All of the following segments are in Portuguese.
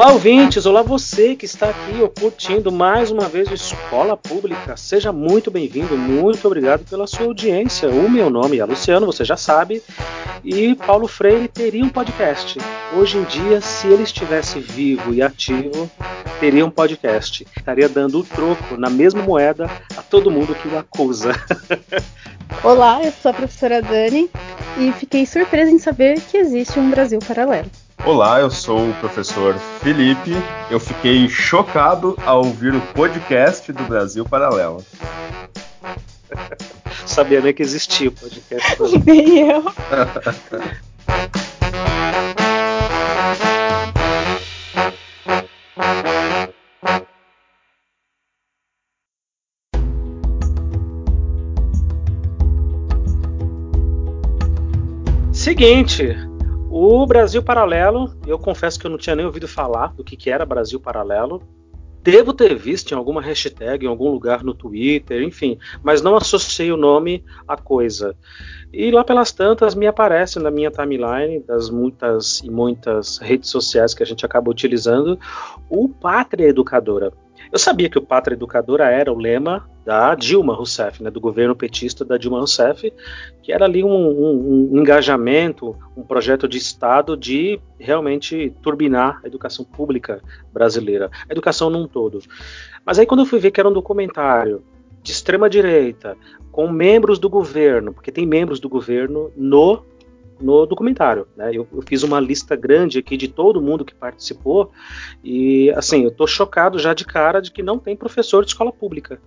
Olá, ouvintes! Olá, você que está aqui curtindo mais uma vez o Escola Pública. Seja muito bem-vindo, muito obrigado pela sua audiência. O meu nome é Luciano, você já sabe, e Paulo Freire teria um podcast. Hoje em dia, se ele estivesse vivo e ativo, teria um podcast. Estaria dando o troco na mesma moeda a todo mundo que o acusa. Olá, eu sou a professora Dani e fiquei surpresa em saber que existe um Brasil paralelo. Olá, eu sou o professor Felipe. Eu fiquei chocado ao ouvir o podcast do Brasil Paralelo. Sabia nem que existia o podcast. Nem eu. Seguinte, o Brasil Paralelo, eu confesso que eu não tinha nem ouvido falar do que, que era Brasil Paralelo. Devo ter visto em alguma hashtag, em algum lugar no Twitter, enfim, mas não associei o nome à coisa. E lá pelas tantas me aparece na minha timeline, das muitas e muitas redes sociais que a gente acaba utilizando, o Pátria Educadora. Eu sabia que o Pátria Educadora era o lema da Dilma Rousseff, né, do governo petista da Dilma Rousseff, que era ali um, um, um, engajamento, um projeto de Estado de realmente turbinar a educação pública brasileira, a educação num todo. Mas aí quando eu fui ver que era um documentário de extrema direita, com membros do governo, porque tem membros do governo no no documentário. Né? Eu, eu, fiz uma lista grande aqui de todo mundo que participou e assim eu tô chocado já de cara de que não tem professor de escola pública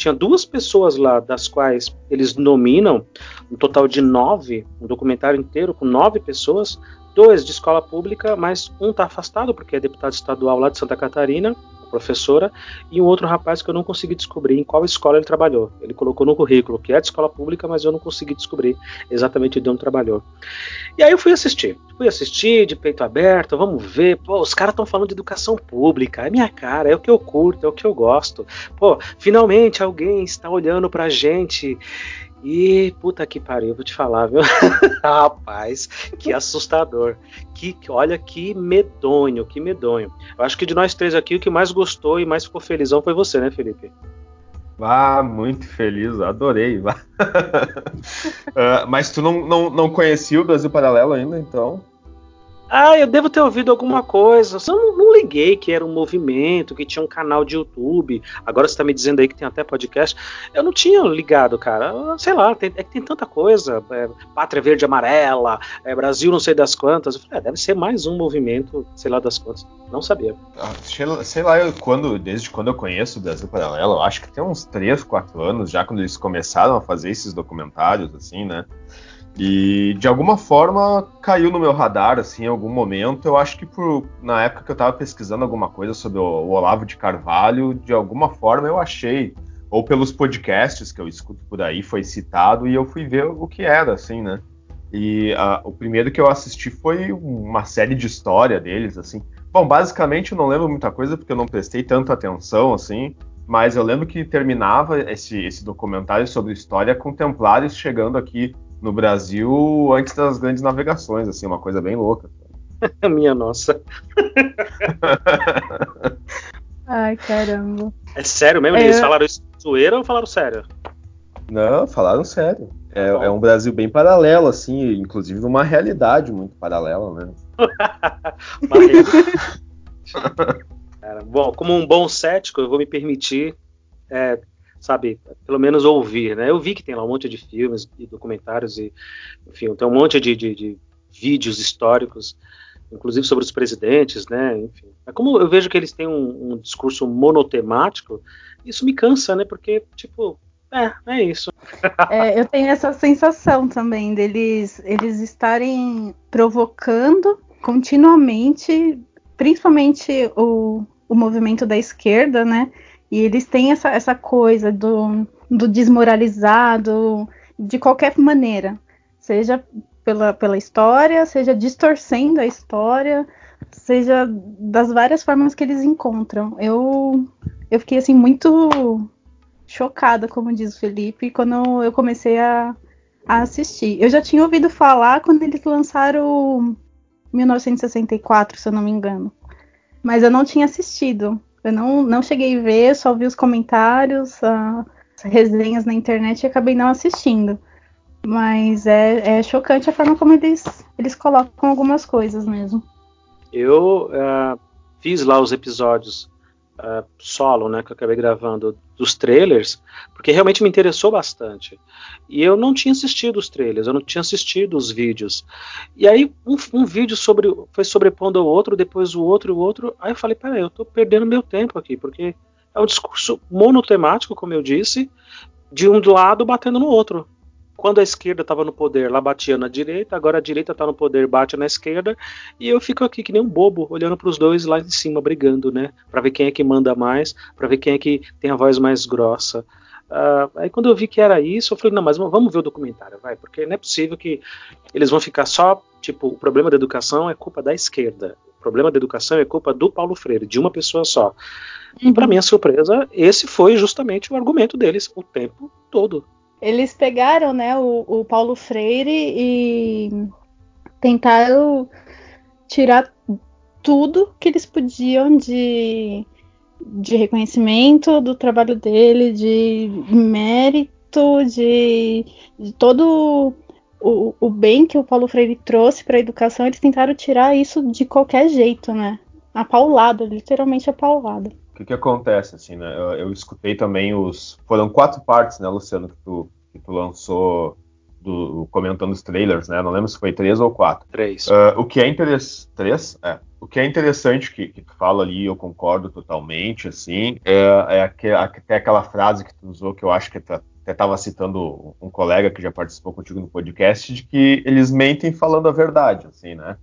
tinha duas pessoas lá, das quais eles nominam um total de nove, um documentário inteiro com nove pessoas, dois de escola pública, mas um está afastado porque é deputado estadual lá de Santa Catarina, professora, e um outro rapaz que eu não consegui descobrir em qual escola ele trabalhou. Ele colocou no currículo que é de escola pública, mas eu não consegui descobrir exatamente de onde trabalhou. E aí eu fui assistir. Fui assistir de peito aberto, vamos ver. Pô, os caras estão falando de educação pública, é minha cara, é o que eu curto, é o que eu gosto. Pô, finalmente alguém está olhando pra gente e puta que pariu, vou te falar, viu? Rapaz, que assustador. Que, olha que medonho, que medonho. Eu acho que de nós três aqui, o que mais gostou e mais ficou felizão foi você, né, Felipe? Ah, muito feliz, adorei. uh, mas tu não, não, não conhecia o Brasil Paralelo ainda, então? Ah, eu devo ter ouvido alguma coisa. Eu não, não, liguei que era um movimento, que tinha um canal de YouTube. Agora você está me dizendo aí que tem até podcast. Eu não tinha ligado, cara. Sei lá, tem, é que tem tanta coisa. É, Pátria Verde Amarela, é, Brasil não sei das quantas. Eu falei, é, deve ser mais um movimento, sei lá das quantas. Não sabia. Ah, sei lá, eu, quando, desde quando eu conheço o Brasil Paralelo, eu acho que tem uns 3, 4 anos já, quando eles começaram a fazer esses documentários, assim, né? E de alguma forma caiu no meu radar, assim, em algum momento. Eu acho que por, na época que eu estava pesquisando alguma coisa sobre o, o, Olavo de Carvalho, de alguma forma eu achei, ou pelos podcasts que eu escuto por aí, foi citado e eu fui ver o que era, assim, né? E uh, o primeiro que eu assisti foi uma série de história deles, assim. Bom, basicamente eu não lembro muita coisa porque eu não prestei tanta atenção, assim. Mas eu lembro que terminava esse, esse documentário sobre história com templários chegando aqui no Brasil antes das grandes navegações, assim, uma coisa bem louca. Minha nossa. Ai, caramba. É sério mesmo? É... Eles falaram isso zoeira ou falaram sério? Não, falaram sério. É, é, um Brasil bem paralelo, assim, inclusive numa realidade muito paralela, né? Cara, bom, como um bom cético, eu vou me permitir é, sabe, pelo menos ouvir, né? Eu vi que tem lá um monte de filmes e documentários e, enfim, tem um monte de, de, de vídeos históricos, inclusive sobre os presidentes, né? Enfim, é como eu vejo que eles têm um, um discurso monotemático, isso me cansa, né? Porque, tipo, é, é isso. É, eu tenho essa sensação também deles eles estarem provocando continuamente, principalmente o, o movimento da esquerda, né? E eles têm essa, essa coisa do, do desmoralizado de qualquer maneira, seja pela, pela história, seja distorcendo a história, seja das várias formas que eles encontram. Eu, eu fiquei assim muito chocada, como diz o Felipe, quando eu comecei a, a assistir. Eu já tinha ouvido falar quando eles lançaram 1964, se eu não me engano. mas eu não tinha assistido. Eu não, não cheguei a ver, só vi os comentários, as resenhas na internet e acabei não assistindo. Mas é, é chocante a forma como eles, eles colocam algumas coisas mesmo. Eu uh, fiz lá os episódios uh, solo, né, que eu acabei gravando dos trailers, porque realmente me interessou bastante. E eu não tinha assistido os trailers, eu não tinha assistido os vídeos. E aí um, um vídeo sobre foi sobrepondo o outro, depois o outro, o outro. Aí eu falei, peraí, eu estou perdendo meu tempo aqui, porque é um discurso monotemático, como eu disse, de um lado batendo no outro. Quando a esquerda estava no poder, lá batia na direita, agora a direita está no poder, bate na esquerda, e eu fico aqui que nem um bobo, olhando para os dois lá em cima, brigando, né? Para ver quem é que manda mais, para ver quem é que tem a voz mais grossa. Uh, aí quando eu vi que era isso, eu falei, não, mas vamos ver o documentário, vai, porque não é possível que eles vão ficar só, tipo, o problema da educação é culpa da esquerda, o problema da educação é culpa do Paulo Freire, de uma pessoa só. Uhum. E para minha surpresa, esse foi justamente o argumento deles o tempo todo. Eles pegaram, né, o, o Paulo Freire e tentaram tirar tudo que eles podiam de, de reconhecimento do trabalho dele, de mérito, de, de todo o, o, bem que o Paulo Freire trouxe para a educação, eles tentaram tirar isso de qualquer jeito, né? A paulada, literalmente a paulada que, que acontece, assim, né? Eu, eu, escutei também os. Foram quatro partes, né, Luciano, que tu, que tu lançou do, comentando os trailers, né? Não lembro se foi três ou quatro. Três. Uh, o que é interessante. Três? É. O que é interessante que, que tu fala ali, eu concordo totalmente, assim, é, é até aquela frase que tu usou que eu acho que até estava citando um colega que já participou contigo no podcast, de que eles mentem falando a verdade, assim, né?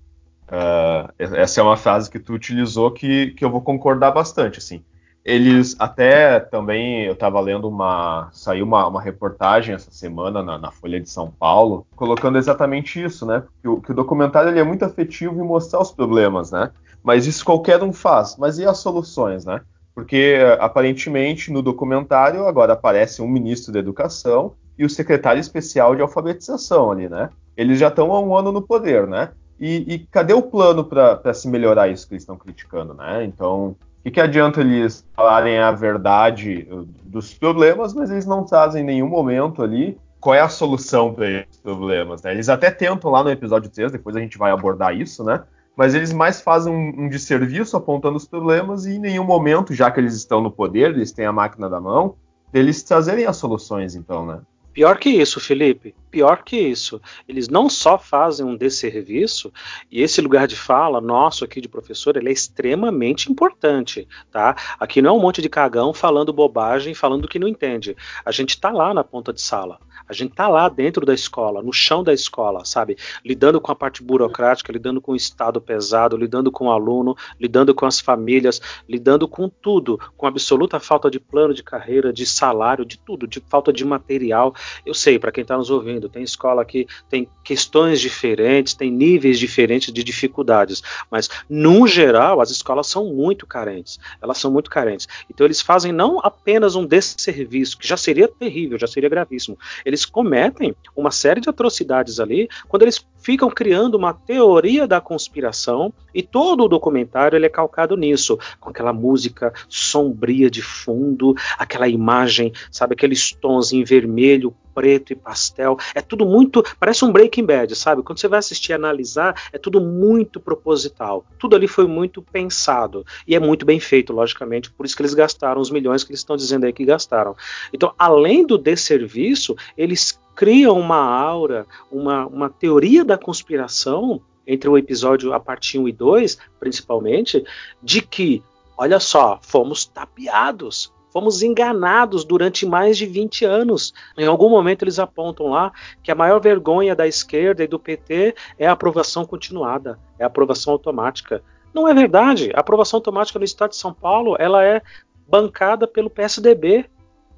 Uh, essa é uma frase que tu utilizou que, que eu vou concordar bastante, assim. Eles até também, eu estava lendo uma, saiu uma, uma reportagem essa semana na, na, Folha de São Paulo, colocando exatamente isso, né? Que o, que o documentário ele é muito afetivo em mostrar os problemas, né? Mas isso qualquer um faz. Mas e as soluções, né? Porque aparentemente no documentário agora aparece um ministro da Educação e o secretário especial de alfabetização ali, né? Eles já estão há um ano no poder, né? E, e cadê o plano para se melhorar isso que eles estão criticando, né? Então, o que, que adianta eles falarem a verdade uh, dos problemas, mas eles não trazem em nenhum momento ali qual é a solução para esses problemas, né? Eles até tentam lá no episódio 3, depois a gente vai abordar isso, né? Mas eles mais fazem um, um desserviço apontando os problemas e em nenhum momento, já que eles estão no poder, eles têm a máquina da mão, deles trazerem as soluções, então, né? Pior que isso, Felipe, pior que isso. Eles não só fazem um desserviço, e esse lugar de fala nosso aqui de professor, ele é extremamente importante, tá? Aqui não é um monte de cagão falando bobagem, falando que não entende. A gente está lá na ponta de sala. A gente tá lá dentro da escola, no chão da escola, sabe? Lidando com a parte burocrática, lidando com o estado pesado, lidando com o aluno, lidando com as famílias, lidando com tudo, com absoluta falta de plano de carreira, de salário, de tudo, de falta de material. Eu sei, para quem está nos ouvindo, tem escola que tem questões diferentes, tem níveis diferentes de dificuldades, mas no geral as escolas são muito carentes. Elas são muito carentes. Então eles fazem não apenas um desserviço, que já seria terrível, já seria gravíssimo. Eles eles cometem uma série de atrocidades ali quando eles ficam criando uma teoria da conspiração e todo o documentário ele é calcado nisso, com aquela música sombria de fundo, aquela imagem, sabe, aqueles tons em vermelho, preto e pastel. É tudo muito, parece um Breaking Bad, sabe? Quando você vai assistir e analisar, é tudo muito proposital. Tudo ali foi muito pensado e é muito bem feito, logicamente, por isso que eles gastaram os milhões que eles estão dizendo aí que gastaram. Então, além do desserviço, eles criam uma aura, uma, uma teoria da conspiração entre o episódio a parte 1 e 2, principalmente, de que, olha só, fomos tapeados, fomos enganados durante mais de 20 anos. Em algum momento eles apontam lá que a maior vergonha da esquerda e do PT é a aprovação continuada, é a aprovação automática. Não é verdade. A aprovação automática no Estado de São Paulo ela é bancada pelo PSDB,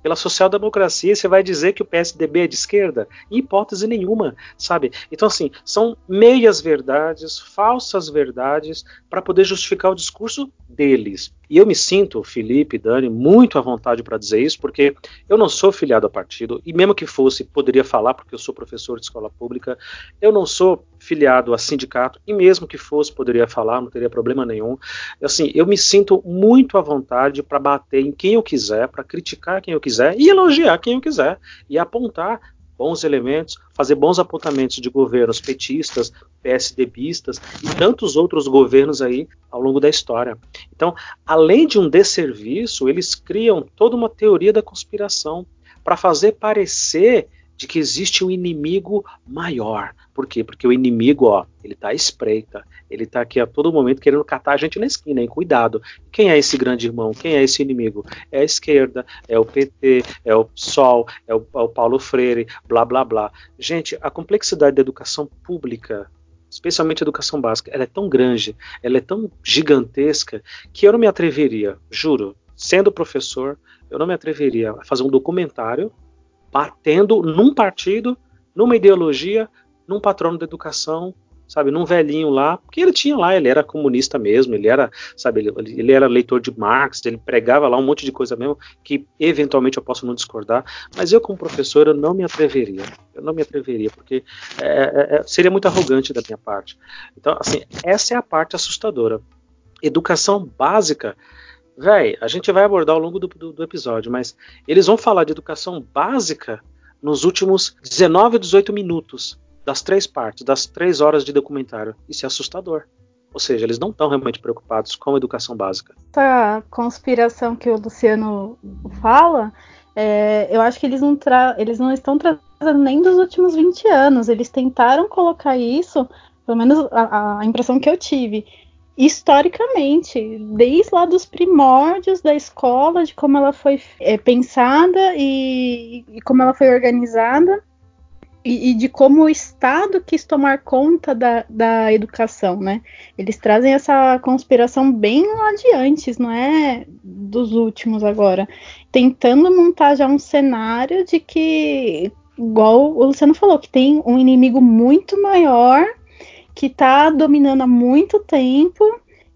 pela social-democracia, você vai dizer que o PSDB é de esquerda? Em hipótese nenhuma, sabe? Então, assim, são meias verdades, falsas verdades, para poder justificar o discurso deles. E eu me sinto, Felipe, Dani, muito à vontade para dizer isso, porque eu não sou filiado a partido, e mesmo que fosse, poderia falar, porque eu sou professor de escola pública, eu não sou filiado a sindicato, e mesmo que fosse, poderia falar, não teria problema nenhum. Assim, eu me sinto muito à vontade para bater em quem eu quiser, para criticar quem eu quiser e elogiar quem eu quiser, e apontar bons elementos, fazer bons apontamentos de governos petistas, PSDBistas e tantos outros governos aí ao longo da história. Então, além de um desserviço, eles criam toda uma teoria da conspiração para fazer parecer de que existe um inimigo maior. Por quê? Porque o inimigo, ó, ele tá à espreita, ele tá aqui a todo momento querendo catar a gente na esquina, hein? Cuidado. Quem é esse grande irmão? Quem é esse inimigo? É a esquerda, é o PT, é o PSOL, é o, é o Paulo Freire, blá blá blá. Gente, a complexidade da educação pública especialmente a educação básica, ela é tão grande, ela é tão gigantesca, que eu não me atreveria, juro, sendo professor, eu não me atreveria a fazer um documentário batendo num partido, numa ideologia, num patrono da educação, sabe, num velhinho lá, porque ele tinha lá, ele era comunista mesmo, ele era, sabe, ele, ele, era leitor de Marx, ele pregava lá um monte de coisa mesmo que eventualmente eu posso não discordar, mas eu como professor eu não me atreveria, eu não me atreveria, porque é, é, é seria muito arrogante da minha parte. Então, assim, essa é a parte assustadora. Educação básica Véi, a gente vai abordar ao longo do, do, do, episódio, mas eles vão falar de educação básica nos últimos 19 ou 18 minutos das três partes, das três horas de documentário. Isso é assustador. Ou seja, eles não estão realmente preocupados com a educação básica. Essa conspiração que o Luciano fala, é, eu acho que eles não, eles não estão trazendo nem dos últimos 20 anos. Eles tentaram colocar isso, pelo menos a, a impressão que eu tive, historicamente, desde lá dos primórdios da escola, de como ela foi é, pensada e, e, como ela foi organizada, e, e, de como o Estado quis tomar conta da, da educação, né? Eles trazem essa conspiração bem adiante, não é dos últimos agora, tentando montar já um cenário de que, igual o Luciano falou, que tem um inimigo muito maior que está dominando há muito tempo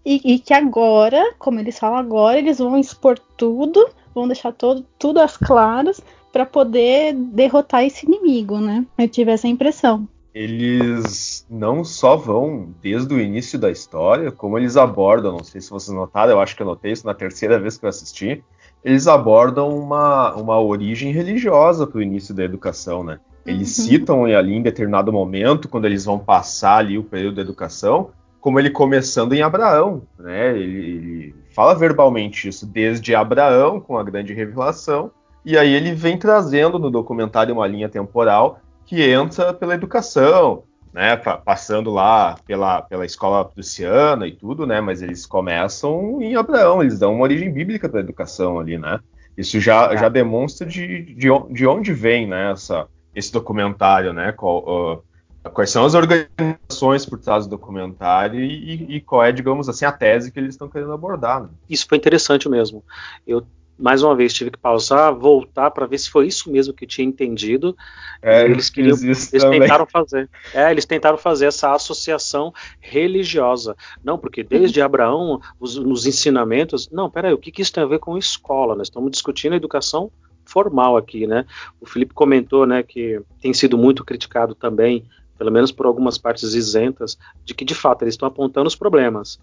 e, e, que agora, como eles falam agora, eles vão expor tudo, vão deixar todo, tudo às claras para poder derrotar esse inimigo, né? Eu tive essa impressão. Eles não só vão desde o início da história, como eles abordam, não sei se vocês notaram, eu acho que eu notei isso na terceira vez que eu assisti, eles abordam uma, uma origem religiosa para o início da educação, né? Eles uhum. citam ali em determinado momento, quando eles vão passar ali o período da educação, como ele começando em Abraão, né? Ele, ele, fala verbalmente isso desde Abraão, com a grande revelação, e aí ele vem trazendo no documentário uma linha temporal que entra pela educação, né? Passando lá pela, pela escola prussiana e tudo, né? Mas eles começam em Abraão, eles dão uma origem bíblica para a educação ali, né? Isso já, é. já demonstra de, de, de onde vem né, essa, esse documentário, né? Qual, uh, quais são as organizações por trás do documentário e, e, qual é, digamos assim, a tese que eles estão querendo abordar. Né? Isso foi interessante mesmo. Eu mais uma vez tive que pausar, voltar para ver se foi isso mesmo que eu tinha entendido. É, eles queriam, eles também. tentaram fazer. É, eles tentaram fazer essa associação religiosa. Não, porque desde Abraão, os, nos ensinamentos, não, peraí, o que, que isso tem a ver com escola? Nós estamos discutindo a educação formal aqui, né? O Felipe comentou, né, que tem sido muito criticado também, pelo menos por algumas partes isentas, de que de fato eles estão apontando os problemas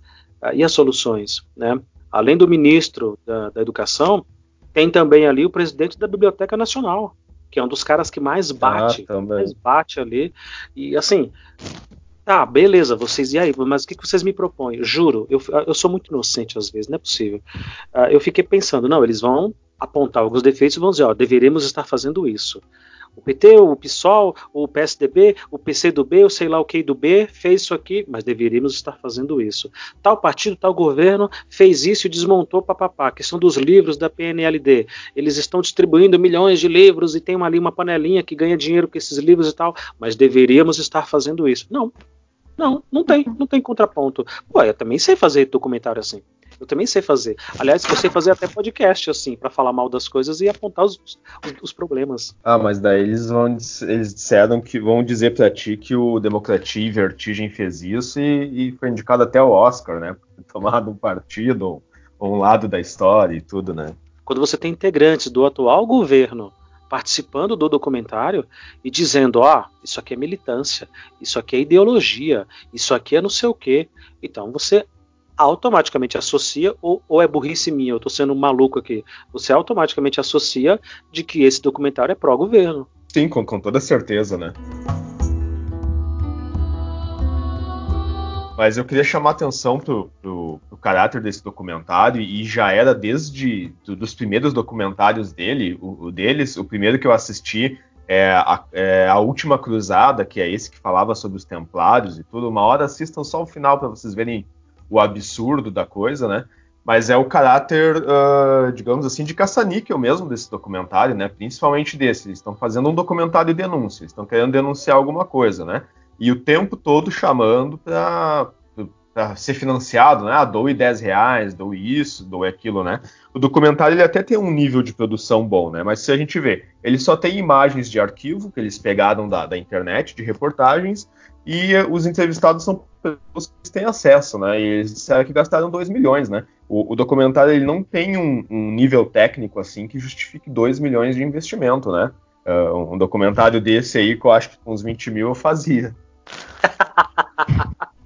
uh, e as soluções, né? Além do ministro da, da, Educação, tem também ali o presidente da Biblioteca Nacional, que é um dos caras que mais ah, bate, ah, mais bate ali. E assim, tá, beleza, vocês, e aí, mas o que, que vocês me propõem? Juro, eu, eu sou muito inocente às vezes, não é possível. Uh, eu fiquei pensando, não, eles vão apontar alguns defeitos e vão dizer, ó, deveríamos estar fazendo isso. O PT, o PSOL, o PSDB, o PC do B, o sei lá o que do B, fez isso aqui, mas deveríamos estar fazendo isso. Tal partido, tal governo fez isso e desmontou papapá. A questão dos livros da PNLD. Eles estão distribuindo milhões de livros e tem uma, ali uma panelinha que ganha dinheiro com esses livros e tal, mas deveríamos estar fazendo isso. Não, não, não tem, não tem contraponto. Pô, eu também sei fazer documentário assim. Eu também sei fazer. Aliás, eu sei fazer até podcast, assim, para falar mal das coisas e apontar os, os, os, problemas. Ah, mas daí eles vão eles disseram que vão dizer para ti que o Democratia e Vertigem fez isso e, e, foi indicado até o Oscar, né? Tomado um partido ou, um lado da história e tudo, né? Quando você tem integrantes do atual governo participando do documentário e dizendo: ó, oh, isso aqui é militância, isso aqui é ideologia, isso aqui é não sei o quê. Então você automaticamente associa, ou, ou é burrice minha, eu estou sendo um maluco aqui, você automaticamente associa de que esse documentário é pró-governo. Sim, com, com toda certeza, né? Mas eu queria chamar a atenção pro, pro, pro, caráter desse documentário, e já era desde do, dos primeiros documentários dele, o, o, deles, o primeiro que eu assisti é a, é a, Última Cruzada, que é esse que falava sobre os Templários e tudo. Uma hora assistam só o final para vocês verem o absurdo da coisa, né? Mas é o caráter, uh, digamos assim, de caça-níquel mesmo desse documentário, né? Principalmente desse. Eles estão fazendo um documentário de denúncia, estão querendo denunciar alguma coisa, né? E o tempo todo chamando para ser financiado, né? Ah, doe 10 reais, doe isso, doe aquilo, né? O documentário ele até tem um nível de produção bom, né? Mas se a gente vê, ele só tem imagens de arquivo que eles pegaram da, da internet, de reportagens, e os entrevistados são pessoas que têm acesso, né? E eles disseram que gastaram 2 milhões, né? O, o documentário ele não tem um, um, nível técnico assim que justifique 2 milhões de investimento, né? Uh, um documentário desse aí que eu acho que com uns 20 mil eu fazia.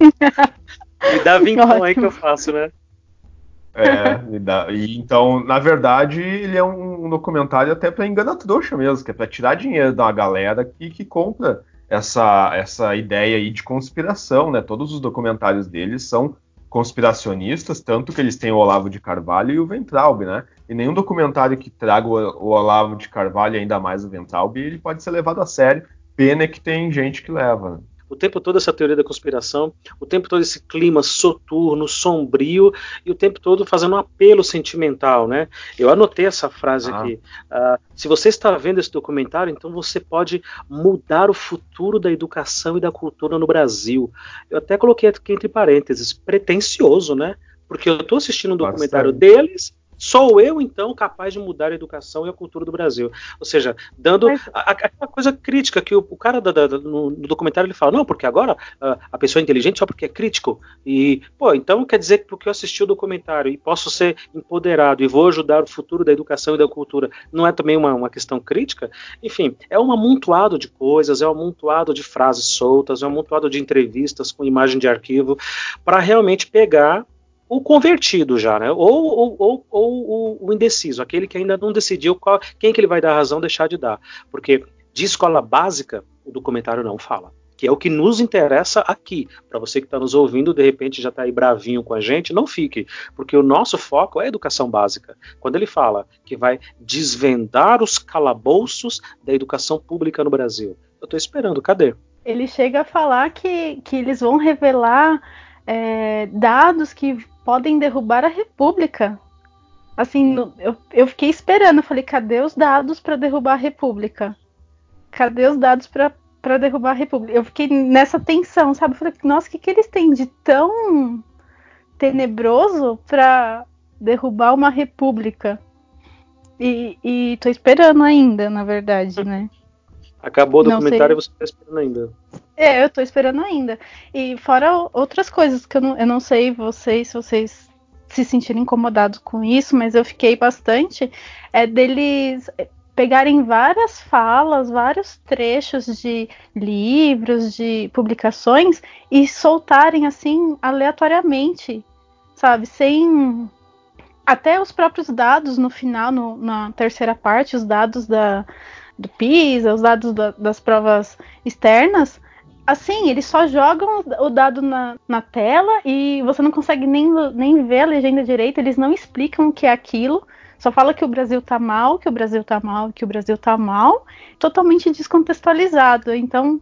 Me dá vintão aí que eu faço, né? É, me dá. E, então, na verdade, ele é um, documentário até para enganar trouxa mesmo, que é para tirar dinheiro da galera que, que compra essa, essa ideia aí de conspiração, né? Todos os documentários deles são conspiracionistas, tanto que eles têm o Olavo de Carvalho e o Ventralbe, né? E nenhum documentário que traga o, Olavo de Carvalho, ainda mais o Ventralbe, ele pode ser levado a sério. Pena é que tem gente que leva. Né? O tempo todo essa teoria da conspiração, o tempo todo esse clima soturno, sombrio e o tempo todo fazendo um apelo sentimental, né? Eu anotei essa frase ah. aqui. Uh, se você está vendo esse documentário, então você pode mudar o futuro da educação e da cultura no Brasil. Eu até coloquei aqui entre parênteses, pretencioso, né? Porque eu estou assistindo um documentário Bastante. deles Sou eu, então, capaz de mudar a educação e a cultura do Brasil. Ou seja, dando aquela coisa crítica que o, o cara da, da, no, no, documentário ele fala, não, porque agora a, a, pessoa é inteligente só porque é crítico. E, pô, então quer dizer que porque eu assisti o documentário e posso ser empoderado e vou ajudar o futuro da educação e da cultura, não é também uma, uma questão crítica? Enfim, é um amontoado de coisas, é um amontoado de frases soltas, é um amontoado de entrevistas com imagem de arquivo, para realmente pegar o convertido já, né? Ou, ou, ou, ou, o indeciso, aquele que ainda não decidiu qual, quem que ele vai dar razão, deixar de dar. Porque de escola básica, o documentário não fala. Que é o que nos interessa aqui. Para você que está nos ouvindo, de repente já está aí bravinho com a gente, não fique. Porque o nosso foco é a educação básica. Quando ele fala que vai desvendar os calabouços da educação pública no Brasil. Eu estou esperando, cadê? Ele chega a falar que, que eles vão revelar é, dados que podem derrubar a República. Assim, eu, eu fiquei esperando, falei, cadê os dados para derrubar a República? Cadê os dados para derrubar a República? Eu fiquei nessa tensão, sabe? Eu falei, nossa, o que, que eles têm de tão tenebroso para derrubar uma república? E, e tô esperando ainda, na verdade, né? Acabou o documentário e você está esperando ainda. É, eu tô esperando ainda. E fora outras coisas que eu não, eu não sei vocês, se vocês se sentirem incomodados com isso, mas eu fiquei bastante é deles pegarem várias falas, vários trechos de livros, de publicações e soltarem assim aleatoriamente, sabe, sem até os próprios dados no final, no, na terceira parte, os dados da, do PISA, os dados da, das provas externas, assim, eles só jogam o dado na, na tela e você não consegue nem, nem ver a legenda direita, eles não explicam o que é aquilo, só fala que o Brasil tá mal, que o Brasil tá mal, que o Brasil tá mal, totalmente descontextualizado. Então,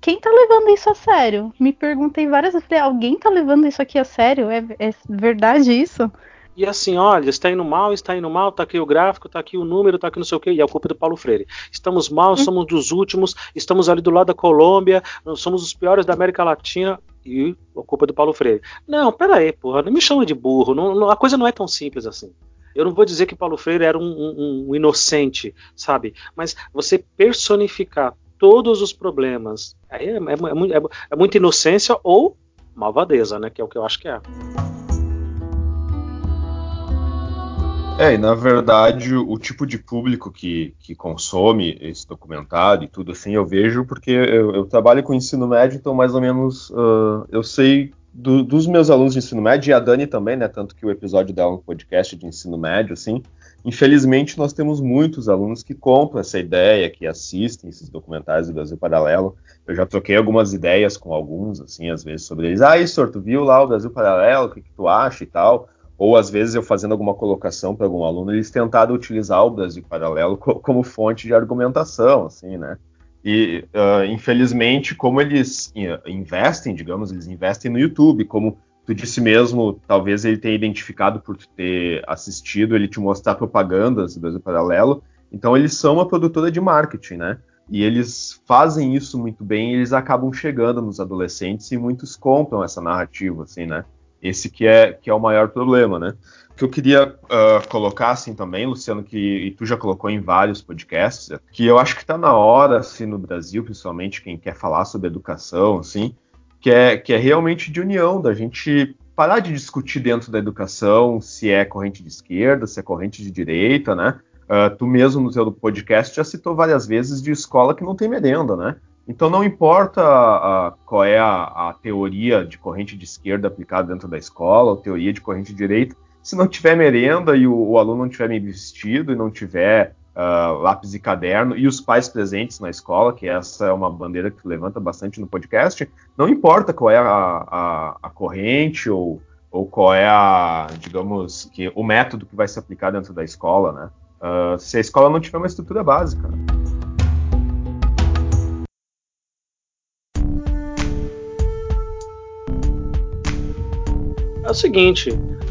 quem tá levando isso a sério? Me perguntei várias vezes, alguém tá levando isso aqui a sério? É, é verdade isso? E assim, olha, está indo mal, está indo mal, está aqui o gráfico, está aqui o número, está aqui não sei o quê, e é a culpa do Paulo Freire. Estamos mal, hum. somos dos últimos, estamos ali do lado da Colômbia, somos os piores da América Latina, e a culpa é do Paulo Freire. Não, pera aí, porra, não me chama de burro, não, não, a coisa não é tão simples assim. Eu não vou dizer que Paulo Freire era um, um, um inocente, sabe? Mas você personificar todos os problemas é, é, é, é, muita inocência ou malvadeza, né? Que é o que eu acho que é. É, e na verdade, o, tipo de público que, que consome esse documentário e tudo assim, eu vejo porque eu, eu trabalho com ensino médio, então mais ou menos uh, eu sei do, dos meus alunos de ensino médio, e a Dani também, né? Tanto que o episódio dela no podcast de ensino médio, assim. Infelizmente, nós temos muitos alunos que compram essa ideia, que assistem esses documentários do Brasil Paralelo. Eu já troquei algumas ideias com alguns, assim, às vezes, sobre eles. Ah, isso, tu viu lá o Brasil Paralelo, o que, que tu acha e tal? Ou às vezes eu fazendo alguma colocação para algum aluno, eles tentaram utilizar o Brasil Paralelo co como fonte de argumentação, assim, né? E, uh, infelizmente, como eles investem, digamos, eles investem no YouTube, como tu disse mesmo, talvez ele tenha identificado por ter assistido, ele te mostrar propagandas do Paralelo. Então, eles são uma produtora de marketing, né? E eles fazem isso muito bem, eles acabam chegando nos adolescentes e muitos compram essa narrativa, assim, né? Esse que é, que é o maior problema, né? O que eu queria uh, colocar assim também, Luciano, que tu já colocou em vários podcasts, é que eu acho que está na hora, assim, no Brasil, principalmente quem quer falar sobre educação, assim, que é, que é realmente de união, da gente parar de discutir dentro da educação se é corrente de esquerda, se é corrente de direita, né? Uh, tu mesmo no teu podcast já citou várias vezes de escola que não tem merenda, né? Então não importa a, a, qual é a, a, teoria de corrente de esquerda aplicada dentro da escola, ou teoria de corrente de direita, se não tiver merenda e o, o aluno não tiver bem vestido e não tiver uh, lápis e caderno e os pais presentes na escola, que essa é uma bandeira que levanta bastante no podcast, não importa qual é a, a corrente ou, ou qual é a, digamos, que o método que vai se aplicar dentro da escola, né? Uh, se a escola não tiver uma estrutura básica. O seguinte,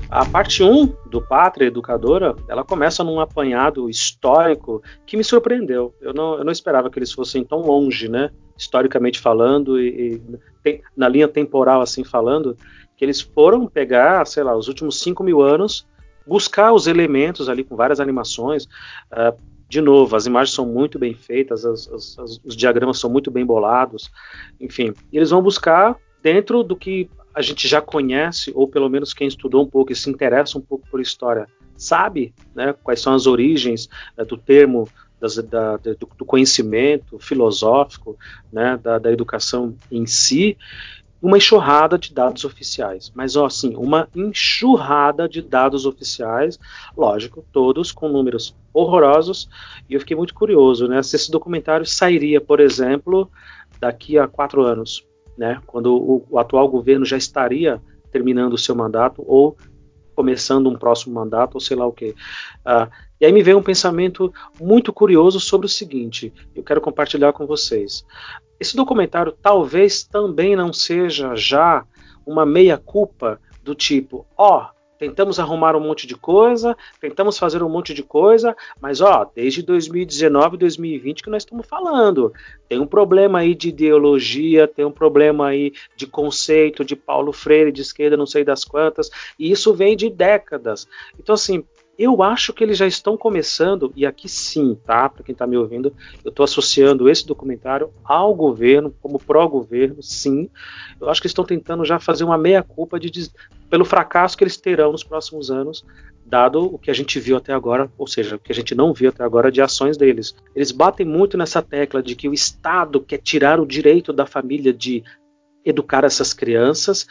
a parte 1 do Pátria Educadora, ela começa num apanhado histórico que me surpreendeu. Eu não, eu não esperava que eles fossem tão longe, né? Historicamente falando e, e na linha temporal assim falando, que eles foram pegar, sei lá, os últimos 5 mil anos, buscar os elementos ali com várias animações. Uh, de novo, as imagens são muito bem feitas, as, as, as, os diagramas são muito bem bolados, enfim. eles vão buscar dentro do que a gente já conhece, ou pelo menos quem estudou um pouco e se interessa um pouco por história, sabe né, quais são as origens né, do termo das, da, do, do, conhecimento filosófico, né, da, da, educação em si, uma enxurrada de dados oficiais. Mas, ó, assim, uma enxurrada de dados oficiais, lógico, todos com números horrorosos, e eu fiquei muito curioso, né, se esse documentário sairia, por exemplo, daqui a quatro anos, né, quando o, o atual governo já estaria terminando o seu mandato ou começando um próximo mandato, ou sei lá o que. Uh, e aí me veio um pensamento muito curioso sobre o seguinte: eu quero compartilhar com vocês. Esse documentário talvez também não seja já uma meia-culpa do tipo, ó, oh, tentamos arrumar um monte de coisa, tentamos fazer um monte de coisa, mas ó, desde 2019, 2020 que nós estamos falando. Tem um problema aí de ideologia, tem um problema aí de conceito de Paulo Freire de esquerda, não sei das quantas, e isso vem de décadas. Então assim, eu acho que eles já estão começando, e aqui sim, tá? Para quem está me ouvindo, eu estou associando esse documentário ao governo, como pró-governo, sim. Eu acho que estão tentando já fazer uma meia-culpa pelo fracasso que eles terão nos próximos anos, dado o que a gente viu até agora, ou seja, o que a gente não viu até agora de ações deles. Eles batem muito nessa tecla de que o Estado quer tirar o direito da família de educar essas crianças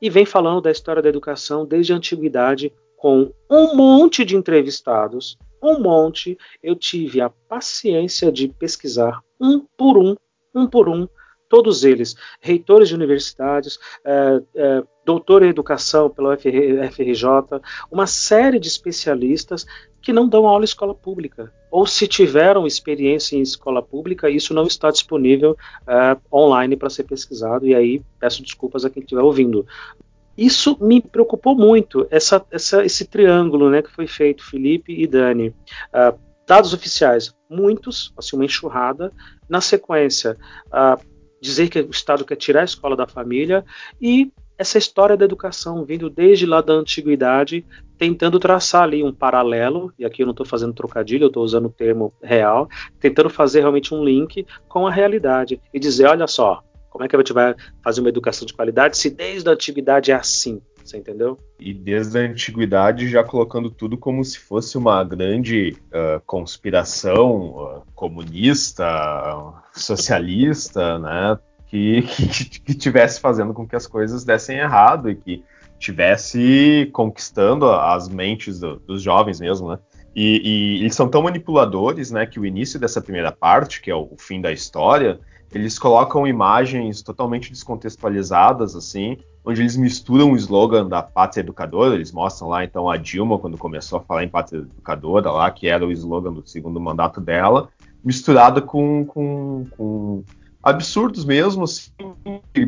e vem falando da história da educação desde a antiguidade com um monte de entrevistados, um monte, eu tive a paciência de pesquisar um por um, um por um, todos eles, reitores de universidades, é, é, doutor em educação pela FRJ, uma série de especialistas que não dão aula em escola pública. Ou se tiveram experiência em escola pública, isso não está disponível é, online para ser pesquisado, e aí peço desculpas a quem estiver ouvindo. Isso me preocupou muito, essa, essa, esse triângulo né, que foi feito, Felipe e Dani. Uh, dados oficiais, muitos, assim, uma enxurrada. Na sequência, uh, dizer que o Estado quer tirar a escola da família e essa história da educação vindo desde lá da antiguidade, tentando traçar ali um paralelo, e aqui eu não estou fazendo trocadilho, eu estou usando o termo real, tentando fazer realmente um link com a realidade e dizer, olha só, como é que a gente vai fazer uma educação de qualidade se desde a antiguidade é assim? Você entendeu? E desde a antiguidade já colocando tudo como se fosse uma grande uh, conspiração uh, comunista, socialista, né? Que, que, que tivesse fazendo com que as coisas dessem errado e que tivesse conquistando as mentes do, dos jovens mesmo, né? E, e, eles são tão manipuladores, né, que o início dessa primeira parte, que é o, o fim da história, eles colocam imagens totalmente descontextualizadas, assim, onde eles misturam o slogan da pátria educadora, eles mostram lá então a Dilma quando começou a falar em pátria educadora lá, que era o slogan do segundo mandato dela, misturado com, com, com absurdos mesmo, assim,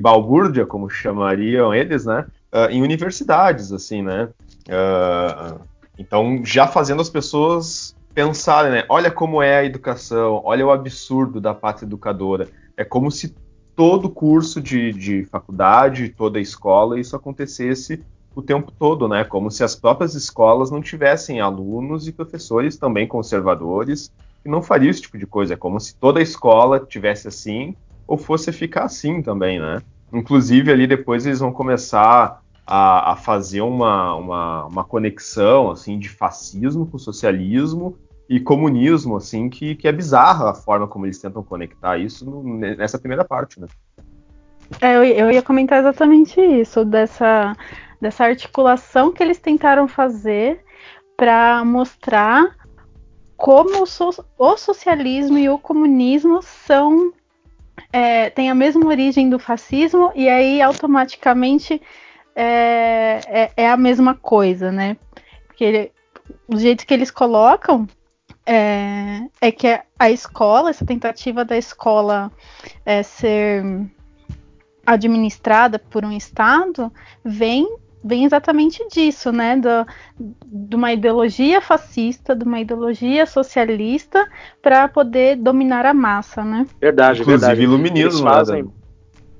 balbúrdia, como chamariam eles, né, uh, em universidades, assim, né, uh, então já fazendo as pessoas pensarem, né, olha como é a educação, olha o absurdo da pátria educadora, é como se todo curso de, de faculdade, toda escola, isso acontecesse o tempo todo, né? Como se as próprias escolas não tivessem alunos e professores também conservadores que não fariam esse tipo de coisa. É como se toda escola tivesse assim ou fosse ficar assim também, né? Inclusive ali depois eles vão começar a, a fazer uma, uma, uma, conexão assim de fascismo com socialismo e comunismo, assim, que, que é bizarra a forma como eles tentam conectar isso no, nessa primeira parte, né? É, eu, eu ia comentar exatamente isso, dessa, dessa articulação que eles tentaram fazer para mostrar como o, so, o, socialismo e o comunismo são é, têm a mesma origem do fascismo e aí automaticamente é, é, é a mesma coisa, né? Porque ele, o jeito que eles colocam é, é que a escola, essa tentativa da escola é, ser administrada por um Estado, vem, vem exatamente disso, né? Do, de uma ideologia fascista, de uma ideologia socialista, para poder dominar a massa, né? Verdade, Inclusive verdade. iluminismo, Eles fazem... Né?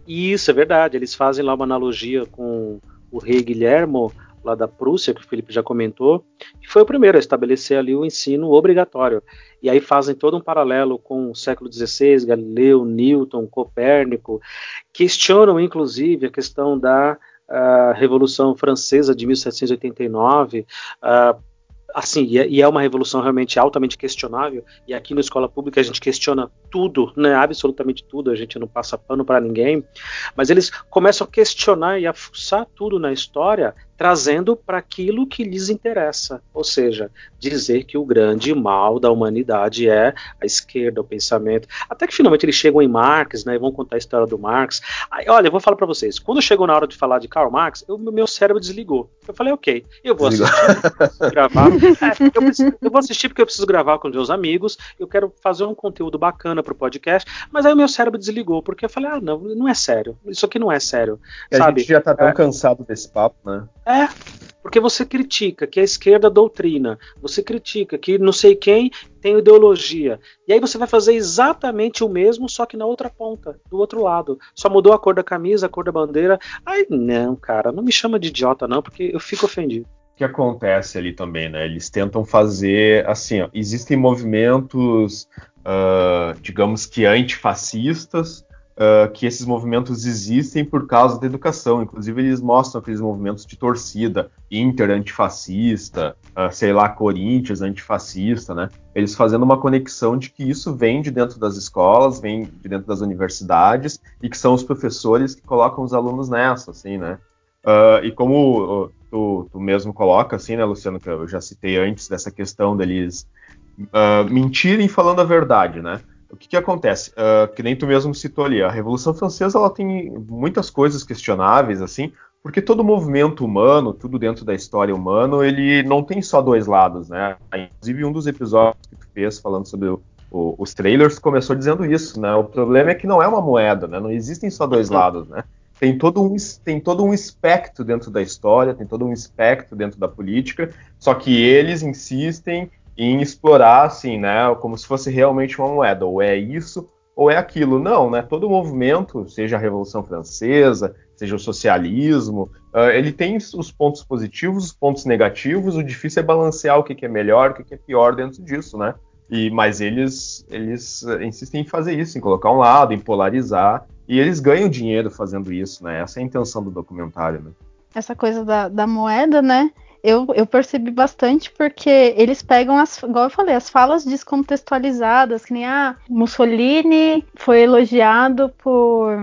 Isso, é verdade. Eles fazem lá uma analogia com o rei Guilhermo, lá da Prússia, que o Felipe já comentou, que foi o primeiro a estabelecer ali o ensino obrigatório. E aí fazem todo um paralelo com o século XVI, Galileu, Newton, Copérnico, questionam inclusive a questão da uh, Revolução Francesa de 1789, uh, assim, e é, e é, uma revolução realmente altamente questionável, e aqui na escola pública a gente questiona tudo, né, absolutamente tudo, a gente não passa pano para ninguém, mas eles começam a questionar e a fuçar tudo na história trazendo para aquilo que lhes interessa, ou seja, dizer que o grande mal da humanidade é a esquerda, o pensamento. Até que finalmente eles chegam em Marx, né, e vão contar a história do Marx. Aí, olha, eu vou falar para vocês, quando chegou na hora de falar de Karl Marx, o meu cérebro desligou. Eu falei, ok, eu vou assistir, gravar. É, eu, preciso, eu, vou assistir porque eu preciso gravar com meus amigos, eu quero fazer um conteúdo bacana para o podcast, mas aí o meu cérebro desligou, porque eu falei, ah, não, não é sério, isso aqui não é sério. E sabe? A gente já tá tão é, cansado desse papo, né? É, porque você critica que a esquerda doutrina, você critica que não sei quem tem ideologia, e aí você vai fazer exatamente o mesmo, só que na outra ponta, do outro lado. Só mudou a cor da camisa, a cor da bandeira. Ai, não, cara, não me chama de idiota, não, porque eu fico ofendido. O que acontece ali também, né? Eles tentam fazer assim, ó, existem movimentos, uh, digamos que antifascistas, uh, que esses movimentos existem por causa da educação. Inclusive, eles mostram aqueles movimentos de torcida, Inter antifascista, uh, sei lá, Corinthians antifascista, né? Eles fazendo uma conexão de que isso vem de dentro das escolas, vem de dentro das universidades, e que são os professores que colocam os alunos nessa, assim, né? Uh, e como tu, tu, mesmo coloca, assim, né, Luciano, que eu já citei antes dessa questão deles uh, mentirem falando a verdade, né? O que, que acontece? Uh, que nem tu mesmo citou ali, a Revolução Francesa ela tem muitas coisas questionáveis, assim, porque todo movimento humano, tudo dentro da história humana, ele não tem só dois lados, né? Inclusive, um dos episódios que tu fez falando sobre o, o, os trailers começou dizendo isso, né? O problema é que não é uma moeda, né? Não existem só dois uhum. lados, né? Tem todo, um, tem todo um espectro dentro da história, tem todo um espectro dentro da política, só que eles insistem em explorar, assim, né, como se fosse realmente uma moeda, ou é isso ou é aquilo. Não, né? Todo movimento, seja a Revolução Francesa, seja o socialismo, uh, ele tem os pontos positivos, os pontos negativos. O difícil é balancear o que, que é melhor, o que, que é pior dentro disso, né? E, mas eles, eles insistem em fazer isso, em colocar um lado, em polarizar, e eles ganham dinheiro fazendo isso, né? Essa é a intenção do documentário, né? essa coisa da, da moeda, né? Eu, eu, percebi bastante porque eles pegam as, igual eu falei, as falas descontextualizadas, que nem ah, Mussolini foi elogiado por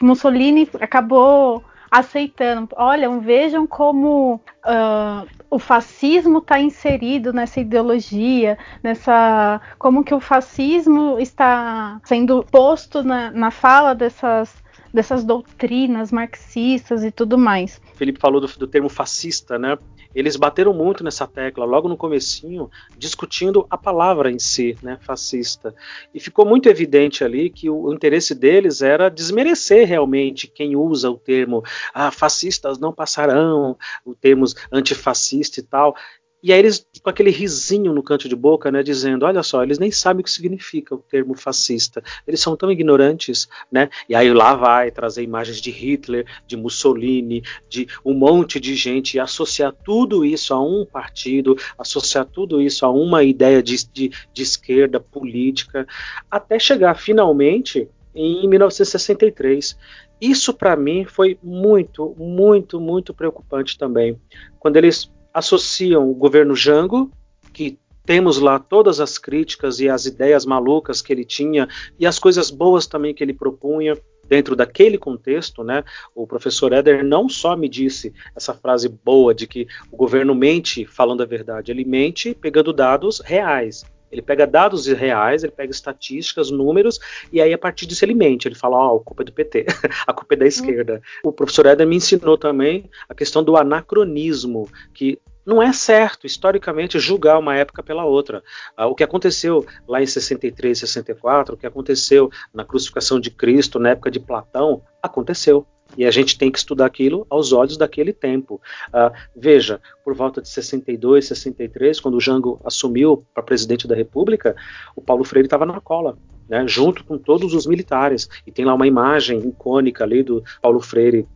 Mussolini acabou aceitando. Olha, vejam como uh, o fascismo está inserido nessa ideologia, nessa como que o fascismo está sendo posto na, na fala dessas dessas doutrinas marxistas e tudo mais. Felipe falou do, do termo fascista, né? eles bateram muito nessa tecla logo no comecinho, discutindo a palavra em si, né, fascista. E ficou muito evidente ali que o, o interesse deles era desmerecer realmente quem usa o termo ah, fascistas não passarão, o termos antifascista e tal. E aí eles, com aquele risinho no canto de boca, né, dizendo, olha só, eles nem sabem o que significa o termo fascista. Eles são tão ignorantes, né? E aí lá vai trazer imagens de Hitler, de Mussolini, de um monte de gente e associar tudo isso a um partido, associar tudo isso a uma ideia de, de, de esquerda política, até chegar finalmente em 1963. Isso para mim foi muito, muito, muito preocupante também, quando eles associam o governo Jango, que temos lá todas as críticas e as ideias malucas que ele tinha e as coisas boas também que ele propunha dentro daquele contexto, né? O professor Eder não só me disse essa frase boa de que o governo mente falando a verdade, ele mente pegando dados reais. Ele pega dados reais, ele pega estatísticas, números, e aí a partir disso ele mente. Ele fala: Ó, oh, a culpa é do PT, a culpa é da esquerda. O professor Eder me ensinou também a questão do anacronismo, que não é certo, historicamente, julgar uma época pela outra. Ah, o que aconteceu lá em 63, 64, o que aconteceu na crucificação de Cristo, na época de Platão, aconteceu. E a gente tem que estudar aquilo aos olhos daquele tempo. Ah, veja, por volta de 62, 63, quando o Jango assumiu para presidente da República, o Paulo Freire estava na cola. Né, junto com todos os militares. E tem lá uma imagem icônica ali do Paulo Freire,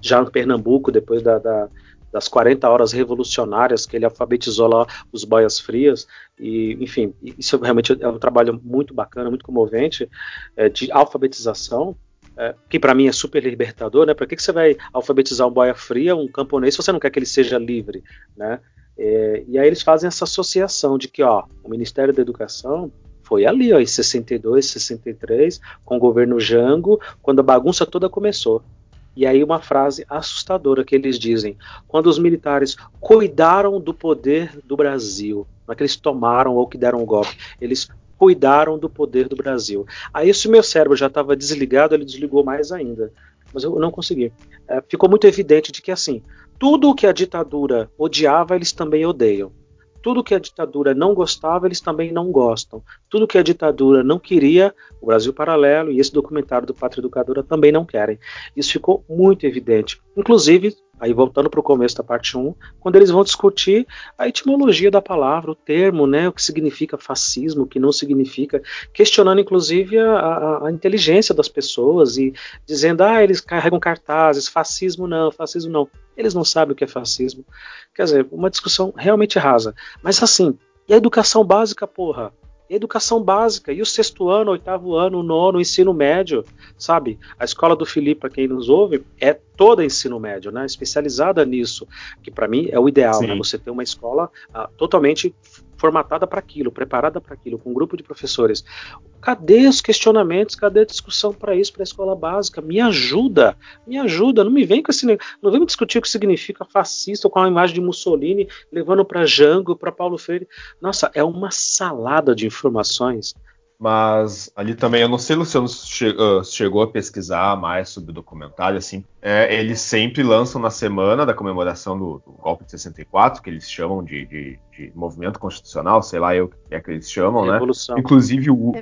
já no Pernambuco, depois da, da, das 40 horas revolucionárias que ele alfabetizou lá os boias frias e enfim isso realmente é um trabalho muito bacana muito comovente é, de alfabetização é, que para mim é super libertador né para que, que você vai alfabetizar um boia fria um camponês se você não quer que ele seja livre né é, e aí eles fazem essa associação de que ó o Ministério da Educação foi ali, ó, em 62, 63, com o governo Jango, quando a bagunça toda começou. E aí uma frase assustadora que eles dizem: quando os militares cuidaram do poder do Brasil, não é que eles tomaram ou que deram um golpe, eles cuidaram do poder do Brasil. Aí se o meu cérebro já estava desligado, ele desligou mais ainda. Mas eu não consegui. É, ficou muito evidente de que assim, tudo o que a ditadura odiava, eles também odeiam. Tudo que a ditadura não gostava, eles também não gostam. Tudo que a ditadura não queria, o Brasil Paralelo e esse documentário do Pátria Educadora também não querem. Isso ficou muito evidente. Inclusive, Aí voltando para o começo da parte 1, quando eles vão discutir a etimologia da palavra, o termo, né, o que significa fascismo, o que não significa, questionando inclusive a, a, a, inteligência das pessoas e dizendo, ah, eles carregam cartazes, fascismo não, fascismo não. Eles não sabem o que é fascismo. Quer dizer, uma discussão realmente rasa. Mas assim, e a educação básica, porra? Educação básica. E o sexto ano, oitavo ano, o nono, ensino médio, sabe? A escola do Felipe, para quem nos ouve, é toda ensino médio, né? Especializada nisso, que para mim é o ideal, né? Você ter uma escola uh, totalmente formatada para aquilo, preparada para aquilo, com um grupo de professores. Cadê os questionamentos? Cadê a discussão para isso, para a escola básica? Me ajuda, me ajuda. Não me vem com esse, não vem discutir o que significa fascista com a imagem de Mussolini levando para Jango, para Paulo Freire. Nossa, é uma salada de informações. Mas ali também, eu não sei, Luciano, se chegou a pesquisar mais sobre o documentário, assim. É, eles sempre lançam na semana da comemoração do, do golpe de 64, que eles chamam de, de, de, movimento constitucional, sei lá eu o que é que eles chamam, Revolução. né? Inclusive o.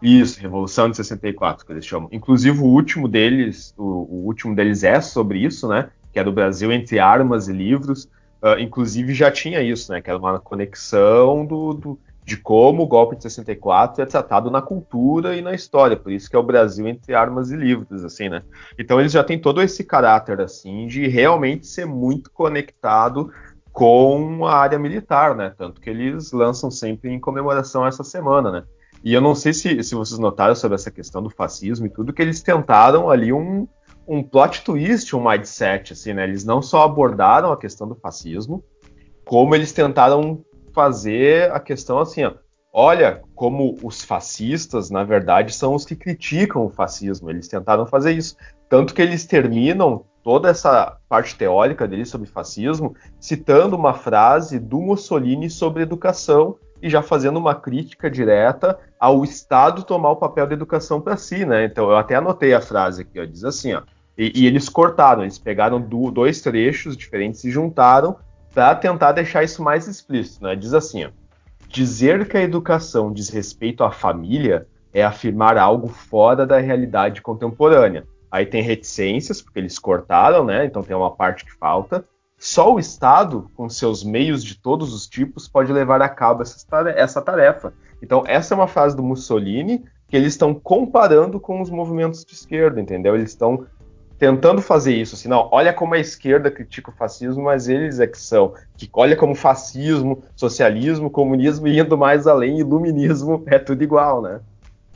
Isso, Revolução de 64, que eles chamam. Inclusive o último deles, o, o último deles é sobre isso, né? Que é do Brasil entre armas e livros. Uh, inclusive já tinha isso, né? Que era uma conexão do, do de como o golpe de 64 é tratado na cultura e na história, por isso que é o Brasil entre armas e livros, assim, né? Então eles já têm todo esse caráter, assim, de realmente ser muito conectado com a área militar, né? Tanto que eles lançam sempre em comemoração essa semana, né? E eu não sei se, se vocês notaram sobre essa questão do fascismo e tudo, que eles tentaram ali um, um plot twist, um mindset, assim, né? Eles não só abordaram a questão do fascismo, como eles tentaram fazer a questão assim, ó, olha como os fascistas, na verdade, são os que criticam o fascismo. Eles tentaram fazer isso. Tanto que eles terminam toda essa parte teórica deles sobre fascismo citando uma frase do Mussolini sobre educação e já fazendo uma crítica direta ao Estado tomar o papel da educação para si, né? Então eu até anotei a frase aqui, ó, diz assim, ó, e, e eles cortaram, eles pegaram do, dois trechos diferentes e juntaram para tentar deixar isso mais explícito, né? Diz assim, ó, dizer que a educação diz respeito à família é afirmar algo fora da realidade contemporânea. Aí tem reticências, porque eles cortaram, né? Então tem uma parte que falta. Só o Estado, com seus meios de todos os tipos, pode levar a cabo essa tarefa. Então, essa é uma frase do Mussolini que eles estão comparando com os movimentos de esquerda, entendeu? Eles estão tentando fazer isso, assim, não, olha como a esquerda critica o fascismo, mas eles é que são, que olha como fascismo, socialismo, comunismo e indo mais além, iluminismo, é tudo igual, né?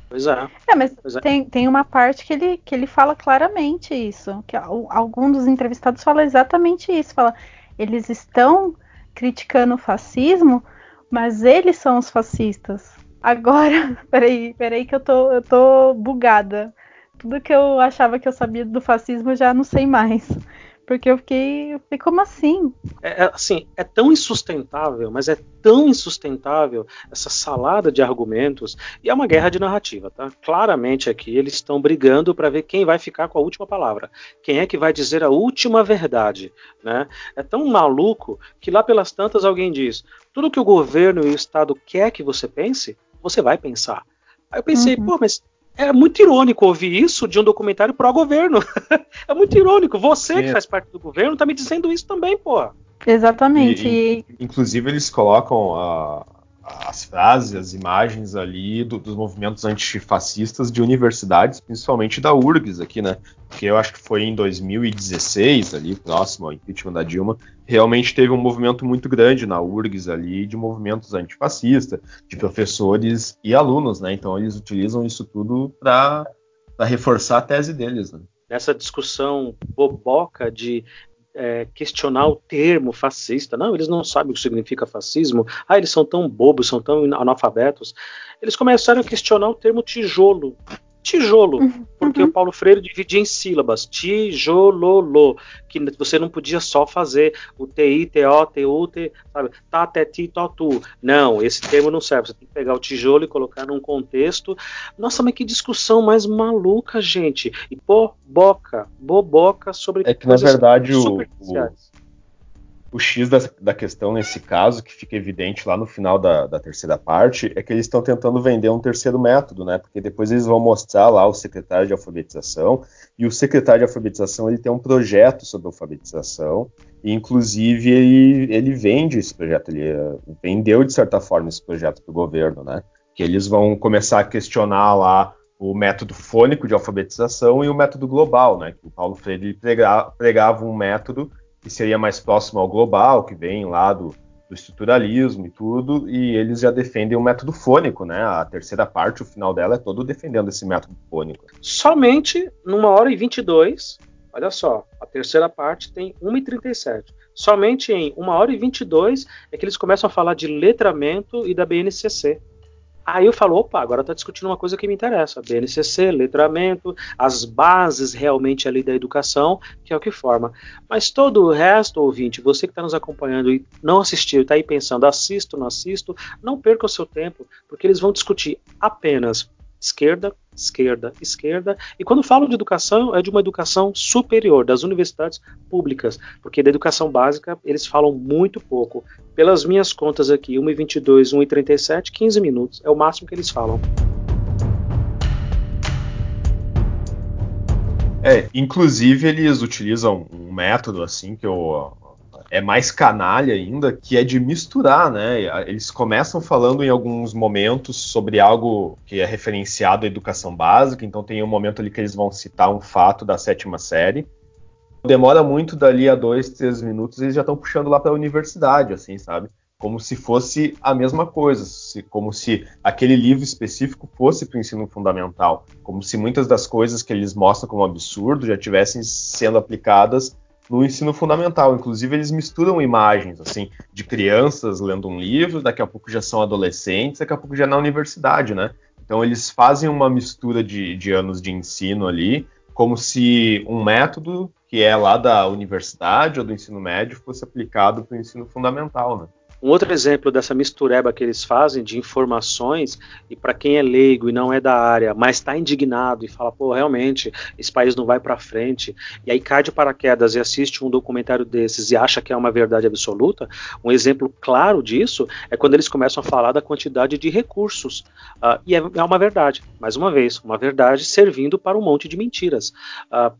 Pois é. é mas é. Tem, tem uma parte que ele, que ele fala claramente isso, que algum dos entrevistados fala exatamente isso, fala, eles estão criticando o fascismo, mas eles são os fascistas. Agora, peraí, peraí que eu tô, eu tô bugada tudo que eu achava que eu sabia do fascismo eu já não sei mais. Porque eu fiquei, eu fiquei como assim? É, é, assim, é tão insustentável, mas é tão insustentável essa salada de argumentos. E é uma guerra de narrativa, tá? Claramente aqui eles estão brigando para ver quem vai ficar com a última palavra. Quem é que vai dizer a última verdade, né? É tão maluco que lá pelas tantas alguém diz: tudo que o governo e o Estado quer que você pense, você vai pensar. Aí eu pensei, uhum. pô, mas é muito irônico ouvir isso de um documentário pró-governo. é muito irônico. Você Sim. que faz parte do governo tá me dizendo isso também, pô. Exatamente. E, e, inclusive, eles colocam a, as frases, as imagens ali do, dos movimentos antifascistas de universidades, principalmente da URGS aqui, né? Que eu acho que foi em 2016, ali, próximo ao impeachment da Dilma, realmente teve um movimento muito grande na URGS ali de movimentos antifascistas, de professores e alunos, né? Então eles utilizam isso tudo para reforçar a tese deles, né? Nessa discussão boboca de é, questionar o termo fascista. Não, eles não sabem o que significa fascismo. Ah, eles são tão bobos, são tão analfabetos. Eles começaram a questionar o termo tijolo tijolo, uhum. porque uhum. o Paulo Freire dividia em sílabas, tijololo, que você não podia só fazer o TI, TO, TU, T, sabe, tá, teti, totu. Não, esse termo não serve, você tem que pegar o tijolo e colocar num contexto. Nossa, mas que discussão mais maluca, gente. E boboca, boboca sobre É que na verdade o, o, o X da, da, questão nesse caso, que fica evidente lá no final da, da terceira parte, é que eles estão tentando vender um terceiro método, né? Porque depois eles vão mostrar lá o secretário de alfabetização, e o secretário de alfabetização ele tem um projeto sobre alfabetização, e inclusive ele, ele vende esse projeto, ele uh, vendeu de certa forma esse projeto para o governo, né? Que eles vão começar a questionar lá o método fônico de alfabetização e o método global, né? Que o Paulo Freire pregava um método que seria mais próximo ao global, que vem lá do, do estruturalismo e tudo, e eles já defendem o método fônico, né? A terceira parte, o final dela, é todo defendendo esse método fônico. Somente numa hora e 22, olha só, a terceira parte tem 1 e 37. Somente em 1 hora e 22 é que eles começam a falar de letramento e da BNCC. Aí eu falo, opa, agora está discutindo uma coisa que me interessa, BNCC, letramento, as bases realmente ali da educação, que é o que forma. Mas todo o resto, ouvinte, você que está nos acompanhando e não assistiu, está aí pensando, assisto, não assisto, não perca o seu tempo, porque eles vão discutir apenas esquerda, esquerda, esquerda. E quando falo de educação, é de uma educação superior, das universidades públicas, porque da educação básica eles falam muito pouco. Pelas minhas contas aqui, 1h22, 1h37, 15 minutos, é o máximo que eles falam. É, inclusive eles utilizam um método assim que eu é mais canalha ainda, que é de misturar, né? Eles começam falando em alguns momentos sobre algo que é referenciado à educação básica, então tem um momento ali que eles vão citar um fato da sétima série. Demora muito dali a dois, três minutos, eles já estão puxando lá para a universidade, assim, sabe? como se fosse a mesma coisa, se, como se aquele livro específico fosse para o ensino fundamental, como se muitas das coisas que eles mostram como absurdo já tivessem sendo aplicadas no ensino fundamental. Inclusive, eles misturam imagens, assim, de crianças lendo um livro, daqui a pouco já são adolescentes, daqui a pouco já é na universidade, né? Então, eles fazem uma mistura de, de anos de ensino ali, como se um método que é lá da universidade ou do ensino médio fosse aplicado para o ensino fundamental, né? Um outro exemplo dessa mistureba que eles fazem de informações, e para quem é leigo e não é da área, mas está indignado e fala, pô, realmente, esse país não vai para frente, e aí cai de paraquedas e assiste um documentário desses e acha que é uma verdade absoluta, um exemplo claro disso é quando eles começam a falar da quantidade de recursos. Uh, e é, é, uma verdade, mais uma vez, uma verdade servindo para um monte de mentiras. Uh,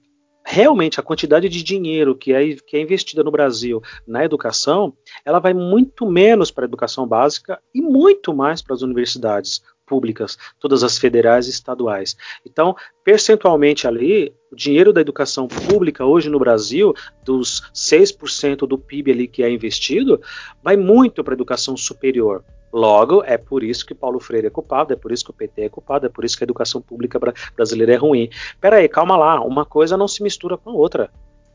realmente a quantidade de dinheiro que é, que é investida no Brasil na educação, ela vai muito menos para a educação básica e muito mais para as universidades públicas, todas as federais e estaduais. Então, percentualmente ali, o dinheiro da educação pública hoje no Brasil, dos 6% do PIB ali que é investido, vai muito para a educação superior. Logo, é por isso que Paulo Freire é culpado, é por isso que o PT é culpado, é por isso que a educação pública brasileira é ruim. Peraí, calma lá, uma coisa não se mistura com a outra.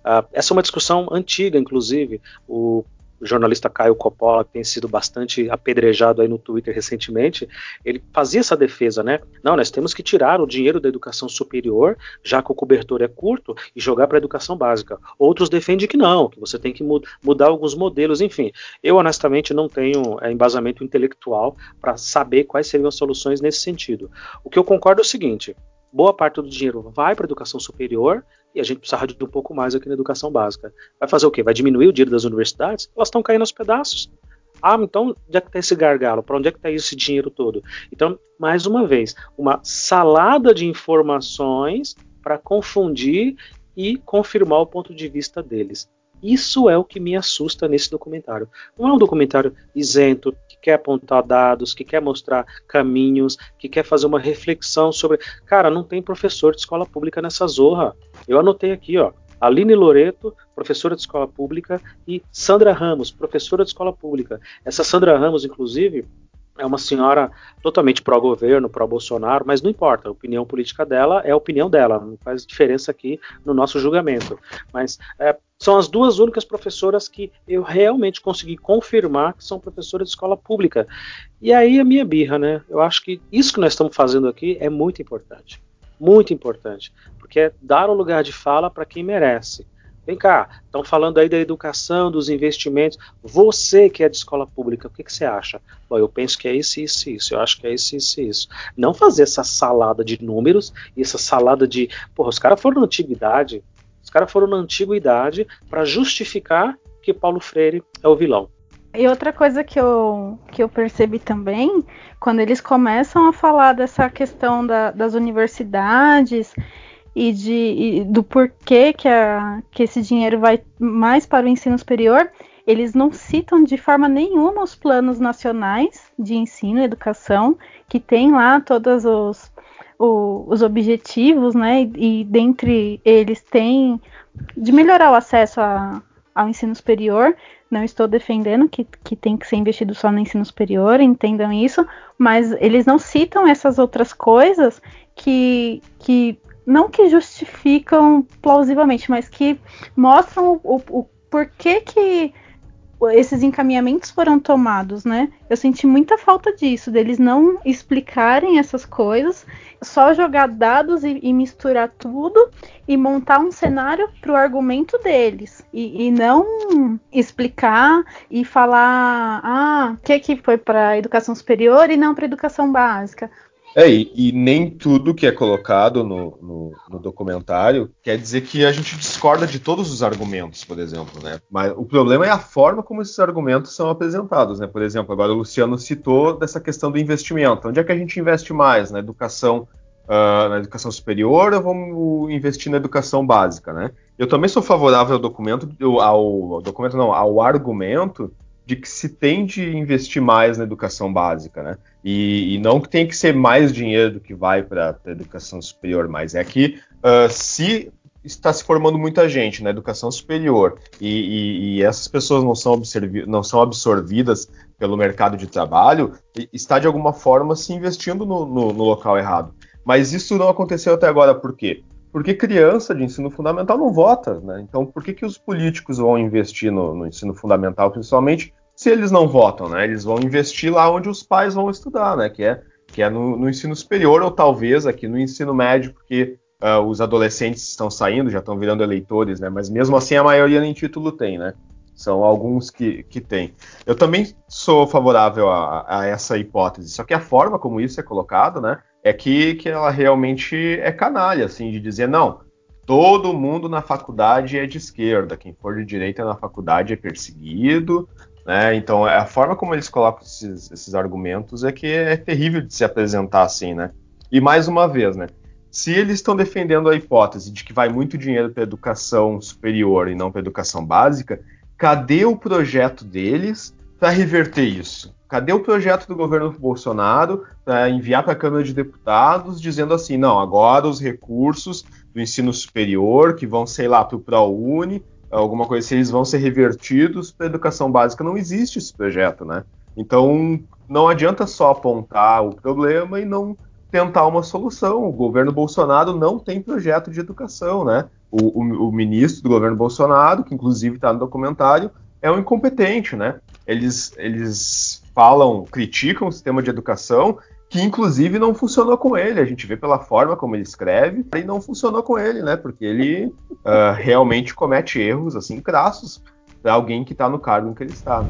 Uh, essa é uma discussão antiga, inclusive. O o jornalista Caio Coppola, que tem sido bastante apedrejado aí no Twitter recentemente, ele fazia essa defesa, né? Não, nós temos que tirar o dinheiro da educação superior, já que o cobertor é curto, e jogar para a educação básica. Outros defendem que não, que você tem que mudar alguns modelos, enfim. Eu, honestamente, não tenho é, embasamento intelectual para saber quais seriam as soluções nesse sentido. O que eu concordo é o seguinte: boa parte do dinheiro vai para a educação superior e a gente precisava de um pouco mais aqui na educação básica. Vai fazer o quê? Vai diminuir o dinheiro das universidades? Elas estão caindo aos pedaços. Ah, então onde é que está esse gargalo? Para onde é que está esse dinheiro todo? Então, mais uma vez, uma salada de informações para confundir e confirmar o ponto de vista deles. Isso é o que me assusta nesse documentário. Não é um documentário isento, quer apontar dados, que quer mostrar caminhos, que quer fazer uma reflexão sobre. Cara, não tem professor de escola pública nessa zorra. Eu anotei aqui, ó. Aline Loreto, professora de escola pública, e Sandra Ramos, professora de escola pública. Essa Sandra Ramos, inclusive, é uma senhora totalmente pró-governo, pró-Bolsonaro, mas não importa, a opinião política dela é a opinião dela, não faz diferença aqui no nosso julgamento. Mas é, são as duas únicas professoras que eu realmente consegui confirmar que são professoras de escola pública. E aí a minha birra, né? Eu acho que isso que nós estamos fazendo aqui é muito importante. Muito importante. Porque é dar o lugar de fala para quem merece. Vem cá, estão falando aí da educação, dos investimentos. Você que é de escola pública, o que, que, você acha? Bom, eu penso que é isso, isso, isso. Eu acho que é isso, isso, isso. Não fazer essa salada de números e essa salada de. Porra, os caras foram na antiguidade. Os caras foram na antiguidade para justificar que Paulo Freire é o vilão. E outra coisa que eu, que eu percebi também, quando eles começam a falar dessa questão da, das universidades e, de, e do porquê que, a, que esse dinheiro vai mais para o ensino superior, eles não citam de forma nenhuma os planos nacionais de ensino e educação, que tem lá todos os, o, os objetivos, né? E, e, dentre eles tem de melhorar o acesso a, ao ensino superior. Não estou defendendo que, que tem que ser investido só no ensino superior, entendam isso, mas eles não citam essas outras coisas que, que não que justificam plausivelmente, mas que mostram o, o, o porquê que esses encaminhamentos foram tomados, né? Eu senti muita falta disso, deles não explicarem essas coisas, só jogar dados e, e misturar tudo e montar um cenário para o argumento deles e, e, não explicar e falar, ah, o que que foi para educação superior e não para educação básica. É, e, e, nem tudo que é colocado no, no, no, documentário quer dizer que a gente discorda de todos os argumentos, por exemplo, né? Mas o problema é a forma como esses argumentos são apresentados, né? Por exemplo, agora o Luciano citou dessa questão do investimento. Onde é que a gente investe mais? Na educação, uh, na educação superior ou vamos investir na educação básica, né? Eu também sou favorável ao documento, ao, ao documento não, ao argumento de que se tem de investir mais na educação básica, né? E, e não que tem que ser mais dinheiro do que vai para a educação superior, mas é que uh, se está se formando muita gente na educação superior e, e, e essas pessoas não são, não são, absorvidas pelo mercado de trabalho, está de alguma forma se investindo no, no, no, local errado. Mas isso não aconteceu até agora, por quê? Porque criança de ensino fundamental não vota, né? Então, por que, que os políticos vão investir no, no ensino fundamental, principalmente se eles não votam, né? Eles vão investir lá onde os pais vão estudar, né? Que é, que é no, no ensino superior ou talvez aqui no ensino médio, porque uh, os adolescentes estão saindo, já estão virando eleitores, né? Mas mesmo assim a maioria nem título tem, né? São alguns que, que têm. Eu também sou favorável a, a, essa hipótese, só que a forma como isso é colocado, né? É que, que ela realmente é canalha, assim, de dizer, não, todo mundo na faculdade é de esquerda, quem for de direita na faculdade é perseguido, né? Então, a forma como eles colocam esses, esses, argumentos é que é terrível de se apresentar assim, né? E mais uma vez, né? Se eles estão defendendo a hipótese de que vai muito dinheiro para educação superior e não para educação básica, cadê o projeto deles para reverter isso? Cadê o projeto do governo Bolsonaro para enviar para a Câmara de Deputados dizendo assim, não, agora os recursos do ensino superior que vão, sei lá, para o ProUni, alguma coisa assim, eles vão ser revertidos para a educação básica. Não existe esse projeto, né? Então, não adianta só apontar o problema e não tentar uma solução. O governo Bolsonaro não tem projeto de educação, né? O, o, o ministro do governo Bolsonaro, que inclusive está no documentário, é um incompetente, né? Eles, eles falam, criticam o sistema de educação que inclusive não funcionou com ele. A gente vê pela forma como ele escreve e não funcionou com ele, né? Porque ele uh, realmente comete erros assim crassos para alguém que está no cargo em que ele está.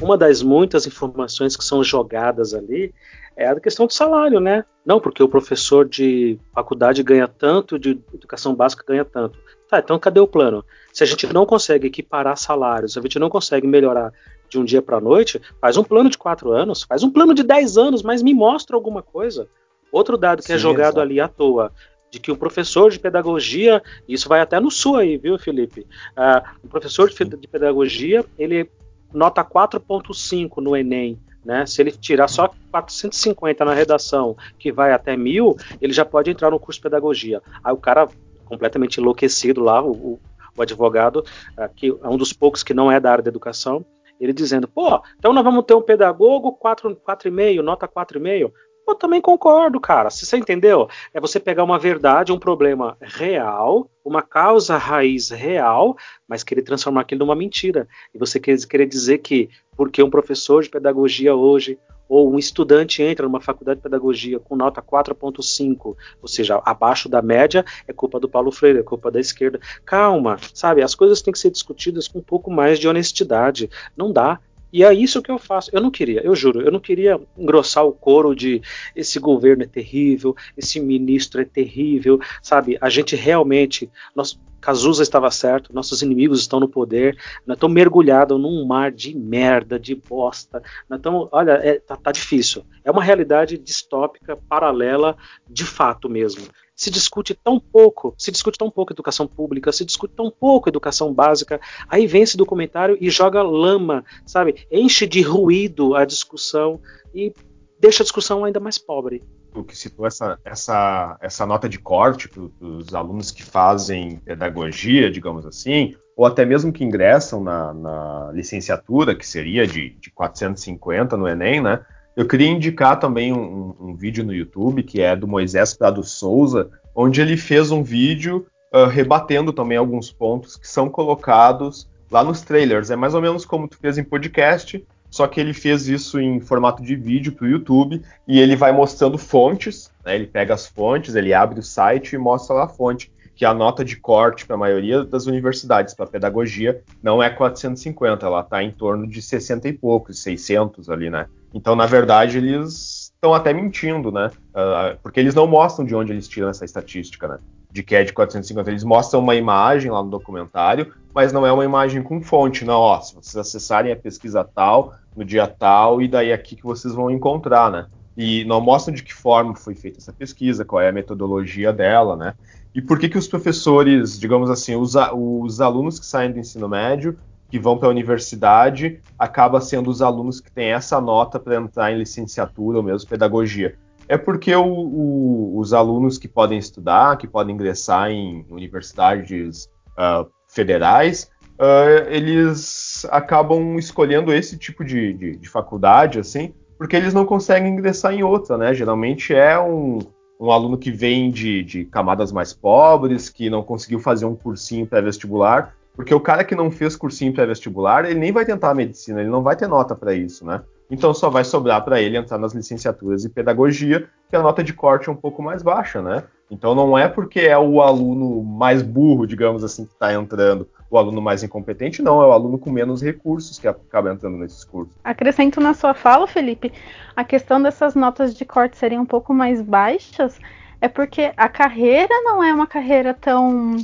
Uma das muitas informações que são jogadas ali é a questão do salário, né? Não, porque o professor de faculdade ganha tanto, de educação básica ganha tanto. Tá, então cadê o plano? Se a gente não consegue equiparar salários, se a gente não consegue melhorar de um dia para a noite, faz um plano de quatro anos, faz um plano de dez anos, mas me mostra alguma coisa. Outro dado que é Sim, é jogado exato. ali à toa, de que um professor de pedagogia, isso vai até no sul aí, viu, Felipe? Uh, um professor de, de pedagogia, ele nota 4.5 no Enem, né? Se ele tirar só 450 na redação, que vai até mil, ele já pode entrar no curso de pedagogia. Aí o cara completamente enlouquecido lá, o, o advogado, uh, que é um dos poucos que não é da área da educação, ele dizendo, pô, então nós vamos ter um pedagogo 4,5, nota 4,5. Eu também concordo, cara. Se você entendeu, é você pegar uma verdade, um problema real, uma causa raiz real, mas querer transformar aquilo numa mentira. E você querer dizer que porque um professor de pedagogia hoje ou um estudante entra numa faculdade de pedagogia com nota 4.5, ou seja, abaixo da média, é culpa do Paulo Freire, é culpa da esquerda. Calma, sabe? As coisas têm que ser discutidas com um pouco mais de honestidade. Não dá. E é isso que eu faço. Eu não queria, eu juro, eu não queria engrossar o coro de esse governo é terrível, esse ministro é terrível, sabe? A gente realmente, nós, Cazuza estava certo, nossos inimigos estão no poder, nós estamos mergulhados num mar de merda, de bosta. Estamos, olha, é, tá, tá difícil. É uma realidade distópica, paralela, de fato mesmo se discute tão pouco, se discute tão pouco educação pública, se discute tão pouco educação básica, aí vem esse documentário e joga lama, sabe? Enche de ruído a discussão e deixa a discussão ainda mais pobre. O que citou essa, essa, essa nota de corte para os alunos que fazem pedagogia, digamos assim, ou até mesmo que ingressam na, na licenciatura, que seria de, de 450 no Enem, né? Eu queria indicar também um, um, vídeo no YouTube que é do Moisés Prado Souza, onde ele fez um vídeo uh, rebatendo também alguns pontos que são colocados lá nos trailers. É mais ou menos como tu fez em podcast, só que ele fez isso em formato de vídeo para o YouTube e ele vai mostrando fontes. Né? Ele pega as fontes, ele abre o site e mostra lá a fonte que a nota de corte para a maioria das universidades para pedagogia não é 450, ela está em torno de 60 e poucos, 600 ali, né? Então, na verdade, eles estão até mentindo, né? Uh, porque eles não mostram de onde eles tiram essa estatística, né? De que é de 450. Eles mostram uma imagem lá no documentário, mas não é uma imagem com fonte, não. Ó, se vocês acessarem a pesquisa tal, no dia tal, e daí aqui que vocês vão encontrar, né? E não mostram de que forma foi feita essa pesquisa, qual é a metodologia dela, né? E por que que os professores, digamos assim, os, os alunos que saem do ensino médio, que vão para a universidade, acaba sendo os alunos que têm essa nota para entrar em licenciatura ou mesmo pedagogia? é porque o, o, os alunos que podem estudar, que podem ingressar em universidades uh, federais, uh, eles acabam escolhendo esse tipo de, de, de, faculdade, assim, porque eles não conseguem ingressar em outra, né? Geralmente é um, um aluno que vem de, de camadas mais pobres, que não conseguiu fazer um cursinho pré-vestibular, porque o cara que não fez cursinho pré-vestibular, ele nem vai tentar a medicina, ele não vai ter nota para isso, né? Então só vai sobrar para ele entrar nas licenciaturas de pedagogia, que a nota de corte é um pouco mais baixa, né? Então não é porque é o aluno mais burro, digamos assim, que está entrando, o aluno mais incompetente, não, é o aluno com menos recursos que acaba entrando nesses cursos. Acrescento na sua fala, Felipe, a questão dessas notas de corte serem um pouco mais baixas é porque a carreira não é uma carreira tão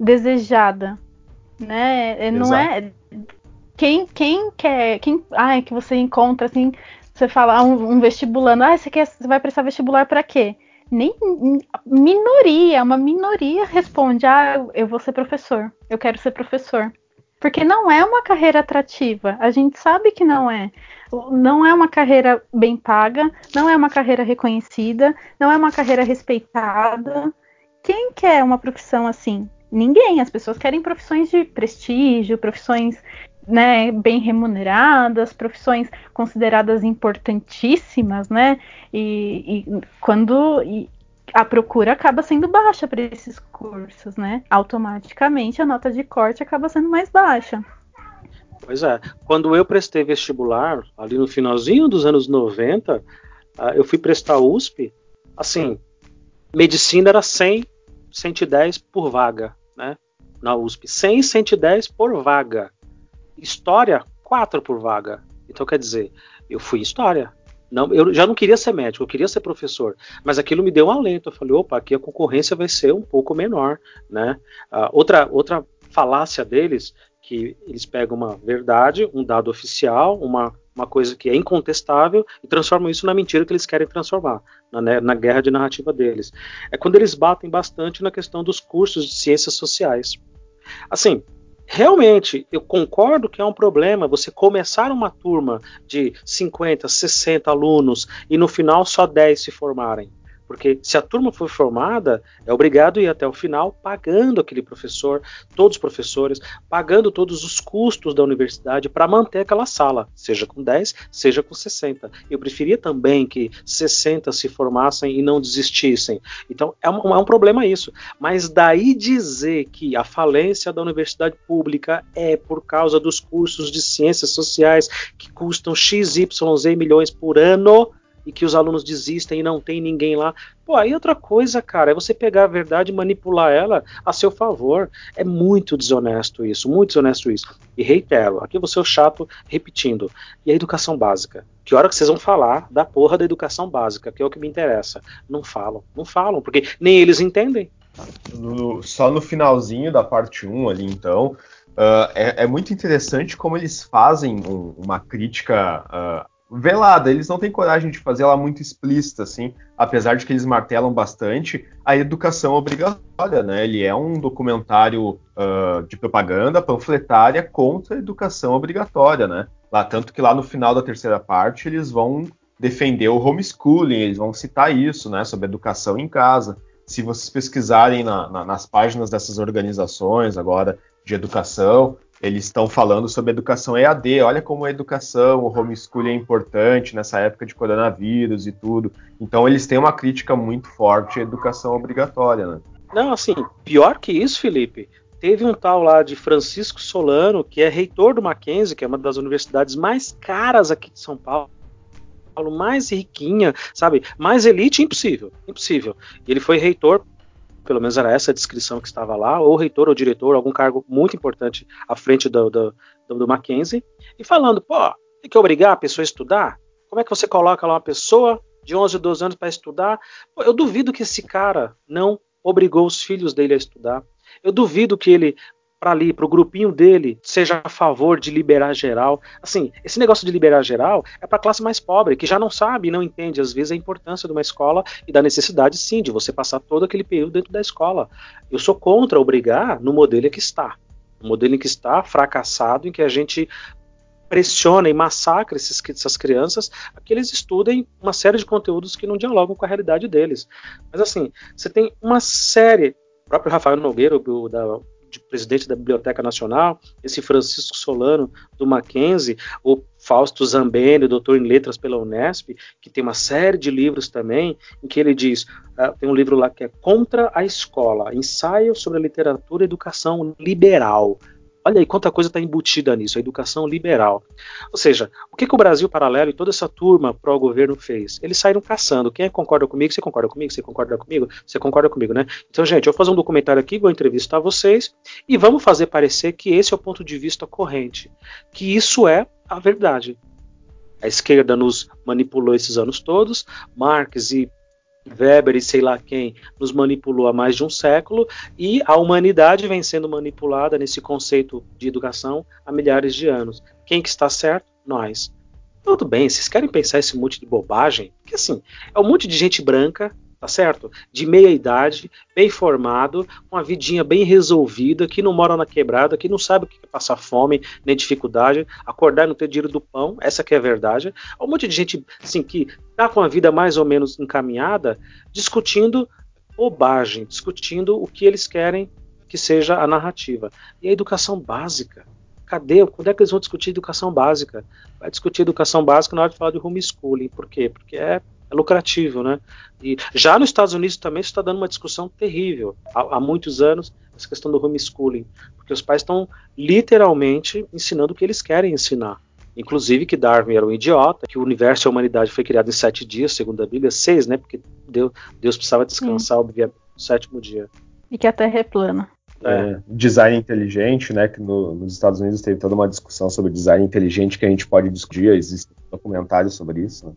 desejada, né? É, não é quem quem quer, quem, ai, que você encontra assim, você fala um, um vestibulando, ah, você quer, você vai prestar vestibular para quê? nem minoria, uma minoria responde: "Ah, eu vou ser professor. Eu quero ser professor". Porque não é uma carreira atrativa. A gente sabe que não é. Não é uma carreira bem paga, não é uma carreira reconhecida, não é uma carreira respeitada. Quem quer uma profissão assim? Ninguém. As pessoas querem profissões de prestígio, profissões né, bem remuneradas, profissões consideradas importantíssimas, né? E, e quando e a procura acaba sendo baixa para esses cursos, né? Automaticamente a nota de corte acaba sendo mais baixa. Pois é. Quando eu prestei vestibular, ali no finalzinho dos anos 90, ah, eu fui prestar USP, assim, medicina era 100, 110 por vaga, né? Na USP. 100, 110 por vaga. História, quatro por vaga. Então, quer dizer, eu fui história. Não, eu já não queria ser médico, eu queria ser professor. Mas aquilo me deu um alento. Eu falei, opa, aqui a concorrência vai ser um pouco menor. Né? Uh, outra, outra falácia deles, que eles pegam uma verdade, um dado oficial, uma, uma coisa que é incontestável, e transformam isso na mentira que eles querem transformar, na, né, na guerra de narrativa deles. É quando eles batem bastante na questão dos cursos de ciências sociais. Assim, Realmente, eu concordo que é um problema você começar uma turma de 50, 60 alunos e no final só 10 se formarem. Porque se a turma for formada, é obrigado a ir até o final pagando aquele professor, todos os professores, pagando todos os custos da universidade para manter aquela sala, seja com 10, seja com 60. Eu preferia também que 60 se formassem e não desistissem. Então é um, é um problema isso. Mas daí dizer que a falência da universidade pública é por causa dos cursos de ciências sociais que custam XYZ milhões por ano e que os alunos desistem e não tem ninguém lá. Pô, aí outra coisa, cara, é você pegar a verdade e manipular ela a seu favor. É muito desonesto isso, muito desonesto isso. E reitero, aqui você é o chato repetindo. E a educação básica? Que hora que vocês vão falar da porra da educação básica, que é o que me interessa? Não falam, não falam, porque nem eles entendem. Só no finalzinho da parte 1 ali, então, uh, é, é, muito interessante como eles fazem um, uma crítica uh, velada, eles não têm coragem de fazer ela muito explícita, assim, apesar de que eles martelam bastante a educação obrigatória, né? Ele é um documentário uh, de propaganda panfletária contra a educação obrigatória, né? Lá, tanto que lá no final da terceira parte eles vão defender o homeschooling, eles vão citar isso, né? Sobre educação em casa. Se vocês pesquisarem na, na, nas páginas dessas organizações agora de educação, eles estão falando sobre educação EAD. Olha como a educação, o homeschooling é importante nessa época de coronavírus e tudo. Então eles têm uma crítica muito forte à educação obrigatória, né? Não, assim, pior que isso, Felipe. Teve um tal lá de Francisco Solano, que é reitor do Mackenzie, que é uma das universidades mais caras aqui de São Paulo mais riquinha, sabe? Mais elite, impossível, impossível. Ele foi reitor pelo menos era essa a descrição que estava lá, ou reitor ou diretor, algum cargo muito importante à frente do, do, do Mackenzie, e falando, pô, tem que obrigar a pessoa a estudar? Como é que você coloca lá uma pessoa de 11, 12 anos para estudar? Pô, eu duvido que esse cara não obrigou os filhos dele a estudar. Eu duvido que ele para ali, para o grupinho dele, seja a favor de liberar geral. Assim, esse negócio de liberar geral é para a classe mais pobre, que já não sabe e não entende, às vezes, a importância de uma escola e da necessidade, sim, de você passar todo aquele período dentro da escola. Eu sou contra obrigar no modelo que está. No modelo em que está, fracassado, em que a gente pressiona e massacra esses, essas crianças a que eles estudem uma série de conteúdos que não dialogam com a realidade deles. Mas assim, você tem uma série, o próprio Rafael Nogueira, o, da, de presidente da Biblioteca Nacional, esse Francisco Solano do Mackenzie, o Fausto Zambeni, doutor em letras pela Unesp, que tem uma série de livros também, em que ele diz, uh, tem um livro lá que é Contra a Escola, ensaio sobre a literatura e educação liberal. Olha aí quanta coisa está embutida nisso, a educação liberal. Ou seja, o que, que o Brasil Paralelo e toda essa turma pró-governo fez? Eles saíram caçando. Quem concorda comigo? Você concorda comigo? Você concorda comigo? Você concorda comigo, né? Então, gente, eu vou fazer um documentário aqui, vou entrevistar vocês e vamos fazer parecer que esse é o ponto de vista corrente. Que isso é a verdade. A esquerda nos manipulou esses anos todos, Marx e Weber e sei lá quem nos manipulou há mais de um século e a humanidade vem sendo manipulada nesse conceito de educação há milhares de anos. Quem que está certo? Nós. Tudo bem, vocês querem pensar esse monte de bobagem? Porque assim, é um monte de gente branca tá certo? De meia idade, bem formado, com uma vidinha bem resolvida, que não mora na quebrada, que não sabe o que é passar fome, nem dificuldade, acordar e não ter dinheiro do pão, essa que é a verdade. Um monte de gente assim, que tá com a vida mais ou menos encaminhada, discutindo bobagem, discutindo o que eles querem que seja a narrativa. E a educação básica. Cadê? Quando é que eles vão discutir educação básica? Vai discutir educação básica na hora de falar de homeschooling. Por quê? Porque é é lucrativo, né? E já nos Estados Unidos também está dando uma discussão terrível há, há muitos anos essa questão do homeschooling, porque os pais estão literalmente ensinando o que eles querem ensinar. Inclusive que Darwin era um idiota, que o universo e a humanidade foi criado em sete dias, segundo a Bíblia, seis, né? Porque Deus, Deus precisava descansar, obviamente, no sétimo dia. E que a Terra é plana. É. é, design inteligente, né? Que no, nos Estados Unidos teve toda uma discussão sobre design inteligente que a gente pode discutir, existem documentários sobre isso. Né?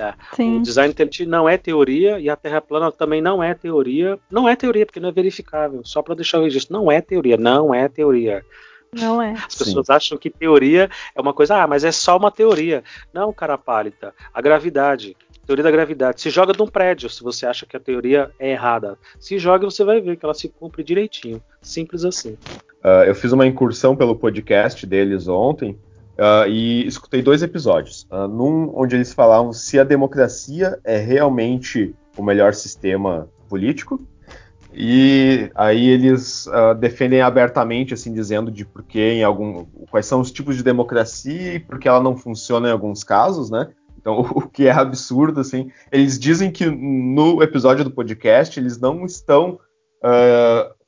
É. O design inteligente não é teoria e a Terra plana também não é teoria. Não é teoria porque não é verificável. Só para deixar o registro, não é teoria, não é teoria. Não é. As pessoas Sim. acham que teoria é uma coisa, ah, mas é só uma teoria. Não, cara pálida. A gravidade, teoria da gravidade. Se joga de um prédio se você acha que a teoria é errada. Se joga, você vai ver que ela se cumpre direitinho. Simples assim. Uh, eu fiz uma incursão pelo podcast deles ontem Uh, e escutei dois episódios. Uh, num onde eles falavam se a democracia é realmente o melhor sistema político. E aí eles uh, defendem abertamente, assim, dizendo de por que em algum, quais são os tipos de democracia e por que ela não funciona em alguns casos, né? Então, o que é absurdo, assim. Eles dizem que no episódio do podcast eles não estão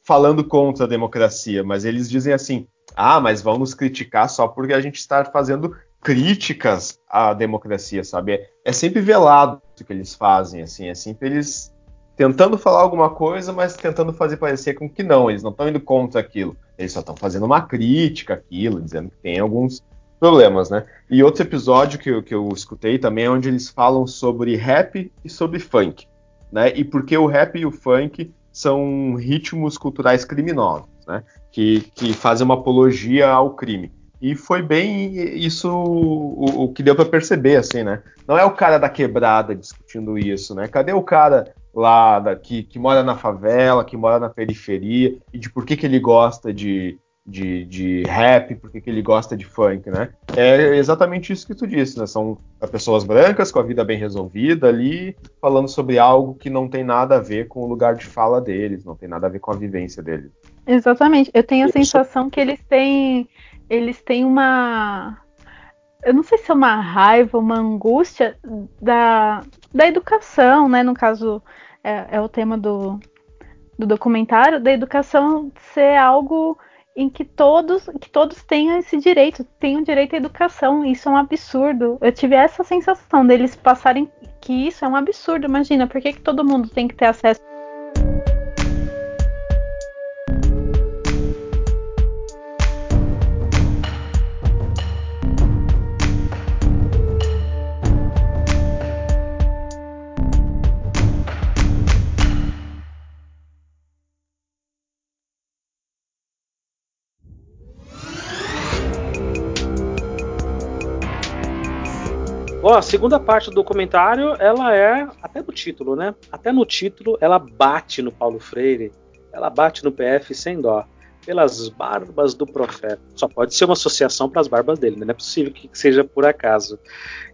falando contra a democracia, mas eles dizem assim: ah, mas vão nos criticar só porque a gente está fazendo críticas à democracia, sabe? É, é sempre velado o que eles fazem, assim, é sempre eles tentando falar alguma coisa, mas tentando fazer parecer com que não, eles não estão indo contra aquilo, eles só estão fazendo uma crítica àquilo, dizendo que tem alguns problemas, né? E outro episódio que eu, que eu escutei também é onde eles falam sobre rap e sobre funk, né? E porque o rap e o funk são ritmos culturais criminosos, né? Que, que fazem uma apologia ao crime. E foi bem isso o, o que deu para perceber, assim, né? Não é o cara da quebrada discutindo isso, né? Cadê o cara lá da, que, que mora na favela, que mora na periferia, e de por que, que ele gosta de, de, de rap, por que ele gosta de funk, né? É exatamente isso que tu disse, né? São pessoas brancas com a vida bem resolvida ali, falando sobre algo que não tem nada a ver com o lugar de fala deles, não tem nada a ver com a vivência deles. Exatamente. Eu tenho a sensação que eles têm eles têm uma eu não sei se é uma raiva, uma angústia da, da educação, né? No caso, é, é o tema do, do documentário, da educação ser algo em que todos, que todos tenham esse direito, tenham direito à educação. Isso é um absurdo. Eu tive essa sensação deles passarem que isso é um absurdo. Imagina, por que, que todo mundo tem que ter acesso? A segunda parte do documentário, ela é, até no título, né? Até no título, ela bate no Paulo Freire, ela bate no PF sem dó. pelas barbas do profeta. Só pode ser uma associação para as barbas dele, né? não é possível que seja por acaso.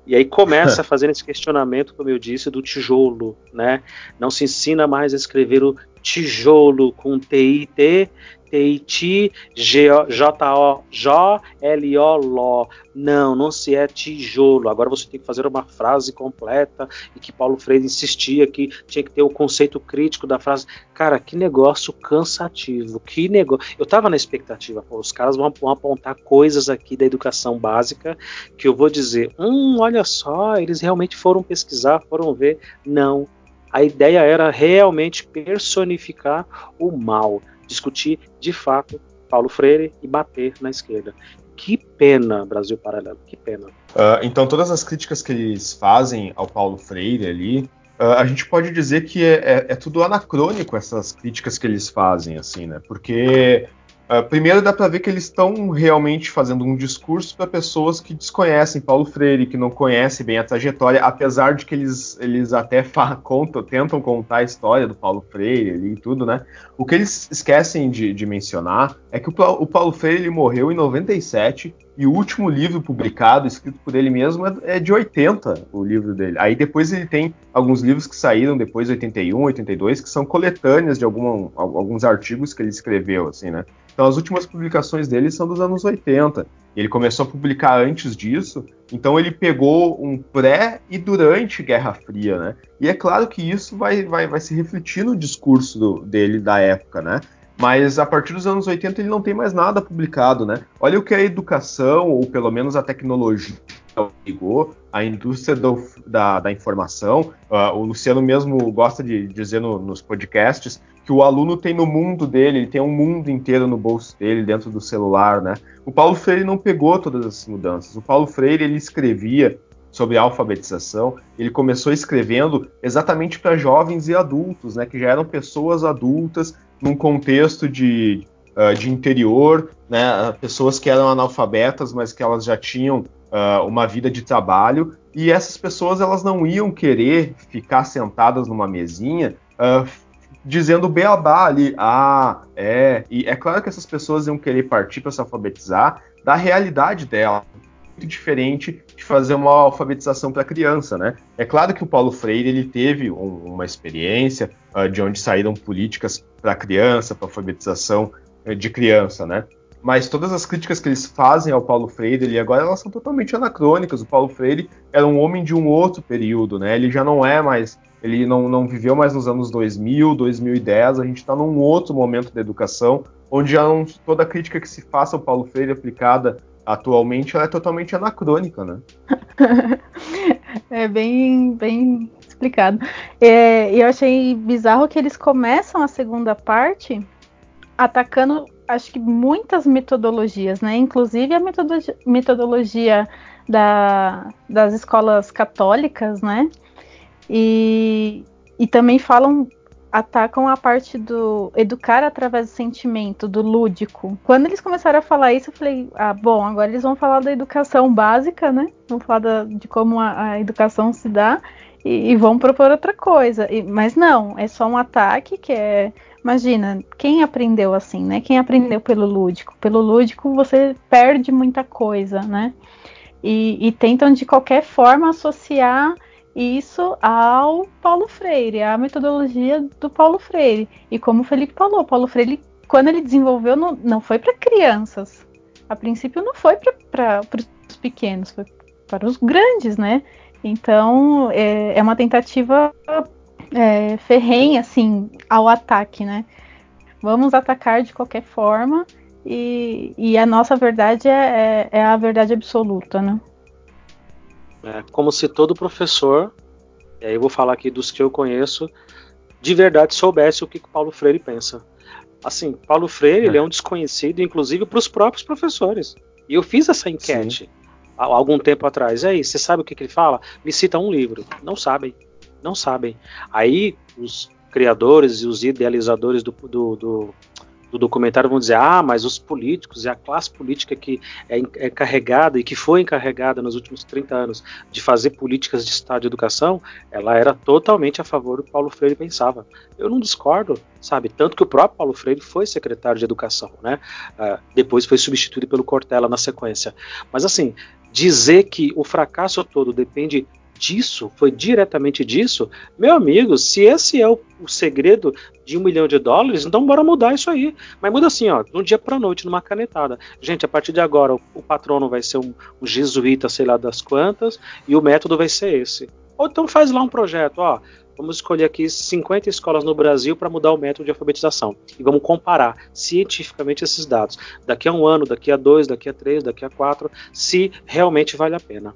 E aí começa a fazer esse questionamento, como eu disse, do tijolo, né? Não se ensina mais a escrever o tijolo com T-I-T, T-I-T, J-O, J-L-O-Ló. Não, não se é tijolo. Agora você tem que fazer uma frase completa e que Paulo Freire insistia que tinha que ter o conceito crítico da frase. Cara, que negócio cansativo. Que negócio. Eu tava na expectativa, pô, os caras vão, vão apontar coisas aqui da educação básica que eu vou dizer, hum, olha só, eles realmente foram pesquisar, foram ver. Não, a ideia era realmente personificar o mal, discutir de fato Paulo Freire e bater na esquerda. Que pena, Brasil Paralelo, que pena. Uh, então, todas as críticas que eles fazem ao Paulo Freire ali, uh, a gente pode dizer que é, é, é, tudo anacrônico essas críticas que eles fazem, assim, né? Porque Uh, primeiro dá para ver que eles estão realmente fazendo um discurso para pessoas que desconhecem Paulo Freire, que não conhecem bem a trajetória, apesar de que eles, eles até contam, tentam contar a história do Paulo Freire e tudo, né? O que eles esquecem de, de mencionar é que o, o, Paulo Freire ele morreu em 97 e o último livro publicado, escrito por ele mesmo, é, é de 80, o livro dele. Aí depois ele tem alguns livros que saíram depois de 81, 82, que são coletâneas de alguns artigos que ele escreveu, assim, né? Então as últimas publicações dele são dos anos 80. Ele começou a publicar antes disso, então ele pegou um pré e durante Guerra Fria, né? E é claro que isso vai, vai, vai se refletir no discurso do, dele da época, né? Mas a partir dos anos 80 ele não tem mais nada publicado, né? Olha o que a educação, ou pelo menos a tecnologia, ligou, a indústria do, da, da, informação. Uh, o Luciano mesmo gosta de dizer no, nos podcasts que o aluno tem no mundo dele, ele tem um mundo inteiro no bolso dele, dentro do celular, né? O Paulo Freire não pegou todas essas mudanças. O Paulo Freire ele escrevia sobre alfabetização, ele começou escrevendo exatamente para jovens e adultos, né, que já eram pessoas adultas num contexto de, uh, de interior, né, pessoas que eram analfabetas, mas que elas já tinham uh, uma vida de trabalho, e essas pessoas elas não iam querer ficar sentadas numa mesinha uh, dizendo beabá ali, ah, é. E é claro que essas pessoas iam querer partir para se alfabetizar da realidade dela. Muito diferente de fazer uma alfabetização para criança, né? É claro que o Paulo Freire ele teve um, uma experiência uh, de onde saíram políticas para criança, para alfabetização uh, de criança, né? Mas todas as críticas que eles fazem ao Paulo Freire ali agora elas são totalmente anacrônicas. O Paulo Freire era um homem de um outro período, né? Ele já não é mais ele não, não viveu mais nos anos 2000, 2010, a gente está num outro momento da educação, onde já não, toda crítica que se faça ao Paulo Freire aplicada atualmente ela é totalmente anacrônica, né? é bem, bem explicado. É, eu achei bizarro que eles começam a segunda parte atacando, acho que muitas metodologias, né? Inclusive a metodologia, metodologia da, das escolas católicas, né? E, e também falam, atacam a parte do educar através do sentimento, do lúdico. Quando eles começaram a falar isso, eu falei, ah, bom, agora eles vão falar da educação básica, né? Vão falar da, de como a, a, educação se dá e, e vão propor outra coisa. E, mas não, é só um ataque que é. Imagina, quem aprendeu assim, né? Quem aprendeu pelo lúdico? Pelo lúdico você perde muita coisa, né? E, e tentam de qualquer forma associar isso ao Paulo Freire, a metodologia do Paulo Freire. E como o Felipe falou, Paulo Freire, quando ele desenvolveu, não, não foi para crianças. A princípio, não foi para os pequenos, foi para os grandes, né? Então, é, é uma tentativa é, ferrenha, assim, ao ataque, né? Vamos atacar de qualquer forma e, e a nossa verdade é, é, é a verdade absoluta, né? É como se todo professor, e aí eu vou falar aqui dos que eu conheço, de verdade soubesse o que Paulo Freire pensa. Assim, Paulo Freire é. ele é um desconhecido, inclusive para os próprios professores. E eu fiz essa enquete Sim. há algum tempo atrás. Aí, você sabe o que, que ele fala? Me cita um livro. Não sabem. Não sabem. Aí os criadores e os idealizadores do, do, do do documentário vão dizer: ah, mas os políticos e a classe política que é, é encarregada e que foi encarregada nos últimos 30 anos de fazer políticas de Estado de educação, ela era totalmente a favor do que Paulo Freire pensava. Eu não discordo, sabe? Tanto que o próprio Paulo Freire foi secretário de educação, né? Uh, depois foi substituído pelo Cortella na sequência. Mas assim, dizer que o fracasso todo depende disso, foi diretamente disso, meu amigo, se esse é o, o, segredo de um milhão de dólares, então bora mudar isso aí. Mas muda assim, ó, de um dia para noite, numa canetada. Gente, a partir de agora, o, o patrono vai ser um, um, jesuíta, sei lá das quantas, e o método vai ser esse. Ou então faz lá um projeto, ó. Vamos escolher aqui 50 escolas no Brasil para mudar o método de alfabetização. E vamos comparar cientificamente esses dados. Daqui a um ano, daqui a dois, daqui a três, daqui a quatro, se realmente vale a pena.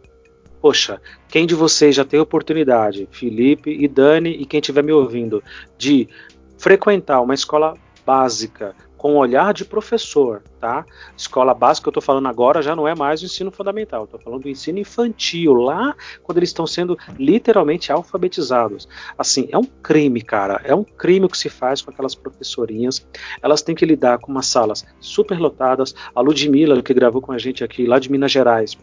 Poxa, quem de vocês já tem oportunidade, Felipe e Dani, e quem estiver me ouvindo, de frequentar uma escola básica com olhar de professor, tá? Escola básica que eu estou falando agora já não é mais o ensino fundamental, estou falando do ensino infantil, lá quando eles estão sendo literalmente alfabetizados. Assim, é um crime, cara, é um crime que se faz com aquelas professorinhas. Elas têm que lidar com umas salas superlotadas. A Ludmilla, que gravou com a gente aqui lá de Minas Gerais,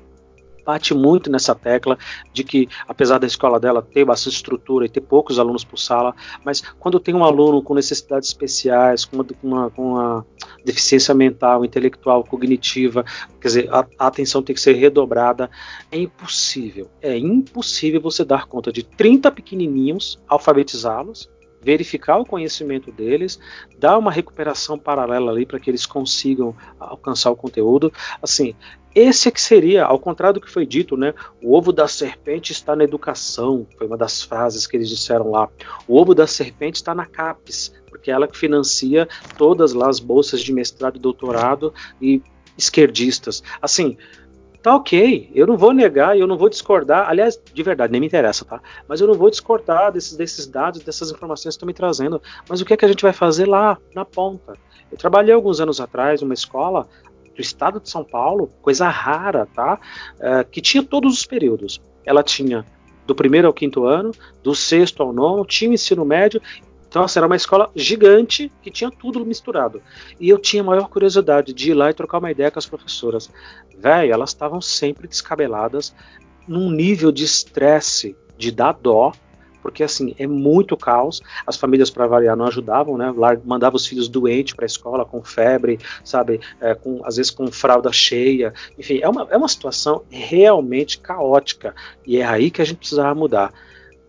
bate muito nessa tecla de que, apesar da escola dela ter bastante estrutura e ter poucos alunos por sala, mas quando tem um aluno com necessidades especiais, com uma, uma, com uma deficiência mental, intelectual, cognitiva, quer dizer, a, a atenção tem que ser redobrada, é impossível, é impossível você dar conta de 30 pequenininhos, alfabetizá-los, verificar o conhecimento deles, dar uma recuperação paralela ali para que eles consigam alcançar o conteúdo. Assim, esse é que seria, ao contrário do que foi dito, né? O ovo da serpente está na educação, foi uma das frases que eles disseram lá. O ovo da serpente está na CAPES, porque é ela que financia todas lá as bolsas de mestrado e doutorado e esquerdistas. Assim, Tá ok, eu não vou negar eu não vou discordar. Aliás, de verdade, nem me interessa, tá? Mas eu não vou discordar desses, desses dados, dessas informações que estão me trazendo. Mas o que é que a gente vai fazer lá, na ponta? Eu trabalhei alguns anos atrás numa escola do estado de São Paulo, coisa rara, tá? É, que tinha todos os períodos. Ela tinha do primeiro ao quinto ano, do sexto ao nono, tinha ensino médio então, assim, era uma escola gigante que tinha tudo misturado. E eu tinha a maior curiosidade de ir lá e trocar uma ideia com as professoras. Velho, elas estavam sempre descabeladas, num nível de estresse, de dar dó, porque assim, é muito caos. As famílias, para variar, não ajudavam, né? Lá mandava os filhos doentes para a escola, com febre, sabe? É, com, às vezes com fralda cheia. Enfim, é uma, é uma situação realmente caótica. E é aí que a gente precisava mudar.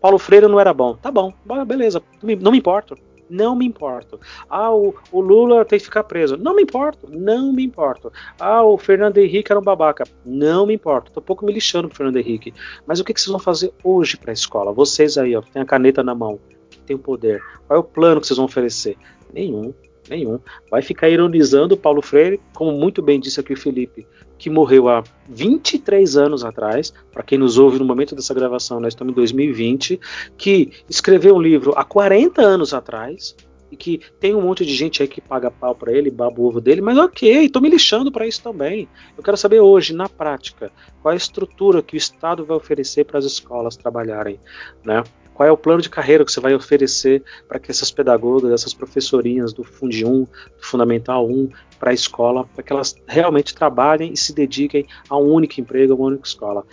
Paulo Freire não era bom. Tá bom, beleza, não me, não me importo. Não me importo. Ah, o, o, Lula tem que ficar preso. Não me importo. Não me importo. Ah, o Fernando Henrique era um babaca. Não me importo. Tô um pouco me lixando pro Fernando Henrique. Mas o que, que vocês vão fazer hoje para a escola? Vocês aí, ó, que tem a caneta na mão, que tem o poder. Qual é o plano que vocês vão oferecer? Nenhum. Nenhum. Vai ficar ironizando Paulo Freire, como muito bem disse aqui o Felipe que morreu há 23 anos atrás, para quem nos ouve no momento dessa gravação, nós estamos em 2020, que escreveu um livro há 40 anos atrás, e que tem um monte de gente aí que paga pau para ele, baba o ovo dele, mas ok, estou me lixando para isso também. Eu quero saber hoje, na prática, qual a estrutura que o Estado vai oferecer para as escolas trabalharem, né? Qual é o plano de carreira que você vai oferecer para que essas pedagogas, essas professorinhas do Fundi 1, do Fundamental 1, para a escola, para que elas realmente trabalhem e se dediquem a um único emprego, a uma única escola.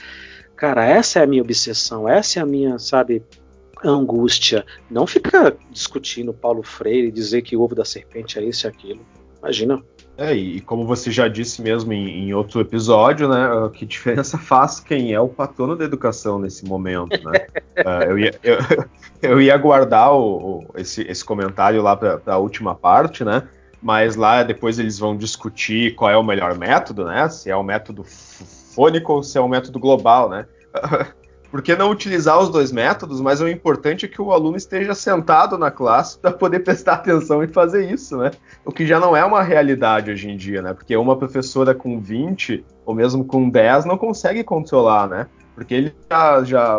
Cara, essa é a minha obsessão, essa é a minha, sabe, angústia. Não ficar discutindo Paulo Freire, dizer que o ovo da serpente é isso e aquilo. Imagina. É, e como você já disse mesmo em, em, outro episódio, né? Que diferença faz quem é o patrono da educação nesse momento, né? uh, eu, ia, eu, eu, ia guardar o, o, esse, esse comentário lá para a última parte, né? Mas lá depois eles vão discutir qual é o melhor método, né? Se é o método fônico ou se é o método global, né? Por que não utilizar os dois métodos? Mas o importante é que o aluno esteja sentado na classe para poder prestar atenção e fazer isso, né? O que já não é uma realidade hoje em dia, né? Porque uma professora com 20 ou mesmo com 10 não consegue controlar, né? Porque ele já, já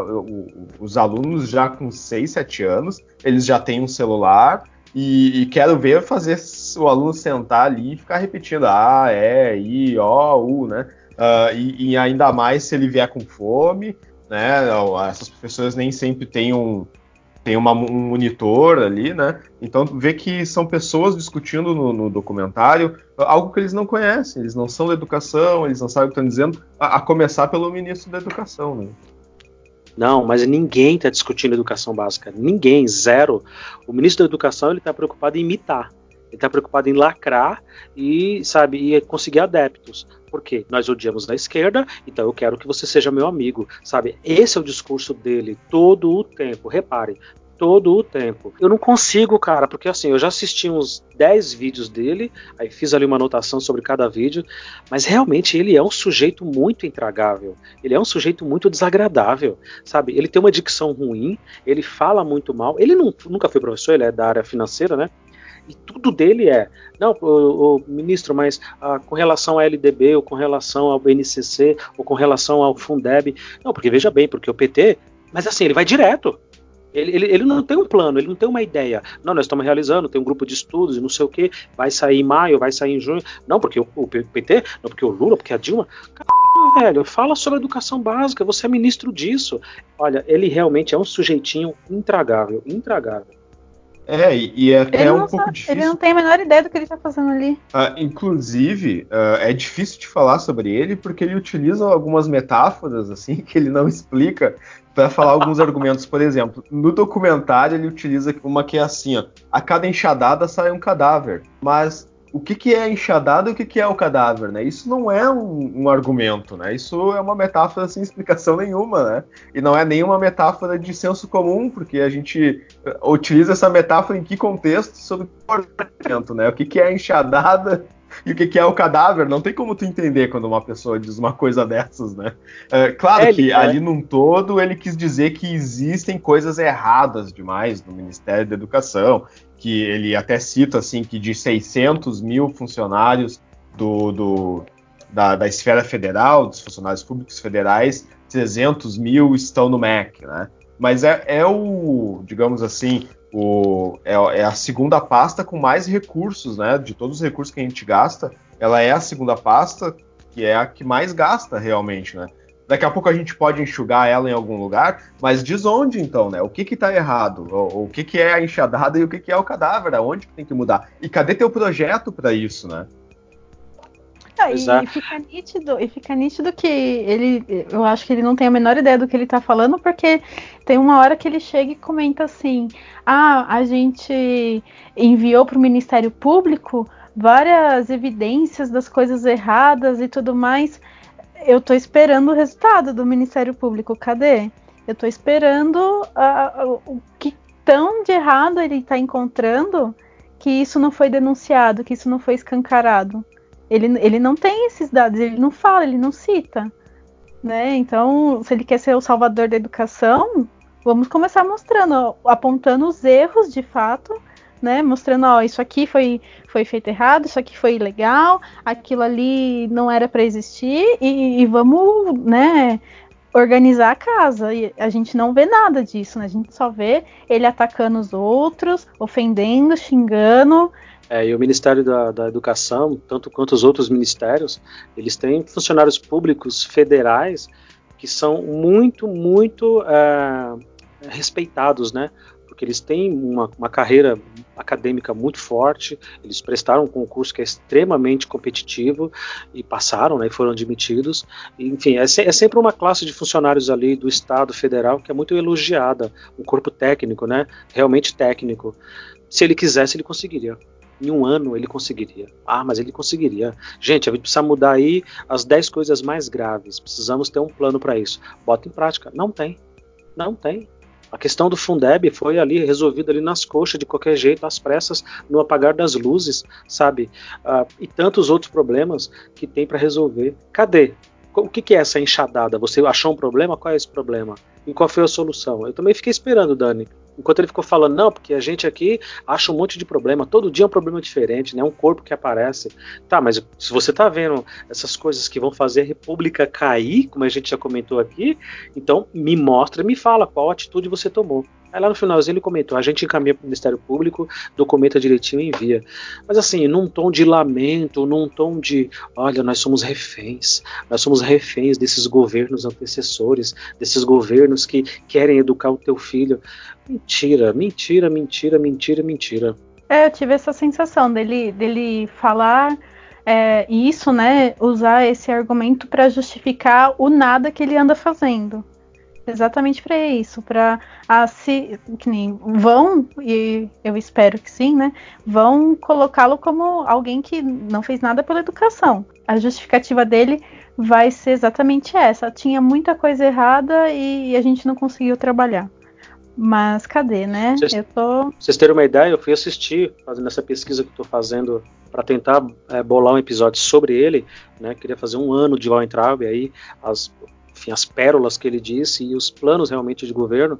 os alunos já com 6, 7 anos, eles já têm um celular e, e, quero ver fazer o aluno sentar ali e ficar repetindo A, E, I, O, U, né? Uh, e, e, ainda mais se ele vier com fome, né? Essas professoras nem sempre têm um, tem uma, um monitor ali, né? Então vê que são pessoas discutindo no, no, documentário algo que eles não conhecem, eles não são da educação, eles não sabem o que estão dizendo, a, a começar pelo ministro da educação, né? Não, mas ninguém está discutindo educação básica. Ninguém, zero. O ministro da Educação ele está preocupado em imitar. Ele está preocupado em lacrar e, sabe, e conseguir adeptos. Porque nós odiamos a esquerda, então eu quero que você seja meu amigo, sabe? Esse é o discurso dele todo o tempo. Repare, todo o tempo. Eu não consigo, cara, porque assim, eu já assisti uns 10 vídeos dele, aí fiz ali uma anotação sobre cada vídeo, mas realmente ele é um sujeito muito intragável. Ele é um sujeito muito desagradável, sabe? Ele tem uma dicção ruim, ele fala muito mal. Ele não, nunca foi professor, ele é da área financeira, né? E tudo dele é, não, o, o ministro, mas ah, com relação à LDB, ou com relação ao BNCC, ou com relação ao Fundeb, não, porque veja bem, porque o PT, mas assim, ele vai direto, ele, ele, ele, não tem um plano, ele não tem uma ideia. Não, nós estamos realizando, tem um grupo de estudos e não sei o que, vai sair em maio, vai sair em junho. Não, porque o, o PT, não, porque o Lula, porque a Dilma. Caramba, velho, fala sobre educação básica, você é ministro disso. Olha, ele realmente é um sujeitinho intragável, intragável. É, e, é até um pouco sabe, difícil. Ele não tem a menor ideia do que ele está fazendo ali. Uh, inclusive, uh, é difícil de falar sobre ele porque ele utiliza algumas metáforas assim que ele não explica para falar alguns argumentos. Por exemplo, no documentário ele utiliza uma que é assim: ó, a cada enxadada sai um cadáver, mas o que, que é enxadada e o que, que é o cadáver, né? Isso não é um, um, argumento, né? Isso é uma metáfora sem explicação nenhuma, né? E não é nenhuma metáfora de senso comum, porque a gente eh, utiliza essa metáfora em que contexto sobre o argumento, né? O que, que é enxadada e o que, que é o cadáver? Não tem como tu entender quando uma pessoa diz uma coisa dessas, né? É, claro é, que é. ali num todo ele quis dizer que existem coisas erradas demais no Ministério da Educação, que ele até cita assim que de 600 mil funcionários do, do da, da, esfera federal, dos funcionários públicos federais, 300 mil estão no MEC, né? Mas é, é o, digamos assim, o, é, é, a segunda pasta com mais recursos, né? De todos os recursos que a gente gasta, ela é a segunda pasta que é a que mais gasta realmente, né? Daqui a pouco a gente pode enxugar ela em algum lugar, mas diz onde então, né? O que que tá errado? O, o que que é a enxadada e o que que é o cadáver? Aonde que tem que mudar? E cadê teu projeto para isso, né? Ah, e, fica nítido, e fica nítido que ele, eu acho que ele não tem a menor ideia do que ele tá falando, porque tem uma hora que ele chega e comenta assim: "Ah, a gente enviou para o Ministério Público várias evidências das coisas erradas e tudo mais" eu tô esperando o resultado do Ministério Público. Cadê? Eu tô esperando uh, o que tão de errado ele está encontrando que isso não foi denunciado, que isso não foi escancarado. Ele, ele não tem esses dados, ele não fala, ele não cita. Né? Então, se ele quer ser o salvador da educação, vamos começar mostrando, apontando os erros de fato né? Mostrando, ó, isso aqui foi, foi feito errado, isso aqui foi ilegal, aquilo ali não era para existir e, e, vamos, né? Organizar a casa. E a gente não vê nada disso, né? A gente só vê ele atacando os outros, ofendendo, xingando. É, e o Ministério da, da, Educação, tanto quanto os outros ministérios, eles têm funcionários públicos federais que são muito, muito é, respeitados, né? Porque eles têm uma, uma carreira acadêmica muito forte, eles prestaram um concurso que é extremamente competitivo e passaram, né, e foram admitidos. Enfim, é, é, sempre uma classe de funcionários ali do Estado Federal que é muito elogiada, um corpo técnico, né, realmente técnico. Se ele quisesse, ele conseguiria. Em um ano ele conseguiria. Ah, mas ele conseguiria. Gente, a gente precisa mudar aí as 10 coisas mais graves. Precisamos ter um plano para isso. Bota em prática. Não tem. Não tem. A questão do Fundeb foi ali resolvida ali nas coxas, de qualquer jeito, às pressas, no apagar das luzes, sabe? Uh, e tantos outros problemas que tem para resolver. Cadê? O que, que, é essa enxadada? Você achou um problema? Qual é esse problema? E qual foi a solução? Eu também fiquei esperando, Dani. Enquanto ele ficou falando, não, porque a gente aqui acha um monte de problema, todo dia é um problema diferente, né? Um corpo que aparece. Tá, mas se você tá vendo essas coisas que vão fazer a República cair, como a gente já comentou aqui, então me mostra, me fala qual atitude você tomou. Aí lá no finalzinho ele comentou: a gente encaminha para o Ministério Público, documenta direitinho e envia. Mas assim, num tom de lamento, num tom de: olha, nós somos reféns, nós somos reféns desses governos antecessores, desses governos que querem educar o teu filho. Mentira, mentira, mentira, mentira, mentira. É, eu tive essa sensação dele, dele falar é, isso, né? Usar esse argumento para justificar o nada que ele anda fazendo exatamente para isso, para se que nem vão e eu espero que sim, né? Vão colocá-lo como alguém que não fez nada pela educação. A justificativa dele vai ser exatamente essa. Tinha muita coisa errada e a gente não conseguiu trabalhar. Mas cadê, né? Cês, eu tô. vocês terem uma ideia, eu fui assistir, fazendo essa pesquisa que eu tô fazendo para tentar é, bolar um episódio sobre ele, né? Queria fazer um ano de Weintraub aí, as enfim, as pérolas que ele disse e os planos realmente de governo.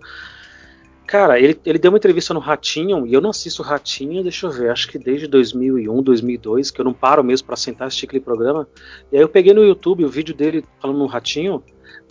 Cara, ele, ele deu uma entrevista no Ratinho, e eu não assisto Ratinho, deixa eu ver, acho que desde 2001, 2002, que eu não paro mesmo para sentar assistir aquele programa. E aí eu peguei no YouTube o vídeo dele falando no Ratinho.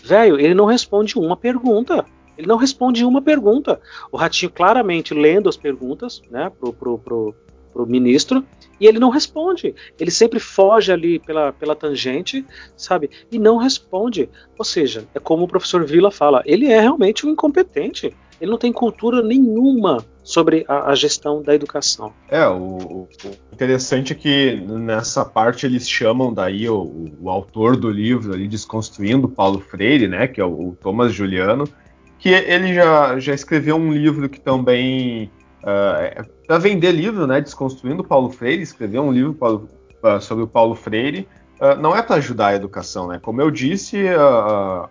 Velho, ele não responde uma pergunta. Ele não responde uma pergunta. O Ratinho claramente lendo as perguntas, né, pro, pro, pro, pro ministro, e ele não responde. Ele sempre foge ali pela, pela tangente, sabe? E não responde. Ou seja, é como o professor Vila fala, ele é realmente um incompetente. Ele não tem cultura nenhuma sobre a, a gestão da educação. É, o, o, interessante é que nessa parte eles chamam daí o, o, autor do livro ali, Desconstruindo Paulo Freire, né, que é o, Thomas Juliano, que ele já, já escreveu um livro que também uh, para vender livro, né, desconstruindo Paulo Freire, escrever um livro Paulo, uh, sobre o Paulo Freire, uh, não é para ajudar a educação, né? Como eu disse,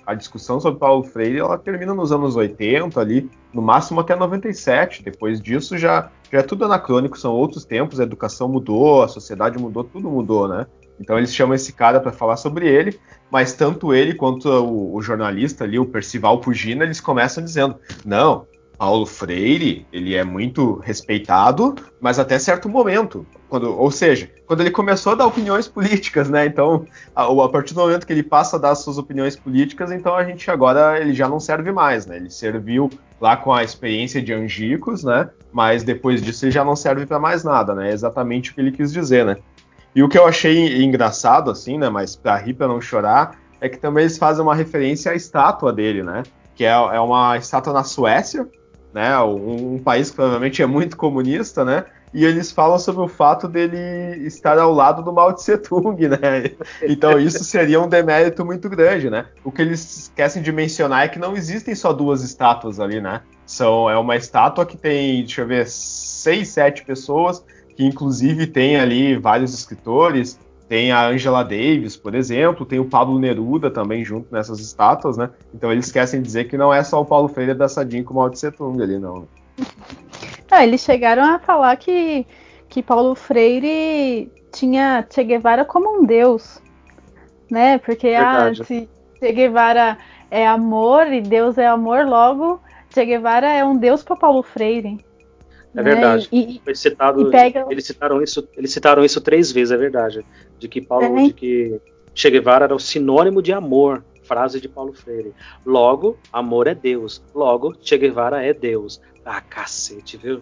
a discussão sobre Paulo Freire ela termina nos anos 80 ali, no máximo até 97. Depois disso já, já é tudo anacrônico, são outros tempos, a educação mudou, a sociedade mudou, tudo mudou, né? Então eles chamam esse cara para falar sobre ele, mas tanto ele quanto o, o, jornalista ali, o Percival Pugina, eles começam dizendo: não, Paulo Freire, ele é muito respeitado, mas até certo momento. Quando, ou seja, quando ele começou a dar opiniões políticas, né? Então, a, a, partir do momento que ele passa a dar suas opiniões políticas, então a gente agora ele já não serve mais, né? Ele serviu lá com a experiência de Angicos, né? Mas depois disso ele já não serve para mais nada, né? É exatamente o que ele quis dizer, né? E o que eu achei engraçado, assim, né? Mas para rir, para não chorar, é que também eles fazem uma referência à estátua dele, né? Que é, é uma estátua na Suécia, né? Um, um, país que provavelmente é muito comunista, né? E eles falam sobre o fato dele estar ao lado do Mao Tse Tung, né? Então isso seria um demérito muito grande, né? O que eles esquecem de mencionar é que não existem só duas estátuas ali, né? São, é uma estátua que tem, deixa eu ver, seis, sete pessoas, que inclusive tem ali vários escritores, tem a Angela Davis, por exemplo, tem o Pablo Neruda também junto nessas estátuas, né? Então eles esquecem de dizer que não é só o Paulo Freire abraçadinho com o Mao Tse Tung ali, não. Ah, eles chegaram a falar que, que Paulo Freire tinha Che Guevara como um deus, né? Porque ah, se Che Guevara é amor e Deus é amor, logo Che Guevara é um deus para Paulo Freire. É verdade. E, Foi citado, pega... eles, citaram isso, eles citaram isso três vezes, é verdade. De que Paulo, é. de que Che Guevara era o sinônimo de amor, frase de Paulo Freire. Logo, amor é Deus. Logo, Che Guevara é Deus. Ah, cacete, viu?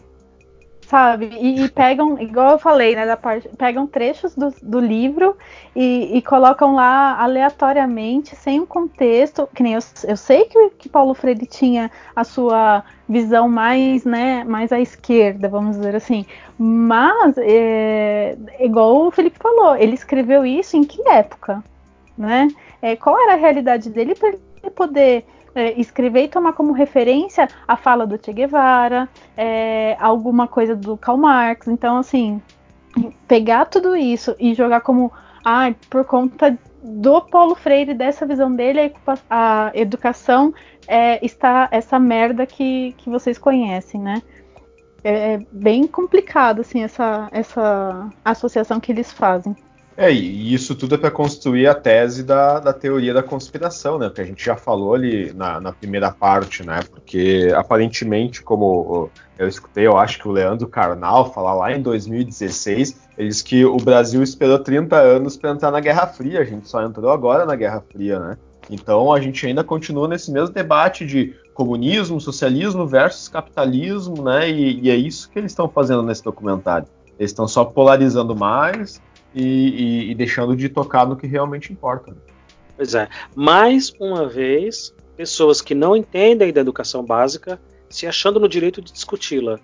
Sabe? E, e, pegam, igual eu falei, né, da parte, pegam trechos do, do livro e, e, colocam lá aleatoriamente, sem um contexto, que nem eu, eu sei que, que Paulo Freire tinha a sua visão mais, né, mais à esquerda, vamos dizer assim, mas, é, igual o Felipe falou, ele escreveu isso em que época, né? É, qual era a realidade dele para ele poder é, escrever e tomar como referência a fala do Che Guevara, é, alguma coisa do Karl Marx. Então, assim, pegar tudo isso e jogar como, ah, por conta do Paulo Freire, dessa visão dele, a, educação é, está essa merda que, que vocês conhecem, né? É, é bem complicado, assim, essa, essa associação que eles fazem. É, e isso tudo é para construir a tese da, da teoria da conspiração, né? Que a gente já falou ali na, na, primeira parte, né? Porque aparentemente, como eu escutei, eu acho que o Leandro Carnal falar lá em 2016, ele disse que o Brasil esperou 30 anos para entrar na Guerra Fria, a gente só entrou agora na Guerra Fria, né? Então a gente ainda continua nesse mesmo debate de comunismo, socialismo versus capitalismo, né? E, e é isso que eles estão fazendo nesse documentário. Eles estão só polarizando mais e, e, e, deixando de tocar no que realmente importa. Pois é. Mais uma vez, pessoas que não entendem da educação básica se achando no direito de discuti-la.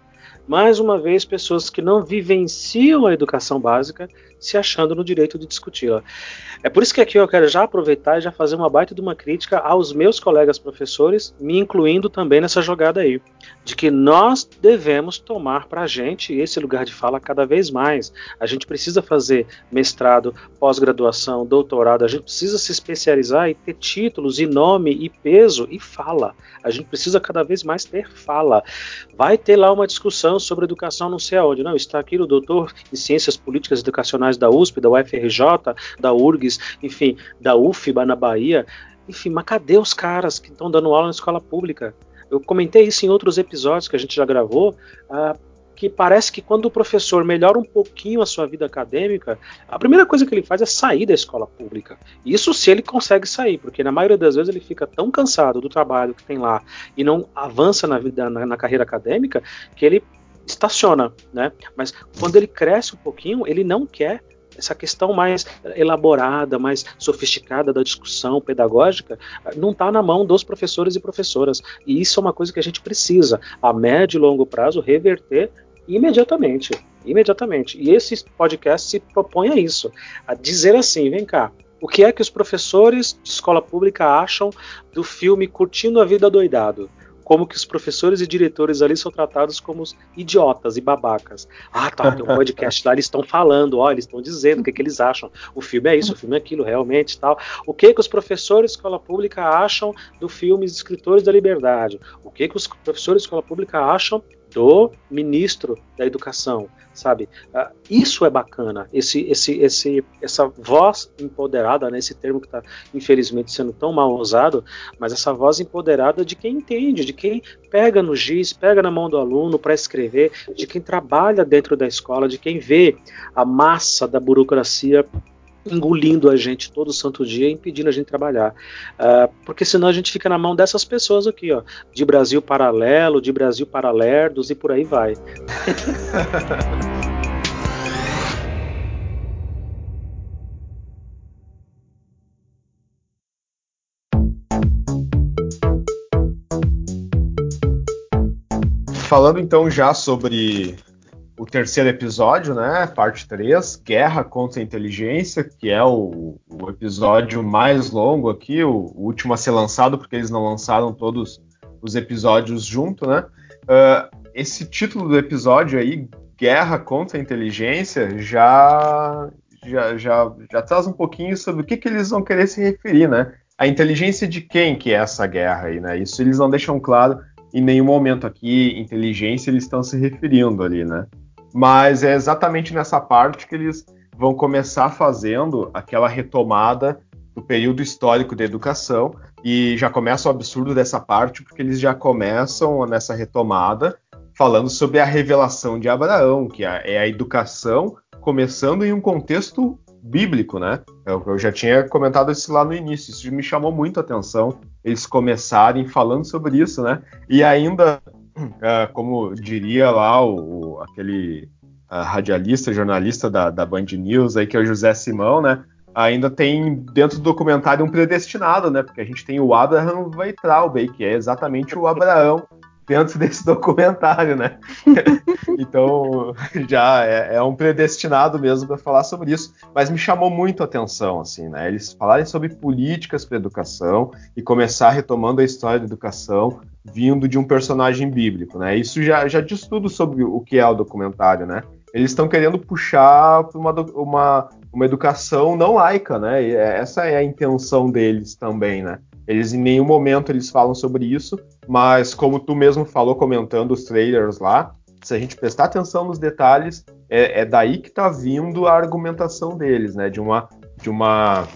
Mais uma vez, pessoas que não vivenciam a educação básica se achando no direito de discuti-la. É por isso que aqui eu quero já aproveitar e já fazer uma baita de uma crítica aos meus colegas professores, me incluindo também nessa jogada aí, de que nós devemos tomar para a gente esse lugar de fala cada vez mais. A gente precisa fazer mestrado, pós-graduação, doutorado, a gente precisa se especializar e ter títulos e nome e peso e fala. A gente precisa cada vez mais ter fala. Vai ter lá uma discussão sobre educação não sei aonde. Não, está aqui o doutor em Ciências Políticas Educacionais da USP, da UFRJ, da URGS, enfim, da UFBA na Bahia. Enfim, mas cadê os caras que estão dando aula na escola pública? Eu comentei isso em outros episódios que a gente já gravou. Uh, que parece que quando o professor melhora um pouquinho a sua vida acadêmica, a primeira coisa que ele faz é sair da escola pública. Isso se ele consegue sair, porque na maioria das vezes ele fica tão cansado do trabalho que tem lá e não avança na vida na, na carreira acadêmica que ele estaciona, né? Mas quando ele cresce um pouquinho, ele não quer essa questão mais elaborada, mais sofisticada da discussão pedagógica, não está na mão dos professores e professoras. E isso é uma coisa que a gente precisa, a médio e longo prazo, reverter imediatamente. Imediatamente. E esse podcast se propõe a isso, a dizer assim, vem cá, o que é que os professores de escola pública acham do filme Curtindo a Vida Doidado? Como que os professores e diretores ali são tratados como idiotas e babacas. Ah, tá, tem um podcast lá, eles estão falando, ó, eles estão dizendo o que, que eles acham. O filme é isso, o filme é aquilo, realmente tal. O que que os professores de escola pública acham do filme Escritores da Liberdade? O que que os professores de escola pública acham do ministro da educação, sabe? Uh, isso é bacana, esse, esse, esse, essa voz empoderada, né, esse termo que está infelizmente sendo tão mal usado, mas essa voz empoderada de quem entende, de quem pega no giz, pega na mão do aluno para escrever, de quem trabalha dentro da escola, de quem vê a massa da burocracia engolindo a gente todo santo dia impedindo a gente trabalhar. Uh, porque senão a gente fica na mão dessas pessoas aqui, ó, de Brasil Paralelo, de Brasil Paralerdos e por aí vai. Falando então já sobre o terceiro episódio, né? Parte 3, Guerra contra a Inteligência, que é o, o episódio mais longo aqui, o, o, último a ser lançado, porque eles não lançaram todos os episódios junto, né? Uh, esse título do episódio aí, Guerra contra a Inteligência, já, já, já, já traz um pouquinho sobre o que, que eles vão querer se referir, né? A inteligência de quem que é essa guerra aí, né? Isso eles não deixam claro em nenhum momento aqui, inteligência, eles estão se referindo ali, né? mas é exatamente nessa parte que eles vão começar fazendo aquela retomada do período histórico da educação e já começa o absurdo dessa parte porque eles já começam nessa retomada falando sobre a revelação de Abraão, que é a educação começando em um contexto bíblico, né? Eu, eu, já tinha comentado isso lá no início, isso me chamou muito a atenção, eles começarem falando sobre isso, né? E ainda uh, como diria lá o, o aquele uh, radialista, jornalista da, da Band News, aí, que é o José Simão, né? Ainda tem dentro do documentário um predestinado, né? Porque a gente tem o Abraham Weitraub, que é exatamente o Abraão dentro desse documentário, né? então já é, é, um predestinado mesmo para falar sobre isso. Mas me chamou muito a atenção, assim, né? Eles falarem sobre políticas para educação e começar retomando a história da educação vindo de um personagem bíblico, né? Isso já, já diz tudo sobre o que é o documentário, né? Eles estão querendo puxar para uma, uma, uma educação não laica, né? E é, essa é a intenção deles também, né? Eles em nenhum momento eles falam sobre isso, mas como tu mesmo falou comentando os trailers lá, se a gente prestar atenção nos detalhes, é, é daí que está vindo a argumentação deles, né? De uma, de uma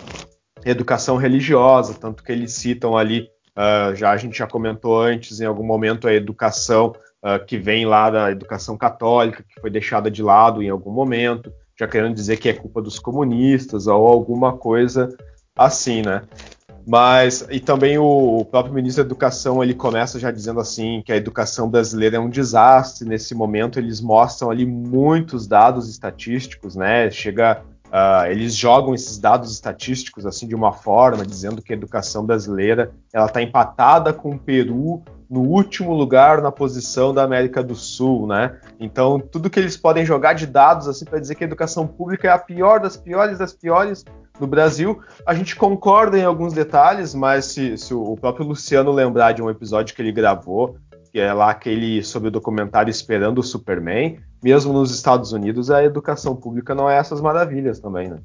educação religiosa, tanto que eles citam ali Uh, já a gente já comentou antes, em algum momento, a educação uh, que vem lá da educação católica, que foi deixada de lado em algum momento, já querendo dizer que é culpa dos comunistas ou alguma coisa assim, né? Mas, e também o, próprio ministro da Educação, ele começa já dizendo assim, que a educação brasileira é um desastre, nesse momento eles mostram ali muitos dados estatísticos, né, chega, uh, eles jogam esses dados estatísticos assim de uma forma, dizendo que a educação brasileira, ela está empatada com o Peru no último lugar na posição da América do Sul, né? Então, tudo que eles podem jogar de dados assim para dizer que a educação pública é a pior das piores das piores no Brasil, a gente concorda em alguns detalhes, mas se, se, o próprio Luciano lembrar de um episódio que ele gravou, que é lá aquele sobre o documentário Esperando o Superman, mesmo nos Estados Unidos a educação pública não é essas maravilhas também, né?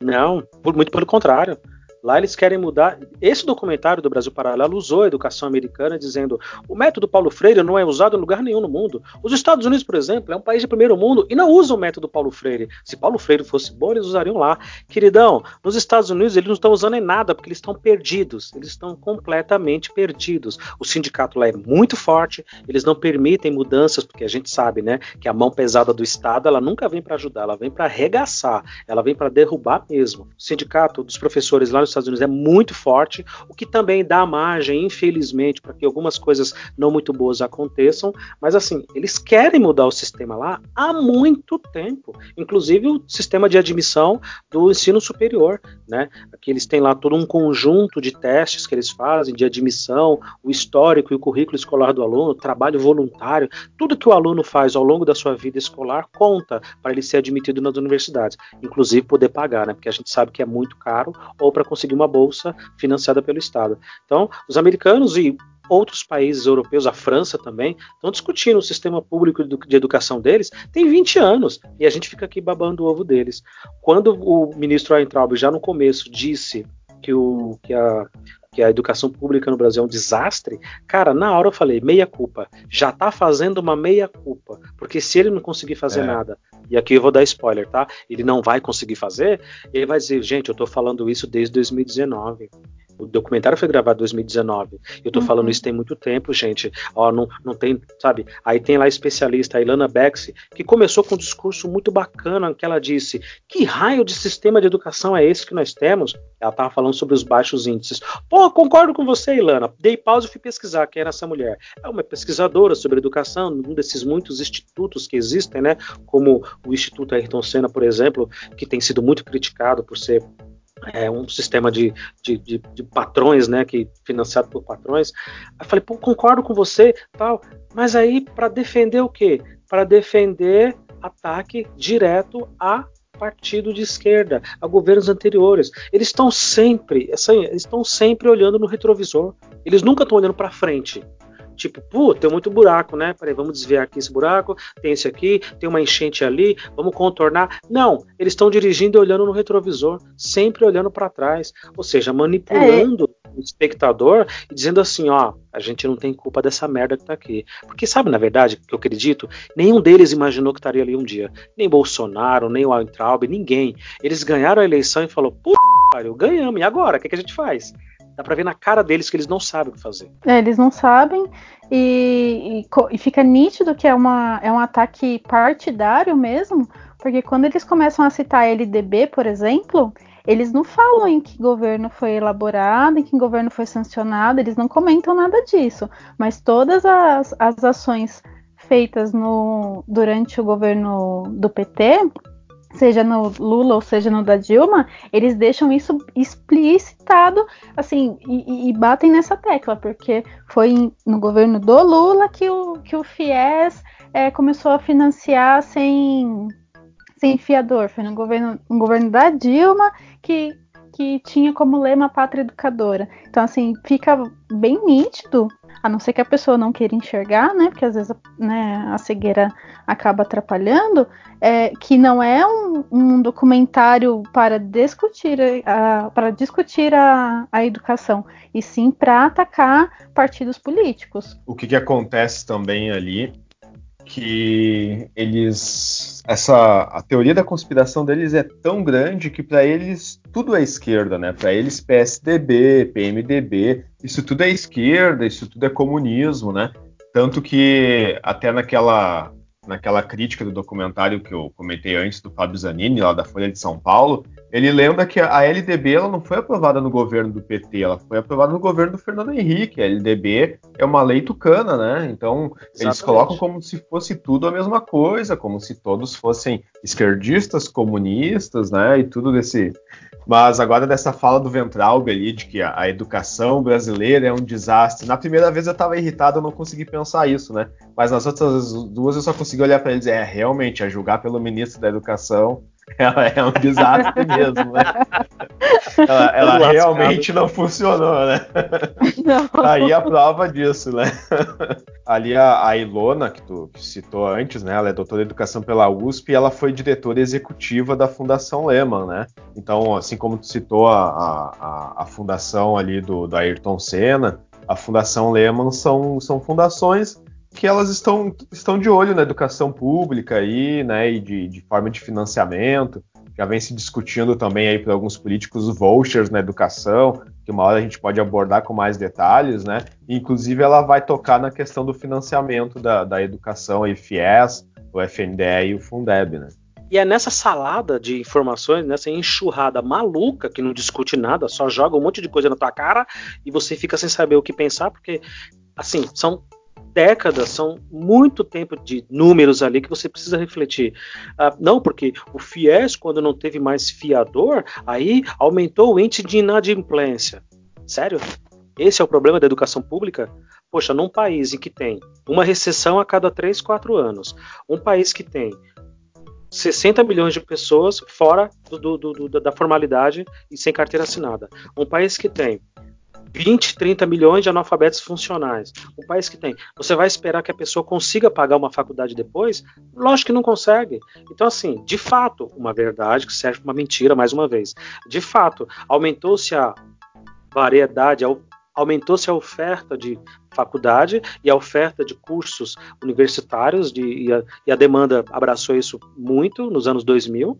Não, muito pelo contrário. Lá eles querem mudar. Esse documentário do Brasil Paralelo usou a educação americana dizendo o método Paulo Freire não é usado em lugar nenhum no mundo. Os Estados Unidos, por exemplo, é um país de primeiro mundo e não usa o método Paulo Freire. Se Paulo Freire fosse bom, eles usariam lá. Queridão, nos Estados Unidos eles não estão usando em nada porque eles estão perdidos. Eles estão completamente perdidos. O sindicato lá é muito forte, eles não permitem mudanças porque a gente sabe, né, que a mão pesada do Estado ela nunca vem para ajudar, ela vem para arregaçar, ela vem para derrubar mesmo. O sindicato dos professores lá nos Estados Unidos é muito forte, o que também dá margem, infelizmente, para que algumas coisas não muito boas aconteçam. Mas assim, eles querem mudar o sistema lá há muito tempo, inclusive o sistema de admissão do ensino superior, né? Aqui eles têm lá todo um conjunto de testes que eles fazem de admissão, o histórico e o currículo escolar do aluno, trabalho voluntário, tudo que o aluno faz ao longo da sua vida escolar conta para ele ser admitido nas universidades, inclusive poder pagar, né? Porque a gente sabe que é muito caro ou para conseguir uma bolsa financiada pelo Estado. Então, os americanos e outros países europeus, a França também, estão discutindo o sistema público de educação deles tem 20 anos e a gente fica aqui babando o ovo deles. Quando o ministro Weintraub já no começo disse que, o, que a que a educação pública no Brasil é um desastre, cara, na hora eu falei, meia culpa. Já tá fazendo uma meia culpa. Porque se ele não conseguir fazer é. nada, e aqui eu vou dar spoiler, tá? Ele não vai conseguir fazer, ele vai dizer, gente, eu tô falando isso desde 2019. O documentário foi gravado em 2019. Eu tô uhum. falando isso tem muito tempo, gente. Ó, não, não tem, sabe? Aí tem lá a especialista, a Ilana Bexi, que começou com um discurso muito bacana, que ela disse: Que raio de sistema de educação é esse que nós temos? Ela tava falando sobre os baixos índices. Pô, concordo com você, Ilana. Dei pausa e fui pesquisar quem era essa mulher. É uma pesquisadora sobre educação, um desses muitos institutos que existem, né? Como o Instituto Ayrton Senna, por exemplo, que tem sido muito criticado por ser é, um sistema de, de, de, de, patrões, né, que financiado por patrões. Aí falei, pô, concordo com você, tal. Mas aí para defender o quê? Para defender ataque direto a partido de esquerda, a governos anteriores. Eles estão sempre, assim, eles estão sempre olhando no retrovisor. Eles nunca estão olhando para frente. Tipo, pô, tem muito buraco, né? Peraí, vamos desviar aqui esse buraco, tem esse aqui, tem uma enchente ali, vamos contornar. Não, eles estão dirigindo e olhando no retrovisor, sempre olhando para trás, ou seja, manipulando é. o espectador e dizendo assim, ó, a gente não tem culpa dessa merda que tá aqui. Porque sabe, na verdade, que eu acredito, nenhum deles imaginou que estaria ali um dia. Nem Bolsonaro, nem o Weintraub, ninguém. Eles ganharam a eleição e falou, puta, ganhamos, e agora? O que, que a gente faz? Dá pra ver na cara deles que eles não sabem o que fazer. É, eles não sabem e, e, e, fica nítido que é, uma, é um ataque partidário mesmo, porque quando eles começam a citar a LDB, por exemplo, eles não falam em que governo foi elaborado, em que governo foi sancionado, eles não comentam nada disso. Mas todas as, as ações feitas no, durante o governo do PT seja no Lula ou seja no da Dilma, eles deixam isso explicitado, assim, e, e, batem nessa tecla, porque foi no governo do Lula que o, que o FIES é, começou a financiar sem, sem fiador, foi no governo, no governo da Dilma que, que tinha como lema pátria educadora. Então, assim, fica bem nítido a não ser que a pessoa não queira enxergar, né? Porque às vezes né, a cegueira acaba atrapalhando, é, que não é um, um documentário para discutir a, para discutir a, a educação, e sim para atacar partidos políticos. O que, que acontece também ali que eles essa a teoria da conspiração deles é tão grande que para eles tudo é esquerda, né? Para eles PSDB, PMDB, isso tudo é esquerda, isso tudo é comunismo, né? Tanto que até naquela naquela crítica do documentário que eu comentei antes do Fábio Zanini, lá da Folha de São Paulo, ele lembra que a LDB ela não foi aprovada no governo do PT, ela foi aprovada no governo do Fernando Henrique. A LDB é uma lei tucana, né? Então, Exatamente. eles colocam como se fosse tudo a mesma coisa, como se todos fossem esquerdistas, comunistas, né? E tudo desse. Mas agora dessa fala do Ventralbe ali, de que a, a educação brasileira é um desastre. Na primeira vez eu estava irritado, eu não consegui pensar isso, né? Mas nas outras duas eu só consegui olhar para ele e dizer, é, realmente, a julgar pelo ministro da Educação, ela é um desastre mesmo, né? Ela, ela realmente não funcionou, né? Não. Aí a prova disso, né? Ali a, a Ilona, que tu citou antes, né? Ela é doutora em educação pela USP e ela foi diretora executiva da Fundação Lehman, né? Então, assim como tu citou a, a, a fundação ali do, do Ayrton Senna, a Fundação Lehman são, são fundações que elas estão, estão de olho na educação pública aí, né, e de, de forma de financiamento. Já vem se discutindo também aí por alguns políticos vouchers na educação, que uma hora a gente pode abordar com mais detalhes, né? Inclusive ela vai tocar na questão do financiamento da, da educação aí, FIES, o FNDE e o Fundeb, né? E é nessa salada de informações, nessa enxurrada maluca que não discute nada, só joga um monte de coisa na tua cara e você fica sem saber o que pensar, porque, assim, são décadas, são muito tempo de números ali que você precisa refletir. Ah, não, porque o FIES, quando não teve mais fiador, aí aumentou o índice de inadimplência. Sério? Esse é o problema da educação pública? Poxa, num país em que tem uma recessão a cada 3, 4 anos, um país que tem 60 milhões de pessoas fora do, do, do, da formalidade e sem carteira assinada, um país que tem 20, 30 milhões de analfabetos funcionais. Um país que tem. Você vai esperar que a pessoa consiga pagar uma faculdade depois? Lógico que não consegue. Então, assim, de fato, uma verdade que serve para uma mentira, mais uma vez. De fato, aumentou-se a variedade, aumentou-se a oferta de faculdade e a oferta de cursos universitários de, e, a, e, a, demanda abraçou isso muito nos anos 2000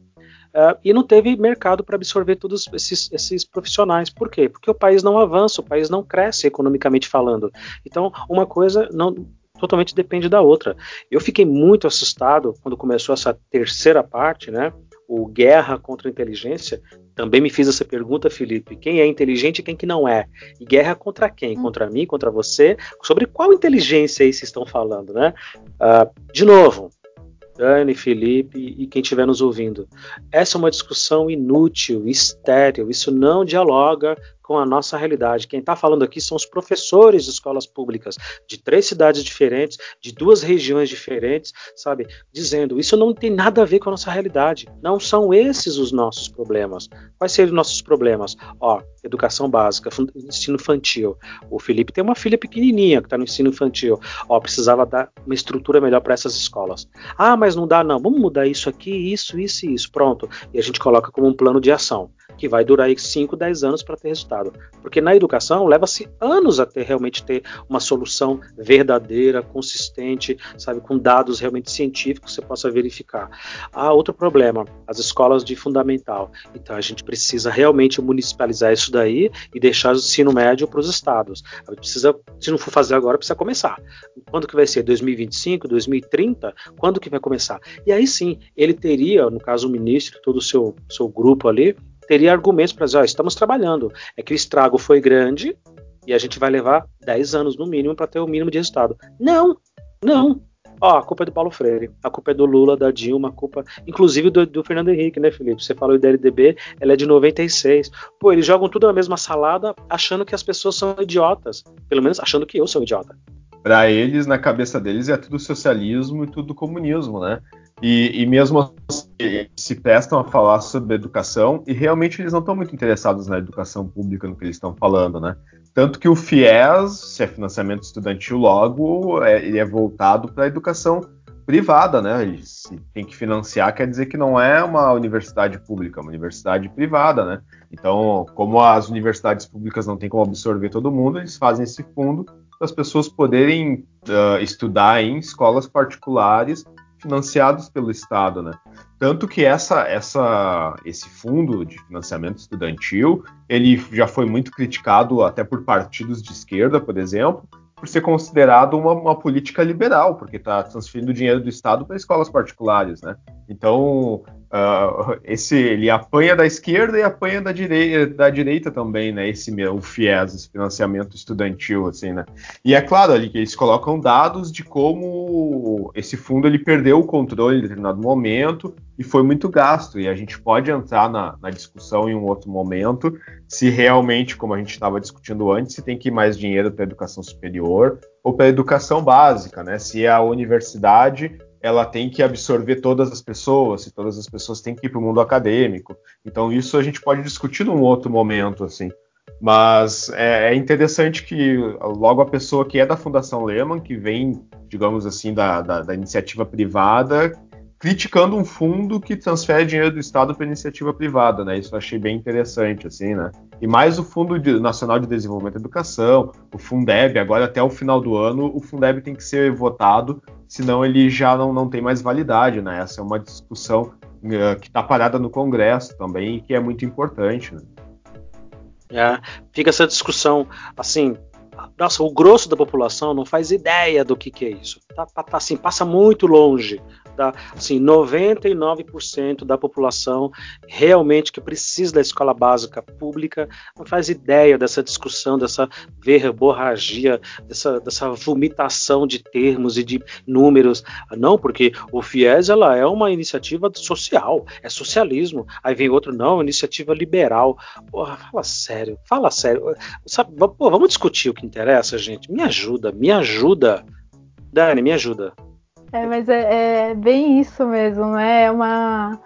Uh, e não teve mercado para absorver todos esses, esses, profissionais. Por quê? Porque o país não avança, o país não cresce economicamente falando. Então, uma coisa não totalmente depende da outra. Eu fiquei muito assustado quando começou essa terceira parte, né? O guerra contra a inteligência. Também me fiz essa pergunta, Felipe: quem é inteligente e quem que não é? E guerra contra quem? Hum. Contra mim, contra você? Sobre qual inteligência aí vocês estão falando, né? Uh, de novo, Dani, Felipe e quem estiver nos ouvindo. Essa é uma discussão inútil, estéril, isso não dialoga com a nossa realidade. Quem está falando aqui são os professores de escolas públicas de três cidades diferentes, de duas regiões diferentes, sabe? Dizendo isso não tem nada a ver com a nossa realidade. Não são esses os nossos problemas. Quais seriam os nossos problemas? Ó, educação básica, ensino infantil. O Felipe tem uma filha pequenininha que está no ensino infantil. Ó, precisava dar uma estrutura melhor para essas escolas. Ah, mas não dá não. Vamos mudar isso aqui, isso, isso e isso. Pronto. E a gente coloca como um plano de ação que vai durar aí 5, 10 anos para ter resultado. Porque na educação leva-se anos a ter realmente ter uma solução verdadeira, consistente, sabe, com dados realmente científicos que você possa verificar. Há outro problema, as escolas de fundamental. Então a gente precisa realmente municipalizar isso daí e deixar o ensino médio para os estados. Precisa, se não for fazer agora, precisa começar. Quando que vai ser? 2025, 2030? Quando que vai começar? E aí sim, ele teria, no caso o ministro, todo o seu, seu grupo ali, teria argumentos para dizer, ó, estamos trabalhando. É que o estrago foi grande e a gente vai levar 10 anos no mínimo para ter o mínimo de resultado. Não, não. Ó, a culpa é do Paulo Freire, a culpa é do Lula, da Dilma, a culpa, inclusive do, do Fernando Henrique, né, Felipe? Você falou da LDB, ela é de 96. Pô, eles jogam tudo na mesma salada, achando que as pessoas são idiotas. Pelo menos achando que eu sou idiota. Para eles, na cabeça deles, é tudo socialismo e tudo comunismo, né? E, e mesmo assim, se prestam a falar sobre educação e realmente eles não estão muito interessados na educação pública, no que eles estão falando, né? Tanto que o FIES, se é financiamento estudantil logo, é, ele é voltado para a educação privada, né? E se tem que financiar, quer dizer que não é uma universidade pública, é uma universidade privada, né? Então, como as universidades públicas não têm como absorver todo mundo, eles fazem esse fundo para as pessoas poderem uh, estudar em escolas particulares financiados pelo Estado, né? Tanto que essa, essa, esse fundo de financiamento estudantil, ele já foi muito criticado até por partidos de esquerda, por exemplo, por ser considerado uma, uma política liberal, porque está transferindo dinheiro do Estado para escolas particulares, né? Então, Uh, esse ele apanha da esquerda e apanha da direita, da direita também, né? Esse o FIES, esse financiamento estudantil, assim, né? E é claro ali que eles colocam dados de como esse fundo ele perdeu o controle em determinado momento e foi muito gasto. E a gente pode entrar na, na discussão em um outro momento se realmente, como a gente estava discutindo antes, se tem que ir mais dinheiro para educação superior ou para educação básica, né? Se a universidade ela tem que absorver todas as pessoas, se todas as pessoas têm que ir para o mundo acadêmico. Então isso a gente pode discutir num outro momento, assim. Mas é, é, interessante que logo a pessoa que é da Fundação Lehman, que vem, digamos assim, da, da, da iniciativa privada, criticando um fundo que transfere dinheiro do Estado para iniciativa privada, né? Isso eu achei bem interessante, assim, né? E mais o Fundo Nacional de Desenvolvimento da Educação, o Fundeb, agora até o final do ano, o Fundeb tem que ser votado, senão ele já não, não tem mais validade, né? Essa é uma discussão uh, que está parada no Congresso também e que é muito importante, né? É, fica essa discussão, assim, nossa, o grosso da população não faz ideia do que, que é isso. Tá, tá, tá assim, passa muito longe assim, 99% da população realmente que precisa da escola básica pública não faz ideia dessa discussão, dessa verborragia, dessa, dessa vomitação de termos e de números. Não, porque o FIES ela é uma iniciativa social, é socialismo. Aí vem outro, não, iniciativa liberal. Porra, fala sério, fala sério. Sabe, pô, vamos discutir o que interessa, gente. Me ajuda, me ajuda. Dani, me ajuda. É, mas é, é bem isso mesmo, né? É uma,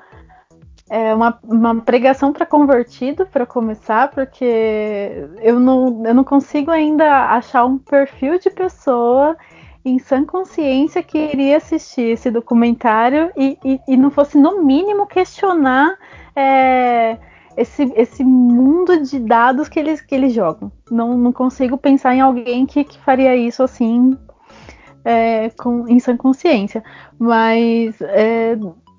é uma, uma pregação para convertido, para começar, porque eu não, eu não consigo ainda achar um perfil de pessoa em sã consciência que iria assistir esse documentário e, e, e não fosse, no mínimo, questionar é, esse, esse mundo de dados que eles, que eles jogam. Não, não consigo pensar em alguém que, que faria isso assim é, com, em sã consciência. Mas é,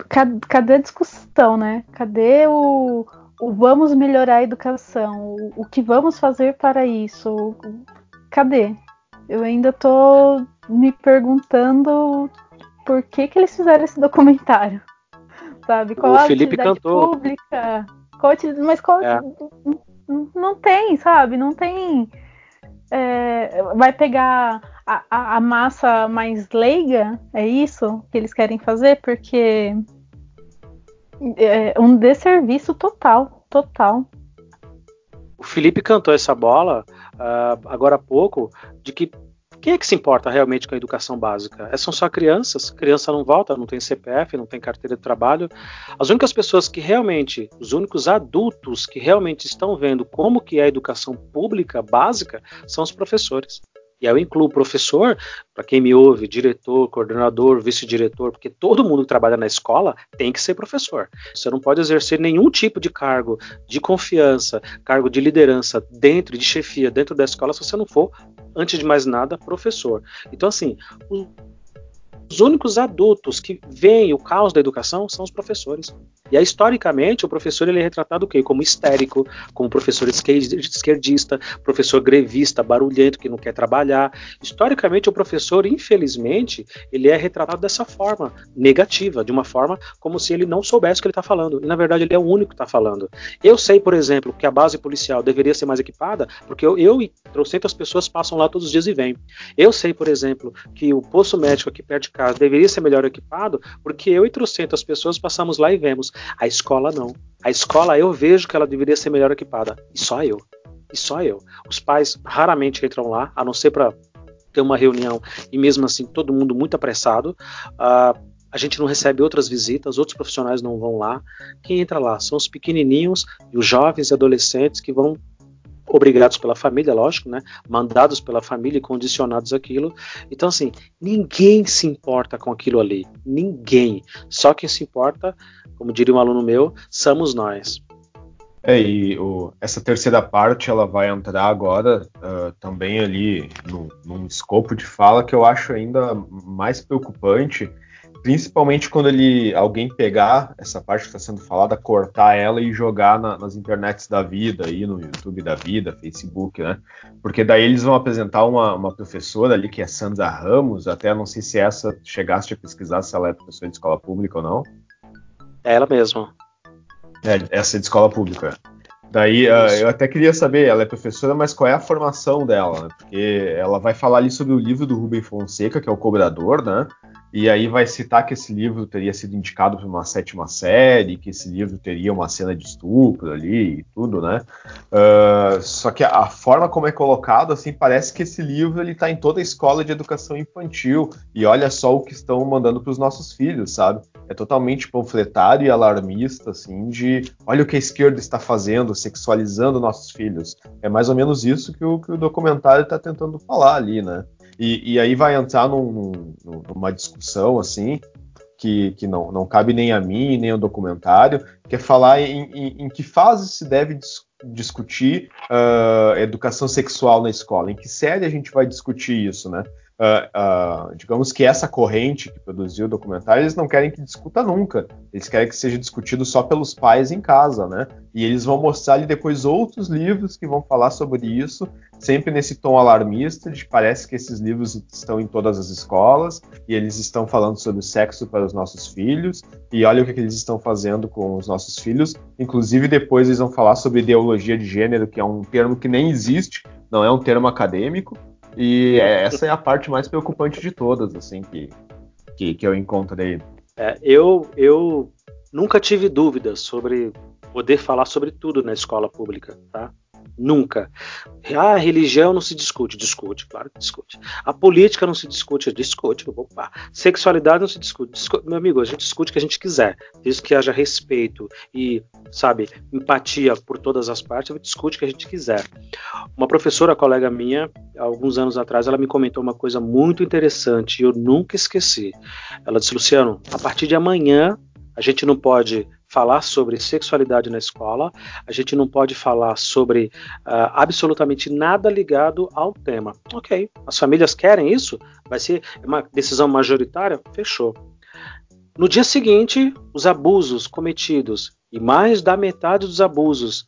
cadê, cadê a discussão, né? Cadê o, o vamos melhorar a educação? O, o, que vamos fazer para isso? Cadê? Eu ainda tô me perguntando por que, que eles fizeram esse documentário. Sabe? Qual o a Felipe cantou. pública? Qual, mas qual. É. Não tem, sabe? Não tem. É, vai pegar a, a, massa mais leiga? É isso que eles querem fazer? Porque é um desserviço total, total. O Felipe cantou essa bola uh, agora há pouco de que quem é que se importa realmente com a educação básica? É, são só crianças, criança não volta, não tem CPF, não tem carteira de trabalho. As únicas pessoas que realmente, os únicos adultos que realmente estão vendo como que é a educação pública básica são os professores. E aí eu incluo professor, para quem me ouve, diretor, coordenador, vice-diretor, porque todo mundo que trabalha na escola tem que ser professor. Você não pode exercer nenhum tipo de cargo de confiança, cargo de liderança dentro de chefia dentro da escola se você não for, antes de mais nada, professor. Então, assim, os únicos adultos que veem o caos da educação são os professores. E aí, historicamente, o professor ele é retratado o quê? Como histérico, como professor esquerdista, professor grevista, barulhento, que não quer trabalhar. Historicamente, o professor, infelizmente, ele é retratado dessa forma, negativa, de uma forma como se ele não soubesse o que ele está falando. E, na verdade, ele é o único que está falando. Eu sei, por exemplo, que a base policial deveria ser mais equipada, porque eu, eu e trocentas pessoas passam lá todos os dias e vêm. Eu sei, por exemplo, que o posto médico aqui perto de casa deveria ser melhor equipado, porque eu e trocentas pessoas passamos lá e vemos. A escola não. A escola eu vejo que ela deveria ser melhor equipada. E só eu. E só eu. Os pais raramente entram lá, a não ser para ter uma reunião e mesmo assim todo mundo muito apressado. Uh, a gente não recebe outras visitas, outros profissionais não vão lá. Quem entra lá são os pequenininhos e os jovens e adolescentes que vão obrigados pela família, lógico, né? Mandados pela família e condicionados àquilo. Então, assim, ninguém se importa com aquilo ali. Ninguém. Só quem se importa, como diria um aluno meu, somos nós. É, e o, essa terceira parte ela vai entrar agora uh, também ali no, num escopo de fala que eu acho ainda mais preocupante, principalmente quando ele alguém pegar essa parte que está sendo falada, cortar ela e jogar na, nas internets da vida, aí no YouTube da vida, Facebook, né? Porque daí eles vão apresentar uma, uma professora ali que é Sandra Ramos, até não sei se essa chegasse a pesquisar se ela é professora de escola pública ou não. É ela mesma. É, essa é de escola pública. Daí uh, eu até queria saber, ela é professora, mas qual é a formação dela? Né? Porque ela vai falar ali sobre o livro do Rubem Fonseca, que é o Cobrador, né? E aí vai citar que esse livro teria sido indicado para uma sétima série, que esse livro teria uma cena de estupro ali e tudo, né? Uh, só que a, forma como é colocado, assim, parece que esse livro ele está em toda a escola de educação infantil. E olha só o que estão mandando para os nossos filhos, sabe? É totalmente panfletário e alarmista, assim, de olha o que a esquerda está fazendo, sexualizando nossos filhos. É mais ou menos isso que o, que o documentário está tentando falar ali, né? E, e aí vai entrar num, num, numa discussão assim que, que não, não cabe nem a mim nem ao documentário, que é falar em, em, em que fase se deve dis discutir uh, educação sexual na escola, em que série a gente vai discutir isso, né? Uh, uh, digamos que essa corrente que produziu o documentário, eles não querem que discuta nunca. Eles querem que seja discutido só pelos pais em casa, né? E eles vão mostrar ali depois outros livros que vão falar sobre isso, sempre nesse tom alarmista, de parece que esses livros estão em todas as escolas e eles estão falando sobre sexo para os nossos filhos. E olha o que, que eles estão fazendo com os nossos filhos. Inclusive depois eles vão falar sobre ideologia de gênero, que é um termo que nem existe, não é um termo acadêmico e essa é a parte mais preocupante de todas, assim, que, que, que eu encontrei. É, eu, eu nunca tive dúvidas sobre poder falar sobre tudo na escola pública, tá? Nunca. Ah, a religião não se discute. Discute, claro que discute. A política não se discute. Discute. Opa. Sexualidade não se discute. discute. Meu amigo, a gente discute o que a gente quiser. Desde que haja respeito e, sabe, empatia por todas as partes, a gente discute o que a gente quiser. Uma professora, colega minha, alguns anos atrás, ela me comentou uma coisa muito interessante e eu nunca esqueci. Ela disse, Luciano, a partir de amanhã a gente não pode falar sobre sexualidade na escola, a gente não pode falar sobre uh, absolutamente nada ligado ao tema. Ok, as famílias querem isso? Vai ser uma decisão majoritária? Fechou. No dia seguinte, os abusos cometidos, e mais da metade dos abusos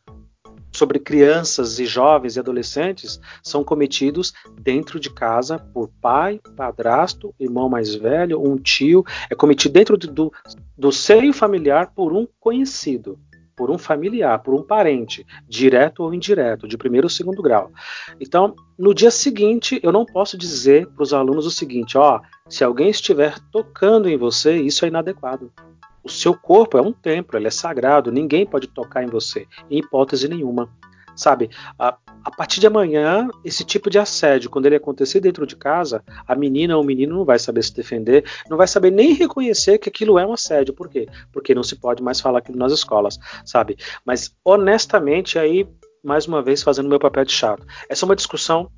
sobre crianças e jovens e adolescentes são cometidos dentro de casa por pai, padrasto, irmão mais velho, um tio. É cometido dentro do, do seio familiar por um conhecido, por um familiar, por um parente, direto ou indireto, de primeiro ou segundo grau. Então, no dia seguinte, eu não posso dizer para os alunos o seguinte: ó, se alguém estiver tocando em você, isso é inadequado. O seu corpo é um templo, ele é sagrado, ninguém pode tocar em você, em hipótese nenhuma. Sabe, a, a partir de amanhã, esse tipo de assédio, quando ele acontecer dentro de casa, a menina ou o menino não vai saber se defender, não vai saber nem reconhecer que aquilo é um assédio. Por quê? Porque não se pode mais falar aquilo nas escolas, sabe? Mas honestamente, aí, mais uma vez, fazendo meu papel de chato. Essa é uma discussão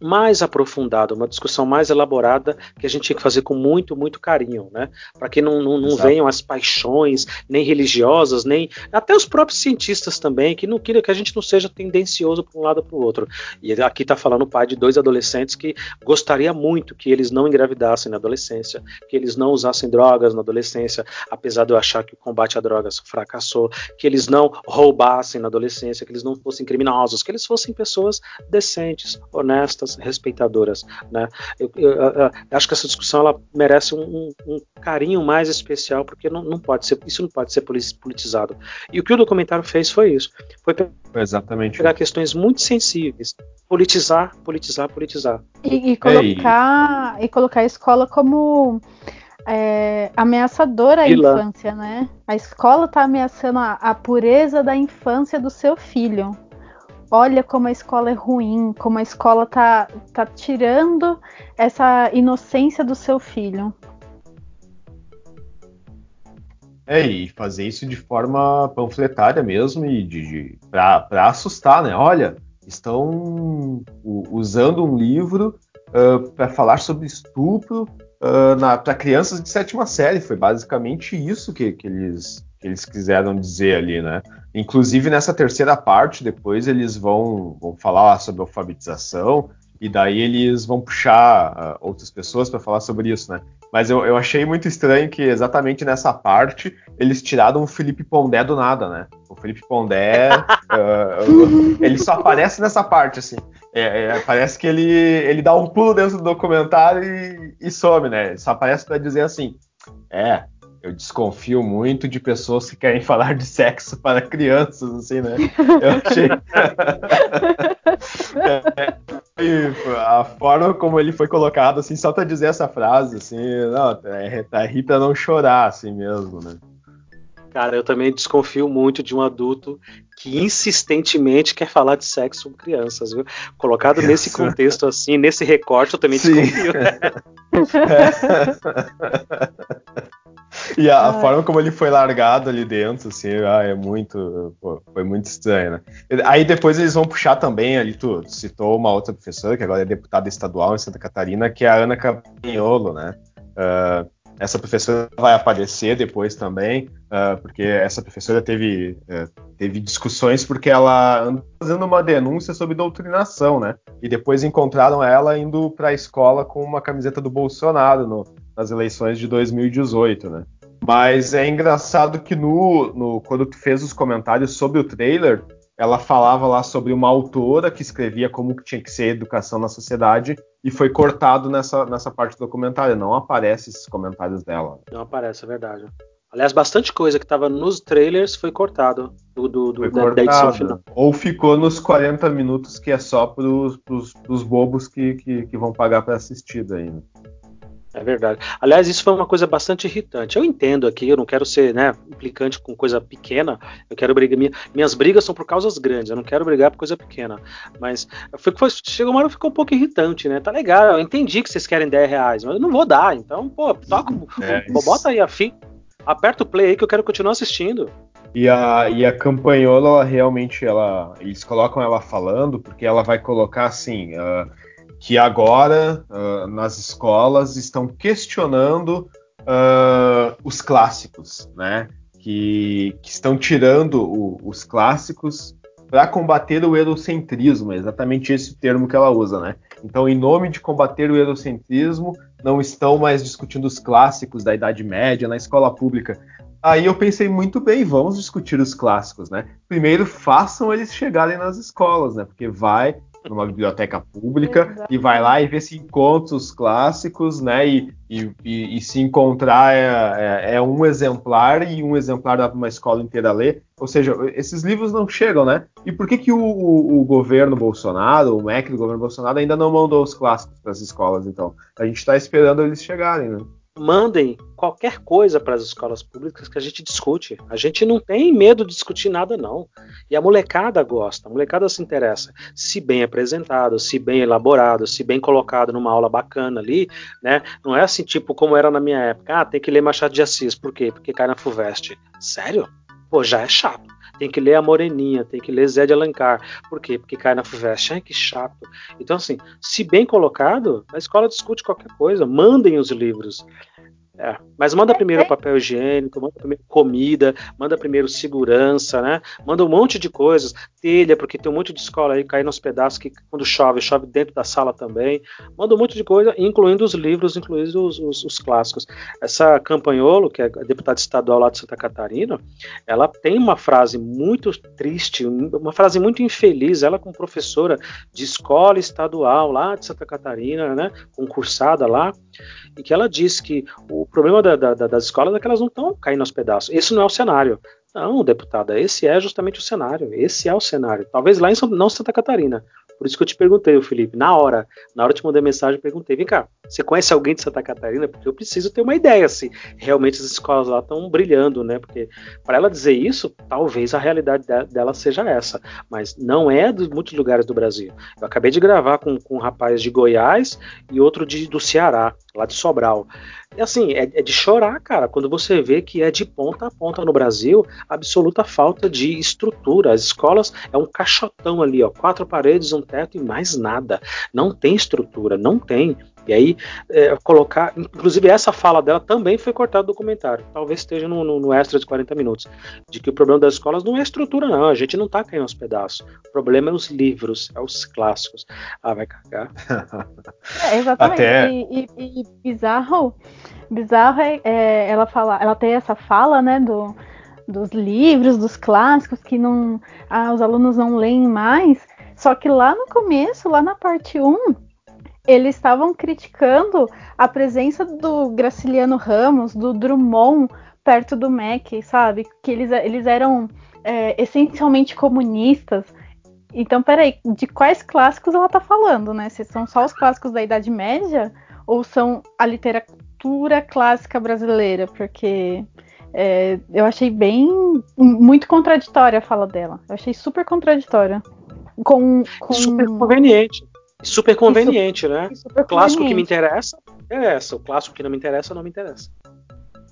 mais aprofundada, uma discussão mais elaborada que a gente tinha que fazer com muito, muito carinho, né? Para que não, não, não venham as paixões, nem religiosas, nem até os próprios cientistas também, que não queira que a gente não seja tendencioso para um lado ou para o outro. E aqui está falando o pai de dois adolescentes que gostaria muito que eles não engravidassem na adolescência, que eles não usassem drogas na adolescência, apesar de eu achar que o combate a drogas fracassou, que eles não roubassem na adolescência, que eles não fossem criminosos, que eles fossem pessoas decentes, honestas pessoas respeitadoras. Né? Eu, eu, eu, acho que essa discussão ela merece um, um carinho mais especial, porque não, não, pode ser, isso não pode ser politizado. E o que o documentário fez foi isso. Foi Exatamente. pegar questões muito sensíveis, politizar, politizar, politizar. E, e colocar, e colocar a escola como é, ameaçadora à infância, né? A escola está ameaçando a, a, pureza da infância do seu filho olha como a escola é ruim, como a escola tá, tá tirando essa inocência do seu filho. É, e fazer isso de forma panfletária mesmo e de, de para assustar, né? Olha, estão usando um livro uh, para falar sobre estupro uh, para crianças de sétima série. Foi basicamente isso que, que eles que eles quiseram dizer ali, né? Inclusive nessa terceira parte, depois eles vão, vão falar sobre alfabetização e daí eles vão puxar uh, outras pessoas para falar sobre isso, né? Mas eu, eu achei muito estranho que exatamente nessa parte eles tiraram o Felipe Pondé do nada, né? O Felipe Pondé, uh, ele só aparece nessa parte, assim. É, é, parece que ele, ele dá um pulo dentro do documentário e, e some, né? Só aparece para dizer assim: é, eu desconfio muito de pessoas que querem falar de sexo para crianças, assim, né? Eu achei. é, a forma como ele foi colocado, assim, só para dizer essa frase, assim, não, é, é rir para não chorar, assim mesmo, né? Cara, eu também desconfio muito de um adulto que insistentemente quer falar de sexo com crianças, viu? Colocado nesse contexto assim, nesse recorte, eu também Sim. desconfio. E a, a forma como ele foi largado ali dentro, assim, ah, é muito. Pô, foi muito estranho, né? Aí depois eles vão puxar também, ali tu citou uma outra professora, que agora é deputada estadual em Santa Catarina, que é a Ana Campagnolo, né? Uh, essa professora vai aparecer depois também, uh, porque essa professora teve, uh, teve discussões porque ela andou fazendo uma denúncia sobre doutrinação, né? E depois encontraram ela indo para a escola com uma camiseta do Bolsonaro no, nas eleições de 2018, né? Mas é engraçado que no, no, quando tu fez os comentários sobre o trailer, ela falava lá sobre uma autora que escrevia como que tinha que ser a educação na sociedade e foi cortado nessa, nessa parte do documentário. Não aparece esses comentários dela. Não aparece, é verdade. Aliás, bastante coisa que estava nos trailers foi cortado do, do, do da, da, edição final. Ou ficou nos 40 minutos que é só para os bobos que, que, que, vão pagar para assistir ainda. É verdade. Aliás, isso foi uma coisa bastante irritante. Eu entendo aqui, eu não quero ser né, implicante com coisa pequena. Eu quero brigar. Minha, minhas brigas são por causas grandes. Eu não quero brigar por coisa pequena. Mas foi, foi, chegou uma hora ficou um pouco irritante, né? Tá legal, eu entendi que vocês querem 10 reais, mas eu não vou dar. Então, pô, toca, é, bota aí a fim. Aperta o play aí que eu quero continuar assistindo. E a, e a campanhola, ela realmente, ela, eles colocam ela falando, porque ela vai colocar assim. Uh, que agora uh, nas escolas estão questionando uh, os clássicos, né? Que, que estão tirando o, os clássicos para combater o eurocentrismo, é exatamente esse termo que ela usa, né? Então, em nome de combater o eurocentrismo, não estão mais discutindo os clássicos da Idade Média na escola pública. Aí eu pensei muito bem, vamos discutir os clássicos, né? Primeiro façam eles chegarem nas escolas, né? Porque vai numa biblioteca pública Exato. e vai lá e vê se encontra os clássicos, né? E, e, e, e se encontrar é, é, é, um exemplar e um exemplar dá para uma escola inteira ler. Ou seja, esses livros não chegam, né? E por que, que o, o, o governo Bolsonaro, o MEC do governo Bolsonaro, ainda não mandou os clássicos para as escolas, então? A gente está esperando eles chegarem, né? Mandem qualquer coisa para as escolas públicas que a gente discute. A gente não tem medo de discutir nada, não. E a molecada gosta, a molecada se interessa. Se bem apresentado, se bem elaborado, se bem colocado numa aula bacana ali, né? Não é assim, tipo, como era na minha época. Ah, tem que ler Machado de Assis. Por quê? Porque cai na FUVEST. Sério? Pô, já é chato. Tem que ler a Moreninha, tem que ler Zé de Alencar. Por quê? Porque cai na FUVEST. Ai, que chato. Então, assim, se bem colocado, a escola discute qualquer coisa. Mandem os livros. É, mas manda primeiro papel higiênico, manda primeiro comida, manda primeiro segurança, né? Manda um monte de coisas, telha, porque tem um monte de escola aí caindo aos pedaços que quando chove, chove dentro da sala também. Manda um monte de coisa, incluindo os livros, incluindo os, os, os clássicos. Essa Campanholo, que é deputada estadual lá de Santa Catarina, ela tem uma frase muito triste, uma frase muito infeliz, ela como professora de escola estadual lá de Santa Catarina, né? Concursada lá, e que ela diz que o problema da, da, das escolas é que elas não estão caindo aos pedaços. Esse não é o cenário. Não, deputada, esse é justamente o cenário. Esse é o cenário. Talvez lá em não Santa Catarina. Por isso que eu te perguntei, Felipe, na hora, na hora de te mandar mensagem, eu perguntei, vem cá, você conhece alguém de Santa Catarina? Porque eu preciso ter uma ideia se realmente as escolas lá estão brilhando, né? Porque para ela dizer isso, talvez a realidade dela seja essa, mas não é de muitos lugares do Brasil. Eu acabei de gravar com, com um rapaz de Goiás e outro de, do Ceará, lá de Sobral. E assim, é, é, de chorar, cara, quando você vê que é de ponta a ponta no Brasil absoluta falta de estrutura. As escolas é um caixotão ali, ó, quatro paredes, um teto e mais nada. Não tem estrutura, não tem. E aí, é, colocar. Inclusive, essa fala dela também foi cortada do documentário. Talvez esteja no, no, no, extra de 40 minutos. De que o problema das escolas não é a estrutura, não. A gente não tá caindo aos pedaços. O problema é os livros, é os clássicos. Ah, vai cagar. É, exatamente. Até... E, e, e, bizarro. Bizarro é, é, ela falar. Ela tem essa fala, né, do, dos livros, dos clássicos, que não. Ah, os alunos não leem mais. Só que lá no começo, lá na parte 1, eles estavam criticando a presença do Graciliano Ramos, do Drummond, perto do MEC, sabe? Que eles, eles eram é, essencialmente comunistas. Então, peraí, de quais clássicos ela tá falando, né? Se são só os clássicos da Idade Média ou são a literatura clássica brasileira? Porque é, eu achei bem muito contraditória a fala dela. Eu achei super contraditória. Com, com... Super conveniente. Super conveniente, né? Super o clássico que me interessa, interessa. O clássico que não me interessa, não me interessa.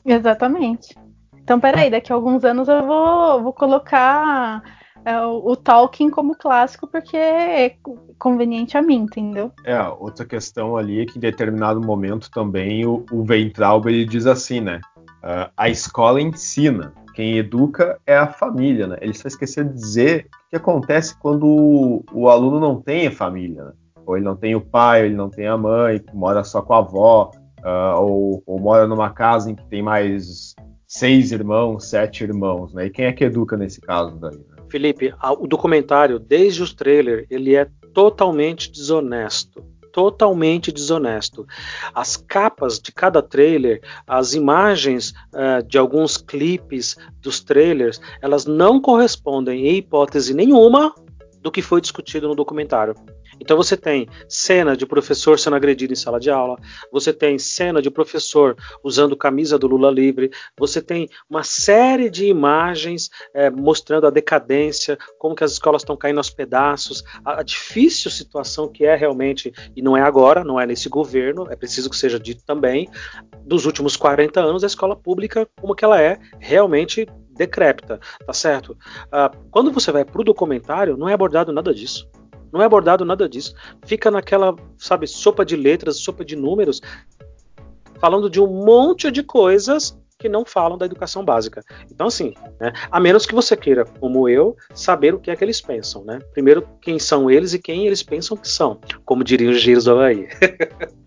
Exatamente. Então, peraí, daqui a alguns anos eu vou, vou colocar é, o, o Tolkien como clássico porque é conveniente a mim, entendeu? É, outra questão ali é que em determinado momento também o, o Weintraub ele diz assim, né? Uh, a escola ensina, quem educa é a família, né? Ele só esqueceu de dizer o que acontece quando o, o aluno não tem a família, né? Ou ele não tem o pai, ou ele não tem a mãe, mora só com a avó, uh, ou, ou, mora numa casa em que tem mais seis irmãos, sete irmãos, né? E quem é que educa nesse caso daí? Né? Felipe, o documentário, desde os trailers, ele é totalmente desonesto totalmente desonesto. As capas de cada trailer, as imagens uh, de alguns clipes dos trailers, elas não correspondem em hipótese nenhuma do que foi discutido no documentário. Então você tem cena de professor sendo agredido em sala de aula, você tem cena de professor usando camisa do Lula livre, você tem uma série de imagens é, mostrando a decadência, como que as escolas estão caindo aos pedaços, a, a, difícil situação que é realmente, e não é agora, não é nesse governo, é preciso que seja dito também, dos últimos 40 anos a escola pública como que ela é realmente decrépita, tá certo? Uh, quando você vai para o documentário, não é abordado nada disso. Não é abordado nada disso. Fica naquela, sabe, sopa de letras, sopa de números, falando de um monte de coisas que não falam da educação básica. Então, assim, né, a menos que você queira, como eu, saber o que é que eles pensam, né? Primeiro, quem são eles e quem eles pensam que são, como diriam os giros do Havaí.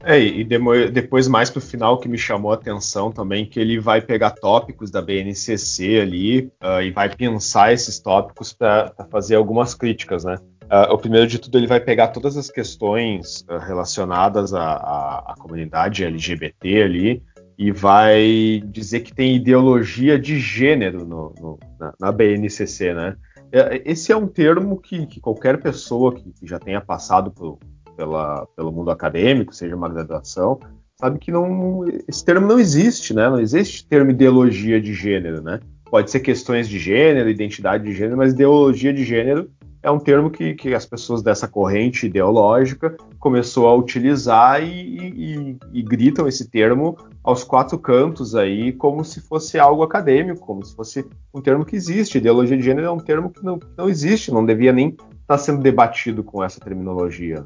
é, e depois, mais pro final, que me chamou a atenção também, que ele vai pegar tópicos da BNCC ali uh, e vai pensar esses tópicos para fazer algumas críticas, né? Uh, o primeiro de tudo, ele vai pegar todas as questões uh, relacionadas à, à, à, comunidade LGBT ali e vai dizer que tem ideologia de gênero no, no, na, na, BNCC, né? É, esse é um termo que, que qualquer pessoa que, que já tenha passado por, pela, pelo mundo acadêmico, seja uma graduação, sabe que não, esse termo não existe, né? Não existe termo ideologia de gênero, né? Pode ser questões de gênero, identidade de gênero, mas ideologia de gênero é um termo que, que as pessoas dessa corrente ideológica começou a utilizar e, e, e, gritam esse termo aos quatro cantos aí como se fosse algo acadêmico, como se fosse um termo que existe. Ideologia de gênero é um termo que não, que não existe, não devia nem estar sendo debatido com essa terminologia.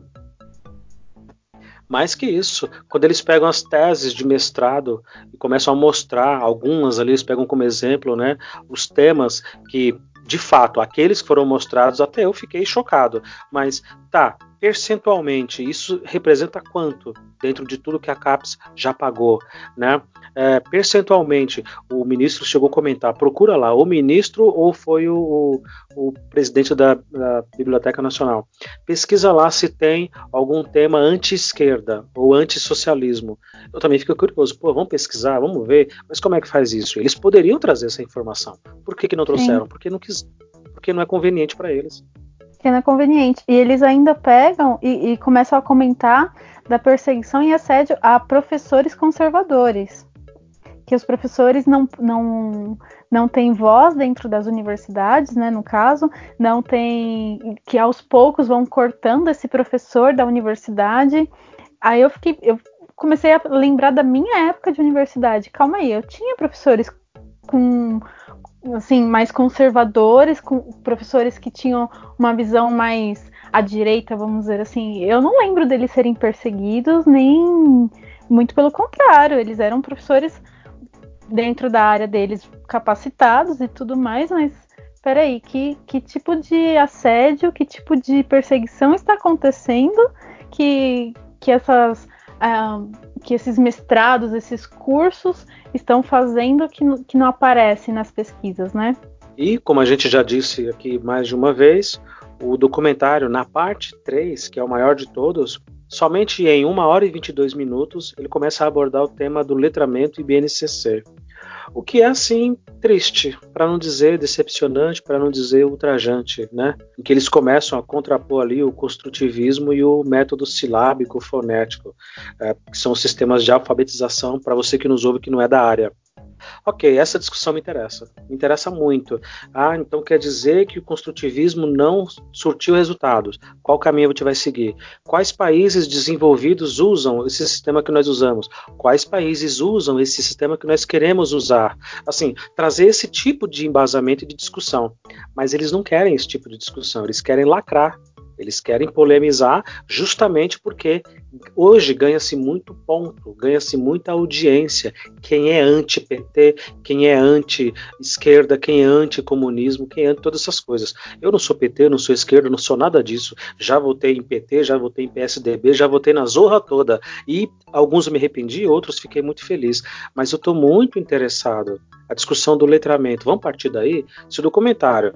Mais que isso, quando eles pegam as teses de mestrado e começam a mostrar, algumas ali eles pegam como exemplo, né, os temas que de fato, aqueles que foram mostrados, até eu fiquei chocado. Mas tá, percentualmente, isso representa quanto dentro de tudo que a CAPES já pagou, né? É, percentualmente, o ministro chegou a comentar, procura lá, o ministro ou foi o, o, o presidente da, da, Biblioteca Nacional. Pesquisa lá se tem algum tema anti-esquerda ou anti-socialismo. Eu também fico curioso, pô, vamos pesquisar, vamos ver, mas como é que faz isso? Eles poderiam trazer essa informação. Por que, que não trouxeram? Sim. Porque não quis, porque não é conveniente para eles é conveniente. E eles ainda pegam e, e, começam a comentar da perseguição e assédio a professores conservadores. Que os professores não, não, não têm voz dentro das universidades, né, no caso, não tem. que aos poucos vão cortando esse professor da universidade. Aí eu fiquei. Eu comecei a lembrar da minha época de universidade. Calma aí, eu tinha professores com assim mais conservadores, com professores que tinham uma visão mais à direita, vamos dizer assim. Eu não lembro deles serem perseguidos, nem muito pelo contrário, eles eram professores dentro da área deles capacitados e tudo mais, mas peraí, que, que tipo de assédio, que tipo de perseguição está acontecendo que, que essas uh, que esses mestrados, esses cursos estão fazendo que, que não aparece nas pesquisas, né? E, como a gente já disse aqui mais de uma vez, o documentário, na parte 3, que é o maior de todos, somente em 1 hora e 22 minutos, ele começa a abordar o tema do letramento e BNCC. O que é assim triste, para não dizer decepcionante, para não dizer ultrajante, né? Em que eles começam a contrapor ali o construtivismo e o método silábico fonético, é, que são sistemas de alfabetização para você que nos ouve que não é da área. Ok, essa discussão me interessa, me interessa muito. Ah, então quer dizer que o construtivismo não surtiu resultados. Qual caminho você vai seguir? Quais países desenvolvidos usam esse sistema que nós usamos? Quais países usam esse sistema que nós queremos usar? Assim, trazer esse tipo de embasamento e de discussão. Mas eles não querem esse tipo de discussão, eles querem lacrar eles querem polemizar justamente porque hoje ganha-se muito ponto, ganha-se muita audiência. Quem é anti-PT, quem é anti-esquerda, quem é anti-comunismo, quem é anti todas essas coisas. Eu não sou PT, não sou esquerda, não sou nada disso. Já votei em PT, já votei em PSDB, já votei na zorra toda. E alguns me arrependi, outros fiquei muito feliz. Mas eu estou muito interessado. A discussão do letramento, vamos partir daí? Se o documentário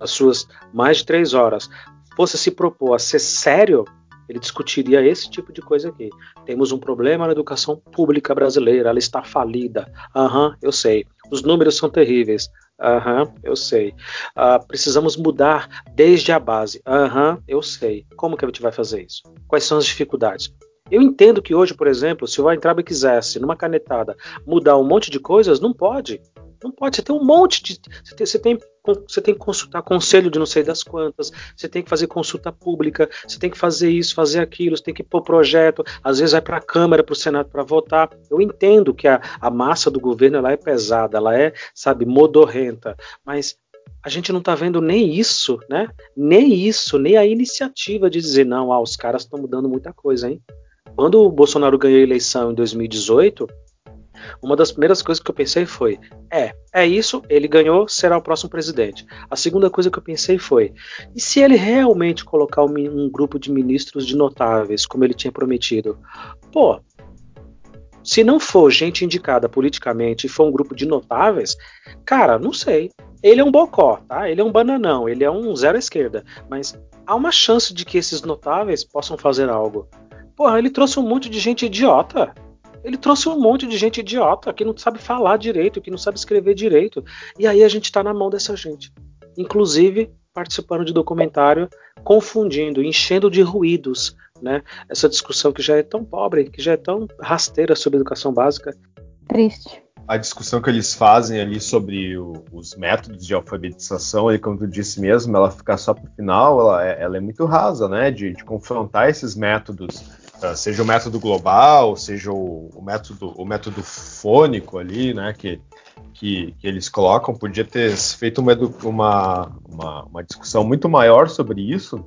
as suas mais de três horas, fosse se propor a ser sério, ele discutiria esse tipo de coisa aqui. Temos um problema na educação pública brasileira, ela está falida. Aham, uhum, eu sei. Os números são terríveis. Aham, uhum, eu sei. Uh, precisamos mudar desde a base. Aham, uhum, eu sei. Como que a gente vai fazer isso? Quais são as dificuldades? Eu entendo que hoje, por exemplo, se o Weintraub quisesse, numa canetada, mudar um monte de coisas, não pode. Não pode, você tem um monte de. Você tem, você tem, você tem que consultar conselho de não sei das quantas, você tem que fazer consulta pública, você tem que fazer isso, fazer aquilo, você tem que pôr projeto, às vezes vai para a Câmara, para o Senado para votar. Eu entendo que a, a massa do governo ela é pesada, ela é, sabe, modorrenta, mas a gente não está vendo nem isso, né? Nem isso, nem a iniciativa de dizer, não, ah, os caras estão mudando muita coisa, hein? Quando o Bolsonaro ganhou a eleição em 2018, uma das primeiras coisas que eu pensei foi: é, é isso, ele ganhou, será o próximo presidente. A segunda coisa que eu pensei foi: e se ele realmente colocar um, um grupo de ministros de notáveis, como ele tinha prometido? Pô, se não for gente indicada politicamente e for um grupo de notáveis, cara, não sei. Ele é um bocó, tá? Ele é um bananão, ele é um zero à esquerda. Mas há uma chance de que esses notáveis possam fazer algo. Porra, ele trouxe um monte de gente idiota. Ele trouxe um monte de gente idiota que não sabe falar direito, que não sabe escrever direito. E aí a gente está na mão dessa gente. Inclusive participando de documentário, confundindo, enchendo de ruídos, né? Essa discussão que já é tão pobre, que já é tão rasteira sobre educação básica. Triste. A discussão que eles fazem ali sobre o, os métodos de alfabetização, e como tu disse mesmo, ela ficar só para o final, ela é, ela é, muito rasa, né? De, de confrontar esses métodos seja o método global, seja o, o, método, o método fônico ali, né, que, que, que eles colocam, podia ter feito uma, uma, uma, uma discussão muito maior sobre isso,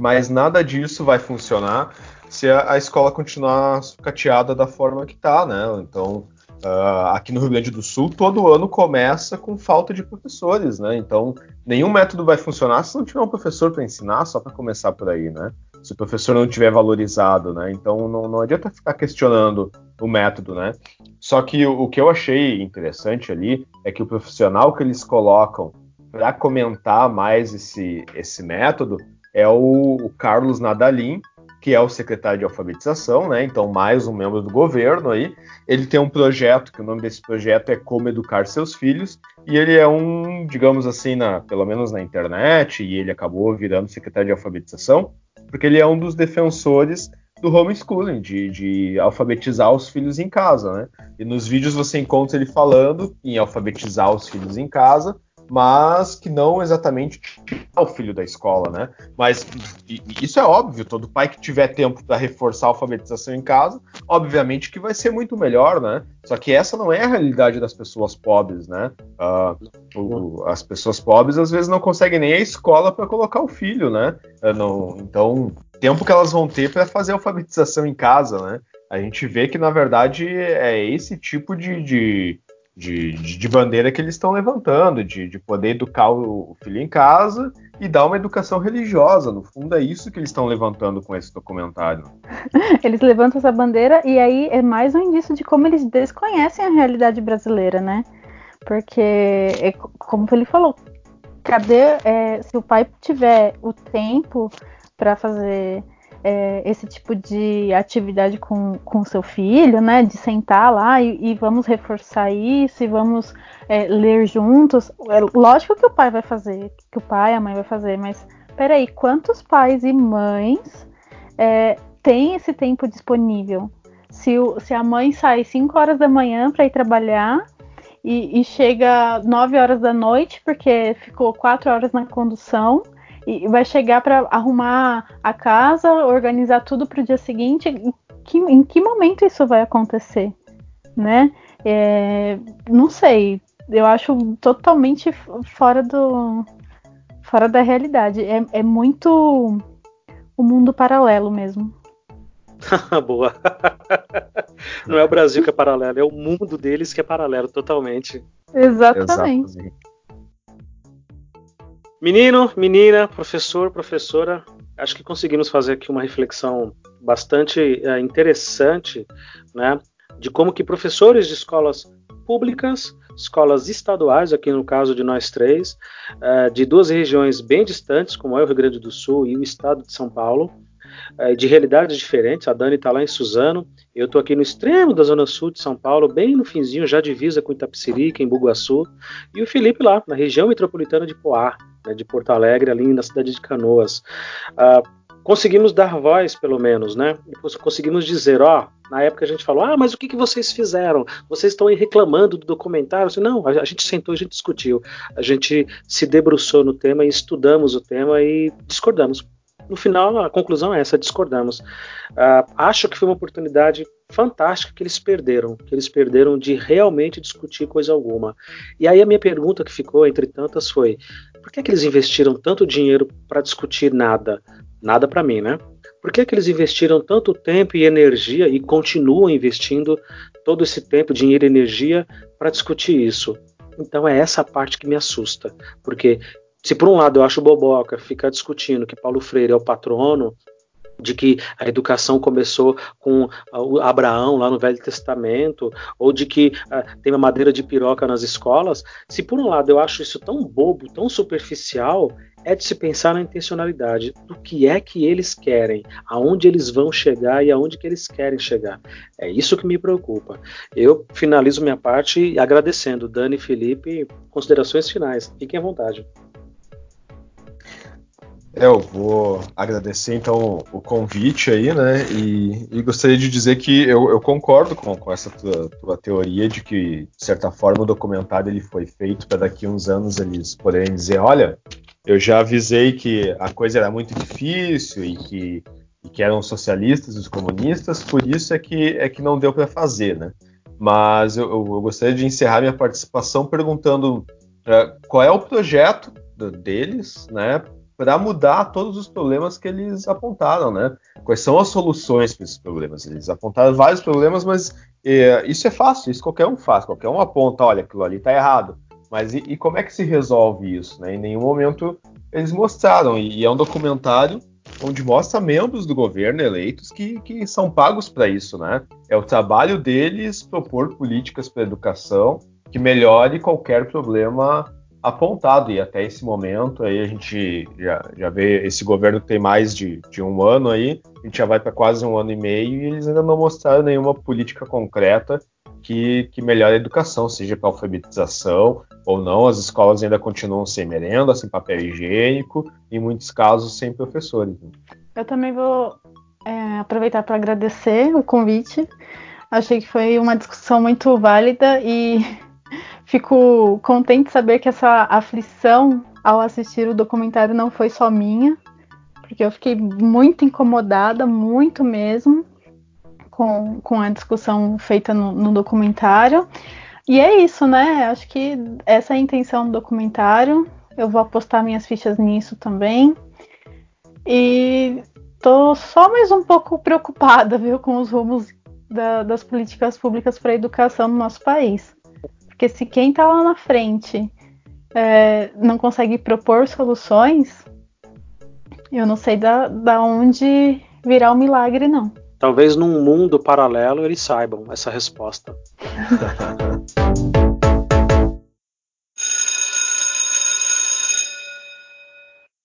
mas nada disso vai funcionar se a, a escola continuar sucateada da forma que está, né? Então, uh, aqui no Rio Grande do Sul, todo ano começa com falta de professores, né? Então, nenhum método vai funcionar se não tiver um professor para ensinar, só para começar por aí, né? Se o professor não tiver valorizado, né? Então não, não adianta ficar questionando o método, né? Só que o, o que eu achei interessante ali é que o profissional que eles colocam para comentar mais esse, esse método é o, o Carlos Nadalim, que é o secretário de alfabetização, né? Então, mais um membro do governo aí. Ele tem um projeto, que o nome desse projeto é Como Educar Seus Filhos, e ele é um, digamos assim, na, pelo menos na internet, e ele acabou virando secretário de alfabetização, porque ele é um dos defensores do homeschooling, de, de alfabetizar os filhos em casa, né? E nos vídeos você encontra ele falando em alfabetizar os filhos em casa, mas que não exatamente o filho da escola, né? Mas isso é óbvio, todo pai que tiver tempo para reforçar a alfabetização em casa, obviamente que vai ser muito melhor, né? Só que essa não é a realidade das pessoas pobres, né? Uh, o, as pessoas pobres às vezes não conseguem nem a escola para colocar o filho, né? Uh, não, então, tempo que elas vão ter para fazer a alfabetização em casa, né? A gente vê que na verdade é esse tipo de, de de, de, bandeira que eles estão levantando, de, de poder educar o filho em casa e dar uma educação religiosa. No fundo, é isso que eles estão levantando com esse documentário. Eles levantam essa bandeira e aí é mais um indício de como eles desconhecem a realidade brasileira, né? Porque, é, como ele falou, cadê é, se o pai tiver o tempo para fazer é, esse tipo de atividade com, com seu filho, né? De sentar lá e, e vamos reforçar isso e vamos é, ler juntos. É, lógico que o pai vai fazer, que o pai, a mãe vai fazer, mas peraí, quantos pais e mães é, têm esse tempo disponível? Se, o, se a mãe sai 5 horas da manhã para ir trabalhar e, e, chega 9 horas da noite porque ficou 4 horas na condução e vai chegar para arrumar a casa, organizar tudo para o dia seguinte. Em que, em que, momento isso vai acontecer, né? É, não sei. Eu acho totalmente fora do fora da realidade. É, é muito o um mundo paralelo mesmo. Boa. Não é o Brasil que é paralelo, é o mundo deles que é paralelo totalmente. Exatamente. Exatamente. Menino, menina, professor, professora, acho que conseguimos fazer aqui uma reflexão bastante é, interessante, né, de como que professores de escolas públicas, escolas estaduais, aqui no caso de nós três, é, de duas regiões bem distantes, como é o Rio Grande do Sul e o estado de São Paulo, de realidades diferentes. A Dani está lá em Suzano, eu estou aqui no extremo da zona sul de São Paulo, bem no finzinho, já divisa com Itapecerica, em Bugaçu, e o Felipe lá, na região metropolitana de Poá, né, de Porto Alegre, ali na cidade de Canoas. Uh, conseguimos dar voz, pelo menos, né? Conseguimos dizer, ó, na época a gente falou, ah, mas o que, que vocês fizeram? Vocês estão aí reclamando do documentário? Assim, não, a, a, gente sentou, a gente discutiu, a gente se debruçou no tema e estudamos o tema e discordamos. No final, a conclusão é essa: discordamos. Uh, acho que foi uma oportunidade fantástica que eles perderam, que eles perderam de realmente discutir coisa alguma. E aí a minha pergunta que ficou entre tantas foi: por que, é que eles investiram tanto dinheiro para discutir nada? Nada para mim, né? Por que, é que eles investiram tanto tempo e energia e continuam investindo todo esse tempo, dinheiro e energia para discutir isso? Então é essa parte que me assusta, porque se por um lado eu acho boboca ficar discutindo que Paulo Freire é o patrono de que a educação começou com Abraão lá no Velho Testamento, ou de que uh, tem uma madeira de piroca nas escolas, se por um lado eu acho isso tão bobo, tão superficial, é de se pensar na intencionalidade do que é que eles querem, aonde eles vão chegar e aonde que eles querem chegar. É isso que me preocupa. Eu finalizo minha parte agradecendo Dani e Felipe. Considerações finais. Fiquem à vontade. É, eu vou agradecer então o convite aí, né? E, e gostaria de dizer que eu, eu concordo com, com essa tua, tua, teoria de que, de certa forma, o documentário ele foi feito para daqui a uns anos eles poderem dizer: olha, eu já avisei que a coisa era muito difícil e que, e que eram socialistas os comunistas, por isso é que, é que não deu para fazer, né? Mas eu, eu, gostaria de encerrar minha participação perguntando uh, qual é o projeto deles, né? Para mudar todos os problemas que eles apontaram, né? Quais são as soluções para esses problemas? Eles apontaram vários problemas, mas é, isso é fácil, isso qualquer um faz, qualquer um aponta, olha, aquilo ali está errado. Mas e, e, como é que se resolve isso? Né? Em nenhum momento eles mostraram, e, é um documentário onde mostra membros do governo eleitos que, que são pagos para isso, né? É o trabalho deles propor políticas para educação que melhore qualquer problema apontado e até esse momento aí a gente já, já vê esse governo que tem mais de, de um ano aí, a gente já vai para quase um ano e meio e eles ainda não mostraram nenhuma política concreta que, que melhore a educação, seja para alfabetização ou não, as escolas ainda continuam sem merenda, sem papel higiênico, em muitos casos sem professores. Né? Eu também vou é, aproveitar para agradecer o convite. Achei que foi uma discussão muito válida e fico contente de saber que essa aflição ao assistir o documentário não foi só minha, porque eu fiquei muito incomodada, muito mesmo, com, com a discussão feita no, no documentário. E é isso, né? Acho que essa é a intenção do documentário. Eu vou apostar minhas fichas nisso também. E tô só mais um pouco preocupada, viu, com os rumos da, das políticas públicas para a educação no nosso país. Porque se quem está lá na frente é, não consegue propor soluções, eu não sei da, da onde virá o milagre, não. Talvez num mundo paralelo eles saibam essa resposta.